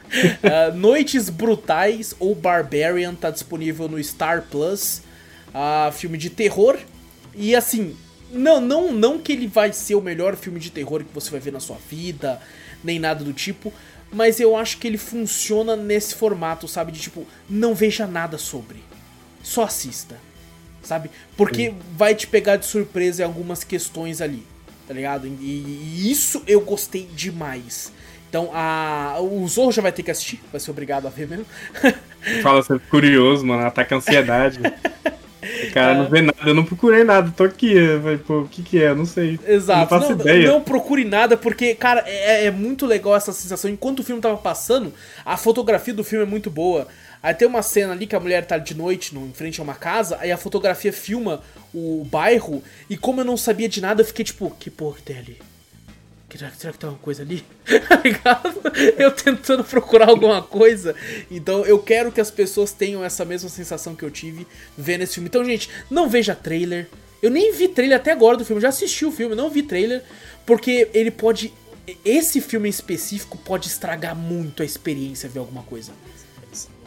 uh, Noites Brutais ou Barbarian tá disponível no Star Plus. Uh, filme de terror. E assim, não, não, não que ele vai ser o melhor filme de terror que você vai ver na sua vida, nem nada do tipo mas eu acho que ele funciona nesse formato, sabe? De tipo, não veja nada sobre. Só assista. Sabe? Porque Sim. vai te pegar de surpresa em algumas questões ali. Tá ligado? E, e isso eu gostei demais. Então, a, o Zorro já vai ter que assistir, vai ser obrigado a ver mesmo. Fala, você é curioso, mano, ataca a ansiedade. Cara não vê nada, eu não procurei nada, tô aqui. Falei, pô, o que que é? Não sei. Exato. Não, faço não, ideia. não procure nada, porque, cara, é, é, muito legal essa sensação. Enquanto o filme tava passando, a fotografia do filme é muito boa. Aí tem uma cena ali que a mulher tá de noite no, em frente a uma casa, aí a fotografia filma o bairro, e como eu não sabia de nada, eu fiquei tipo, que porra que tem ali? Será, será que tem uma coisa ali? Tá ligado? Eu tentando procurar alguma coisa. Então eu quero que as pessoas tenham essa mesma sensação que eu tive vendo esse filme. Então, gente, não veja trailer. Eu nem vi trailer até agora do filme. já assisti o filme, não vi trailer. Porque ele pode. Esse filme em específico pode estragar muito a experiência ver alguma coisa.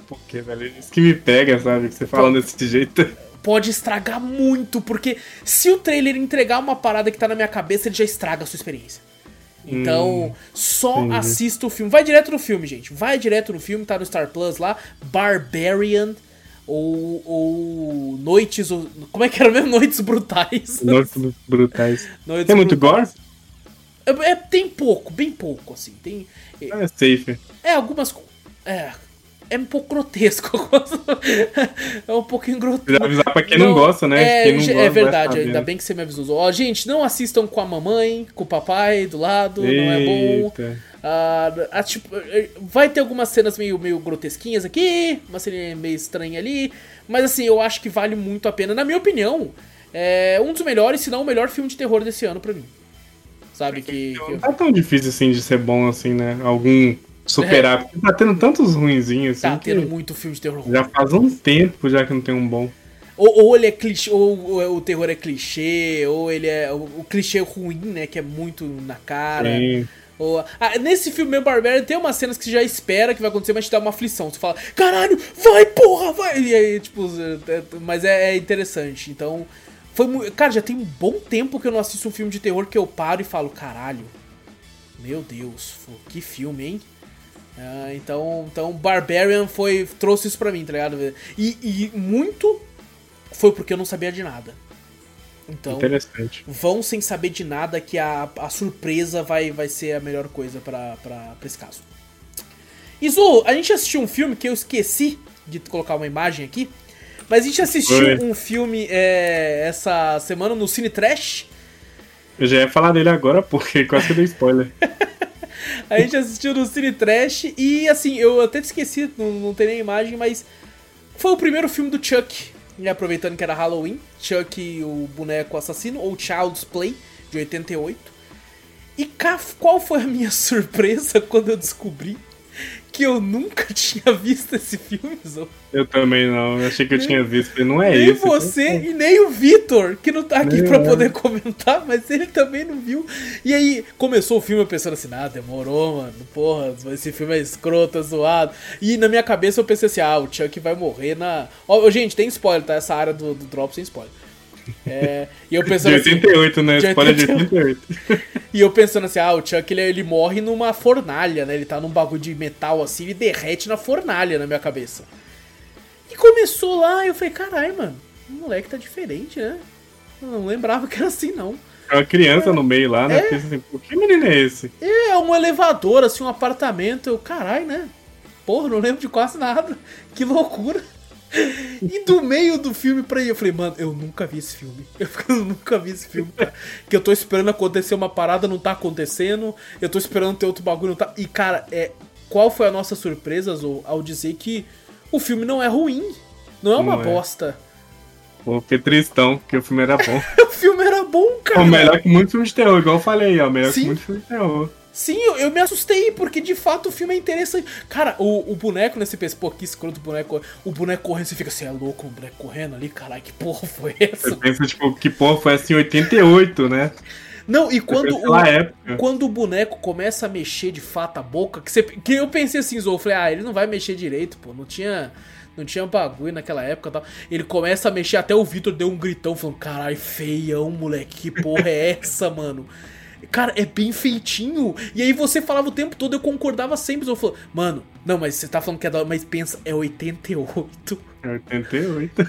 Porque, velho, isso que me pega, sabe? Que você falando desse jeito pode estragar muito, porque se o trailer entregar uma parada que tá na minha cabeça, ele já estraga a sua experiência. Então, hum, só entendi. assista o filme. Vai direto no filme, gente. Vai direto no filme, tá no Star Plus lá. Barbarian. Ou, ou Noites. Ou, como é que era mesmo? Noites Brutais. Noites Brutais. Noites tem muito gore? É, é, tem pouco, bem pouco, assim. Tem, é safe. É, algumas. É, é um pouco grotesco. é um pouquinho grotesco. avisar pra quem não, não gosta, né? É, não gosta, é verdade, ainda bem que você me avisou. Ó, gente, não assistam com a mamãe, com o papai do lado, Eita. não é bom. Ah, ah, tipo, vai ter algumas cenas meio, meio grotesquinhas aqui, uma cena meio estranha ali, mas assim, eu acho que vale muito a pena. Na minha opinião, é um dos melhores, se não o melhor filme de terror desse ano pra mim. Sabe que. que eu... Não é tão difícil assim de ser bom assim, né? Algum superar. É. Porque tá tendo tantos ruinzinhos assim. Tá tendo muito filme de terror ruim. Já faz um tempo já que não tem um bom. Ou, ou ele é clichê, ou, ou, o terror é clichê, ou ele é. O, o, clichê ruim, né? Que é muito na cara. Sim. Ou, ah, nesse filme meu Barbarian tem umas cenas que você já espera que vai acontecer, mas te dá uma aflição. Você fala, caralho, vai, porra, vai! E aí, tipo, é, mas é, é interessante. Então, foi Cara, já tem um bom tempo que eu não assisto um filme de terror que eu paro e falo, caralho, meu Deus, que filme, hein? Uh, então, então Barbarian foi trouxe isso pra mim, tá ligado? E, e muito foi porque eu não sabia de nada. Então, vão sem saber de nada que a, a surpresa vai, vai ser a melhor coisa pra, pra, pra esse caso. Izu, a gente assistiu um filme que eu esqueci de colocar uma imagem aqui, mas a gente assistiu um filme é, essa semana no Cine Trash. Eu já ia falar dele agora porque quase que dei spoiler. A gente assistiu no Cine Trash e, assim, eu até esqueci, não, não tem nem imagem, mas foi o primeiro filme do Chuck, e aproveitando que era Halloween. Chuck, o boneco assassino, ou Child's Play, de 88. E qual foi a minha surpresa quando eu descobri que eu nunca tinha visto esse filme, Zou. Eu também não, eu achei que eu tinha visto, não é nem isso. Nem você e nem o Vitor, que não tá aqui pra poder comentar, mas ele também não viu. E aí, começou o filme eu pensando assim, ah, demorou, mano, porra, esse filme é escroto, é zoado. E na minha cabeça eu pensei assim, ah, o Chuck vai morrer na... Ó, gente, tem spoiler, tá? Essa área do, do Drop sem spoiler. É, e eu pensando de 88, assim, né? De Spoiler de 88. e eu pensando assim, ah, o Chuck ele, ele morre numa fornalha, né? Ele tá num bagulho de metal assim e derrete na fornalha na minha cabeça. E começou lá, eu falei, caralho, mano, o moleque tá diferente, né? Eu não lembrava que era assim, não. É uma criança é, no meio lá, né? É, assim, que menino é esse? É, um elevador, assim, um apartamento. Eu, caralho, né? Porra, não lembro de quase nada. Que loucura. E do meio do filme pra ir, eu falei, mano, eu nunca vi esse filme. Eu nunca vi esse filme, cara. Que eu tô esperando acontecer uma parada, não tá acontecendo. Eu tô esperando ter outro bagulho, não tá. E, cara, é. Qual foi a nossa surpresa, Zou, ao dizer que o filme não é ruim? Não é uma não é. bosta. Pô, que tristão, porque o filme era bom. o filme era bom, cara. O melhor que muitos filmes de terror, igual eu falei, ó. Melhor Sim. que muitos filmes de terror. Sim, eu, eu, me assustei, porque de fato o filme é interessante. Cara, o, o boneco nesse PC, pô, que escroto o boneco. O boneco correndo, você fica assim, é louco, o boneco correndo ali, caralho, que porra foi essa? Você pensa, tipo, que porra foi assim, 88, né? Não, e quando o, quando o boneco começa a mexer de fato a boca, que, você, que eu pensei assim, Zou, eu falei, ah, ele não vai mexer direito, pô, não tinha. Não tinha bagulho naquela época tal. Ele começa a mexer, até o Vitor deu um gritão falando: caralho, feião, moleque, que porra é essa, mano? Cara, é bem feitinho. E aí você falava o tempo todo, eu concordava sempre. Eu falava, mano, não, mas você tá falando que é da mas pensa, é 88. É 88.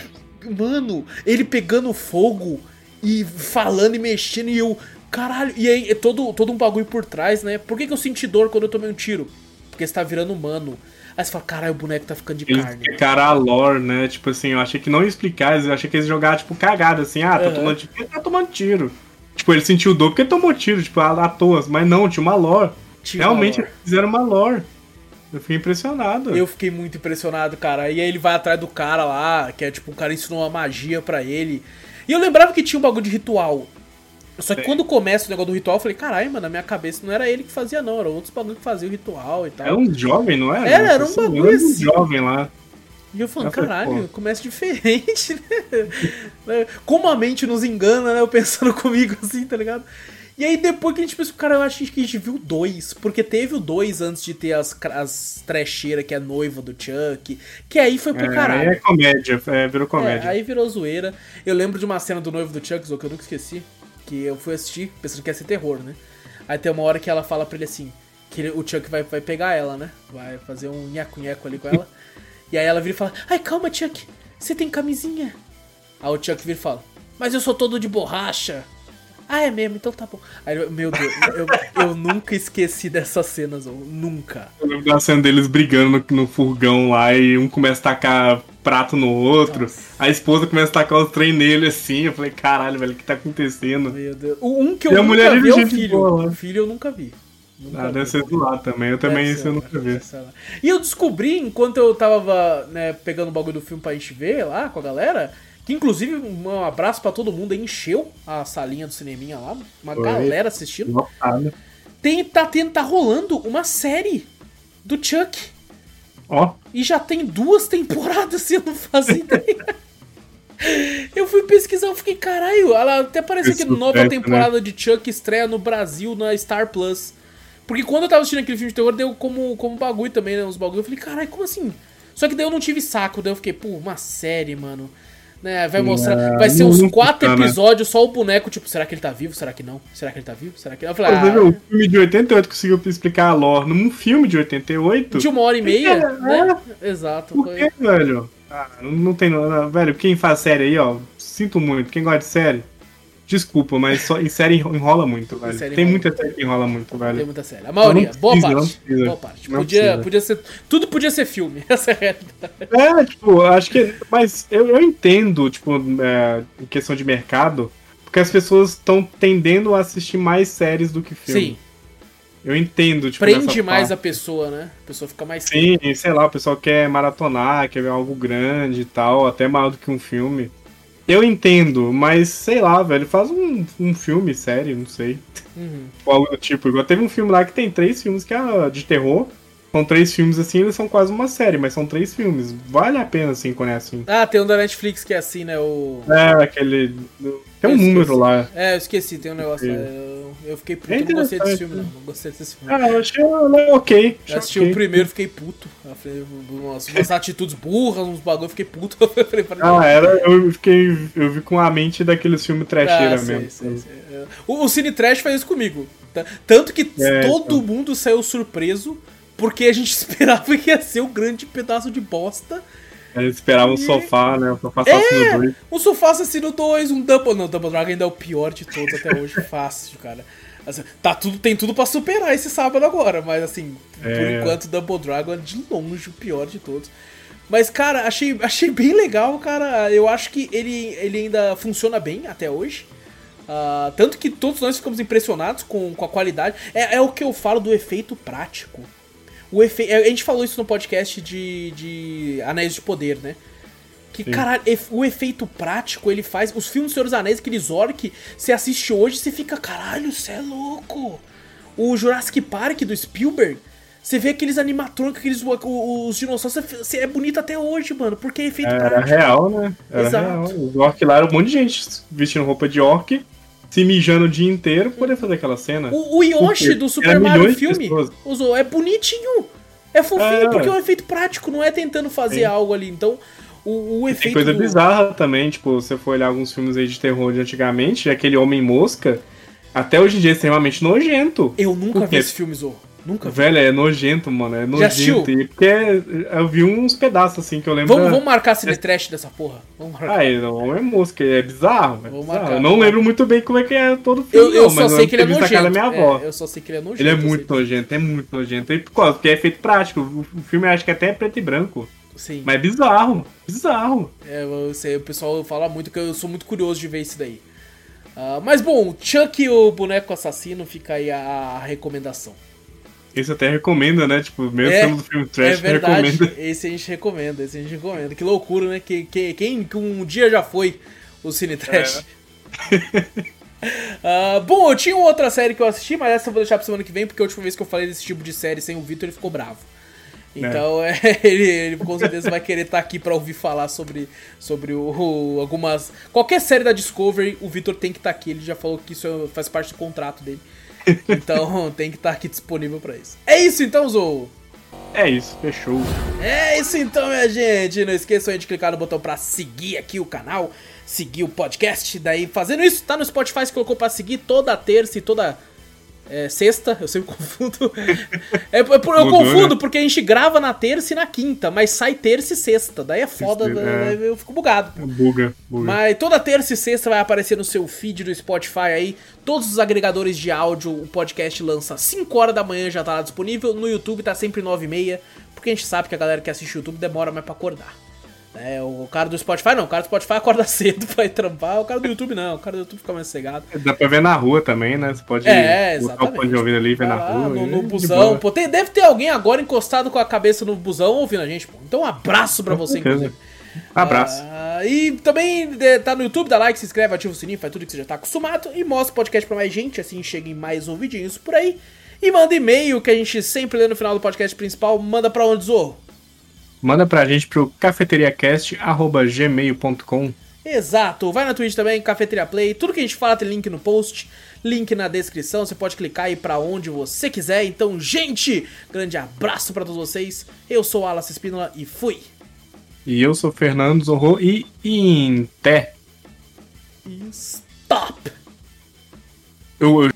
Mano, ele pegando fogo e falando e mexendo e eu. Caralho, e aí é todo, todo um bagulho por trás, né? Por que, que eu senti dor quando eu tomei um tiro? Porque você tá virando humano. Aí você fala, caralho, o boneco tá ficando de Eles carne. Explicaram a lore, né? Tipo assim, eu achei que não ia explicar, eu achei que eles jogaram, tipo, cagada, assim, ah, tá uhum. tomando tiro, tá tomando tiro. Tipo, ele sentiu dor porque tomou tiro, tipo, à toa. Mas não, tinha uma lore. Tinha Realmente, uma lore. fizeram uma lore. Eu fiquei impressionado. Eu fiquei muito impressionado, cara. E aí ele vai atrás do cara lá, que é tipo, o cara ensinou uma magia para ele. E eu lembrava que tinha um bagulho de ritual. Só que quando começa o negócio do ritual, eu falei, caralho, mano, na minha cabeça não era ele que fazia, não. Era outros bagulho que fazia o ritual e tal. Era um jovem, não era? Era, era um bagulho era um assim. jovem lá. E eu falando, Eu falei, caralho, pô. começa diferente, né? Como a mente nos engana, né? Eu pensando comigo assim, tá ligado? E aí depois que a gente pensou, cara, eu acho que a gente viu dois. Porque teve o dois antes de ter as, as trecheiras, que é noiva do Chuck. Que aí foi pro É, aí caralho. é comédia, é, virou comédia. É, aí virou zoeira. Eu lembro de uma cena do noivo do Chuck, que eu nunca esqueci. Que eu fui assistir pensando que ia ser terror, né? Aí tem uma hora que ela fala pra ele assim: que ele- o Chuck vai, vai pegar ela, né? Vai fazer um nheco-nheco ali com ela. e aí ela vira e fala: Ai, calma, Chuck, você tem camisinha? Aí o Chuck vira e fala: Mas eu sou todo de borracha. Ah, é mesmo? Então tá bom. Aí, eu- meu Deus, eu, eu nunca esqueci dessas cenas, Zô, nunca. Eu lembro da cena deles brigando no, no furgão lá e um começa a tacar prato no outro. Nossa. A esposa começa a tacar os trem nele assim. Eu falei, caralho, velho, o que tá acontecendo? Meu Deus. O um que eu E a nunca mulher vi é o filho. boa. O filho eu nunca vi. Nunca Ah, deve ser do lado também. Eu também isso eu nunca vi. lá. E eu descobri, enquanto eu tava né, pegando o bagulho do filme pra gente ver lá com a galera, que inclusive um abraço pra todo mundo encheu a salinha do cineminha lá, uma Foi. galera assistindo. Tem, tá, tendo, tá rolando uma série do Chuck. Ó, E já tem duas temporadas, se eu não fazia ideia. Eu fui pesquisar, eu fiquei, caralho, ela até apareceu Que nova sucesso, temporada de Chuck estreia no Brasil na Star Plus. Porque quando eu tava assistindo aquele filme de terror, deu como, como bagulho também, né? Uns bagulho. Eu falei, caralho, como assim? Só que daí eu não tive saco, daí eu fiquei, pô, uma série, mano. Né, vai mostrar. Não, vai ser uns quatro né? episódios, só o boneco, tipo, será que ele tá vivo? Será que não? Será que ele tá vivo? Será que não? Eu falei, ah, o filme de 88 conseguiu explicar a lore num filme de 88. de uma hora e meia, É, né? Exato. Por foi- que, velho? Ah, não, tem. Velho, quem faz série aí, ó, sinto muito. Quem gosta de série, desculpa, mas só, em série enrola muito, velho. série tem enrola. muita série que enrola muito, Tem velho. muita série. A maioria, boa parte. Boa parte. Não Podia, precisa. podia ser. Tudo podia ser filme. Essa é a realidade. É, tipo, acho que. Mas eu, eu entendo, tipo, é, em questão de mercado, porque as pessoas estão tendendo a assistir mais séries do que filme. Sim. Eu entendo, tipo, Prende mais a parte. pessoa, né? A pessoa fica mais. Sim, sei lá, o pessoal quer maratonar, quer ver algo grande e tal, até maior do que um filme. Eu entendo, mas sei lá, velho, faz um, um filme, série, não sei. Uhum. Ou algo do tipo. Igual teve um filme lá que tem três filmes que é de terror. São três filmes assim, eles são quase uma série, mas são três filmes. Vale a pena, assim, quando é assim. Ah, tem um da Netflix que é assim, né? O. É, aquele. Tem um número lá. É, eu esqueci, tem um negócio lá. Eu, eu fiquei puto, É não gostei desse filme, não. Não gostei desse filme. Ah, eu achei ok. Eu assisti ok. o primeiro fiquei puto. Falei, umas, umas atitudes burras, uns bagulho, fiquei puto. Eu falei, falei, Ah, era. Eu fiquei. Eu vi com a mente daqueles filmes trecheira Ah, sei, mesmo. sei, sei. É. O, o Cine Trash faz isso comigo. Tanto que É, todo então. mundo saiu surpreso porque a gente esperava que ia ser um grande pedaço de bosta. Eles esperavam o sofá, né? O sofá assassino 2. Um Sofá Assassino 2, um Double... Não, Double Dragon ainda é o pior de todos até hoje. Fácil, cara. Assim, tá tudo, tem tudo pra superar esse sábado agora, mas assim, por É. enquanto Double Dragon é de longe o pior de todos. Mas, cara, achei, achei bem legal, cara. Eu acho que ele, ele ainda funciona bem até hoje. Ah, tanto que todos nós ficamos impressionados com, com a qualidade. É, é o que eu falo do efeito prático. O efe... A gente falou isso no podcast de, de Anéis de Poder, né? Que, Sim. caralho, o efeito prático ele faz. Os filmes do Senhor dos Anéis, aqueles orc, você assiste hoje você fica, caralho, você é louco. O Jurassic Park do Spielberg, você vê aqueles animatrônicos, aqueles os dinossauros, você, é bonito até hoje, mano, porque é efeito Era prático. real, né? Era Exato. real. Os orc lá era um monte de gente vestindo roupa de orc, se mijando o dia inteiro pra poder fazer aquela cena. O, o Yoshi Porque do Super Mario filme usou, é bonitinho. É fofinho, É. porque é um efeito prático, não é tentando fazer Sim. algo ali. Então, o, o Tem efeito. coisa do- bizarra também, tipo, se você for olhar alguns filmes aí de terror de antigamente, aquele Homem-Mosca, até hoje em dia é extremamente nojento. Eu nunca Por vi esse filme, Zo. Nunca vi. Velho, é nojento, mano. É Já assistiu? nojento. E porque eu vi uns pedaços assim que eu lembro. Vamos, vamos marcar cine trash dessa porra? Vamos marcar. Ah, é, não é mosca, é bizarro. É bizarro. Eu não lembro muito bem como é que é todo o filme. eu eu não, só sei que ele é nojento. casa da minha avó. É, eu só sei que ele é nojento. Ele é muito nojento, é muito nojento. E por causa, porque é feito prático. O filme acho que até é preto e branco. Sim. Mas é bizarro, bizarro. É, eu sei, o pessoal fala muito que eu sou muito curioso de ver isso daí. Ah, mas bom, Chuck e o boneco assassino fica aí a recomendação. Esse até recomenda, né? Tipo, mesmo É, sendo do filme é trash, verdade, recomenda. esse a gente recomenda, esse a gente recomenda. Que loucura, né? Que, que, quem que um dia já foi o Cine Trash? Uh, bom, eu tinha outra série que eu assisti, mas essa eu vou deixar pra semana que vem, porque a última vez que eu falei desse tipo de série sem o Vitor, ele ficou bravo. Então é. ele, ele, com certeza vai querer estar tá aqui para ouvir falar sobre, sobre o, o, algumas. Qualquer série da Discovery, o Vitor tem que estar tá aqui. Ele já falou que isso faz parte do contrato dele. Então tem que estar tá aqui disponível para isso. É isso então, Zou! É isso, fechou. É isso então, minha gente. Não esqueçam de clicar no botão para seguir aqui o canal, seguir o podcast. Daí, fazendo isso, tá no Spotify, você colocou para seguir toda terça e toda é, sexta, eu sempre confundo. É, é, eu Mudou, confundo né? porque a gente grava na terça e na quinta, mas sai terça e sexta. Daí é foda, é. eu fico bugado. É buga, buga. Mas toda terça e sexta vai aparecer no seu feed do Spotify aí. Todos os agregadores de áudio, o podcast lança 5 horas da manhã, já tá lá disponível. No YouTube tá sempre 9 e meia, porque a gente sabe que a galera que assiste o YouTube demora mais pra acordar. É, o cara do Spotify não, o cara do Spotify acorda cedo pra ir trampar, o cara do YouTube não, o cara do YouTube fica mais cegado. Dá pra ver na rua também, né? Você pode é, botar o fone de ouvido ali e ver na rua. No, no busão, pô, tem, deve ter alguém agora encostado com a cabeça no busão ouvindo a gente, pô. Então um abraço pra com você, certeza. inclusive. Abraço. Uh, e também é, tá no YouTube, dá like, se inscreve, ativa o sininho, faz tudo que você já tá acostumado e mostra o podcast pra mais gente, assim cheguem mais ouvidinhos por aí. E manda e-mail que a gente sempre lê no final do podcast principal. Manda pra onde, Zorro? Manda pra gente pro cafeteriacast.gmail.com Exato, vai na Twitch também, Cafeteria Play, tudo que a gente fala tem link no post, link na descrição, você pode clicar aí pra onde você quiser. Então, gente, grande abraço para todos vocês. Eu sou o Alas Espínola e fui. E eu sou Fernando Zorro e Inté. Stop! Eu, eu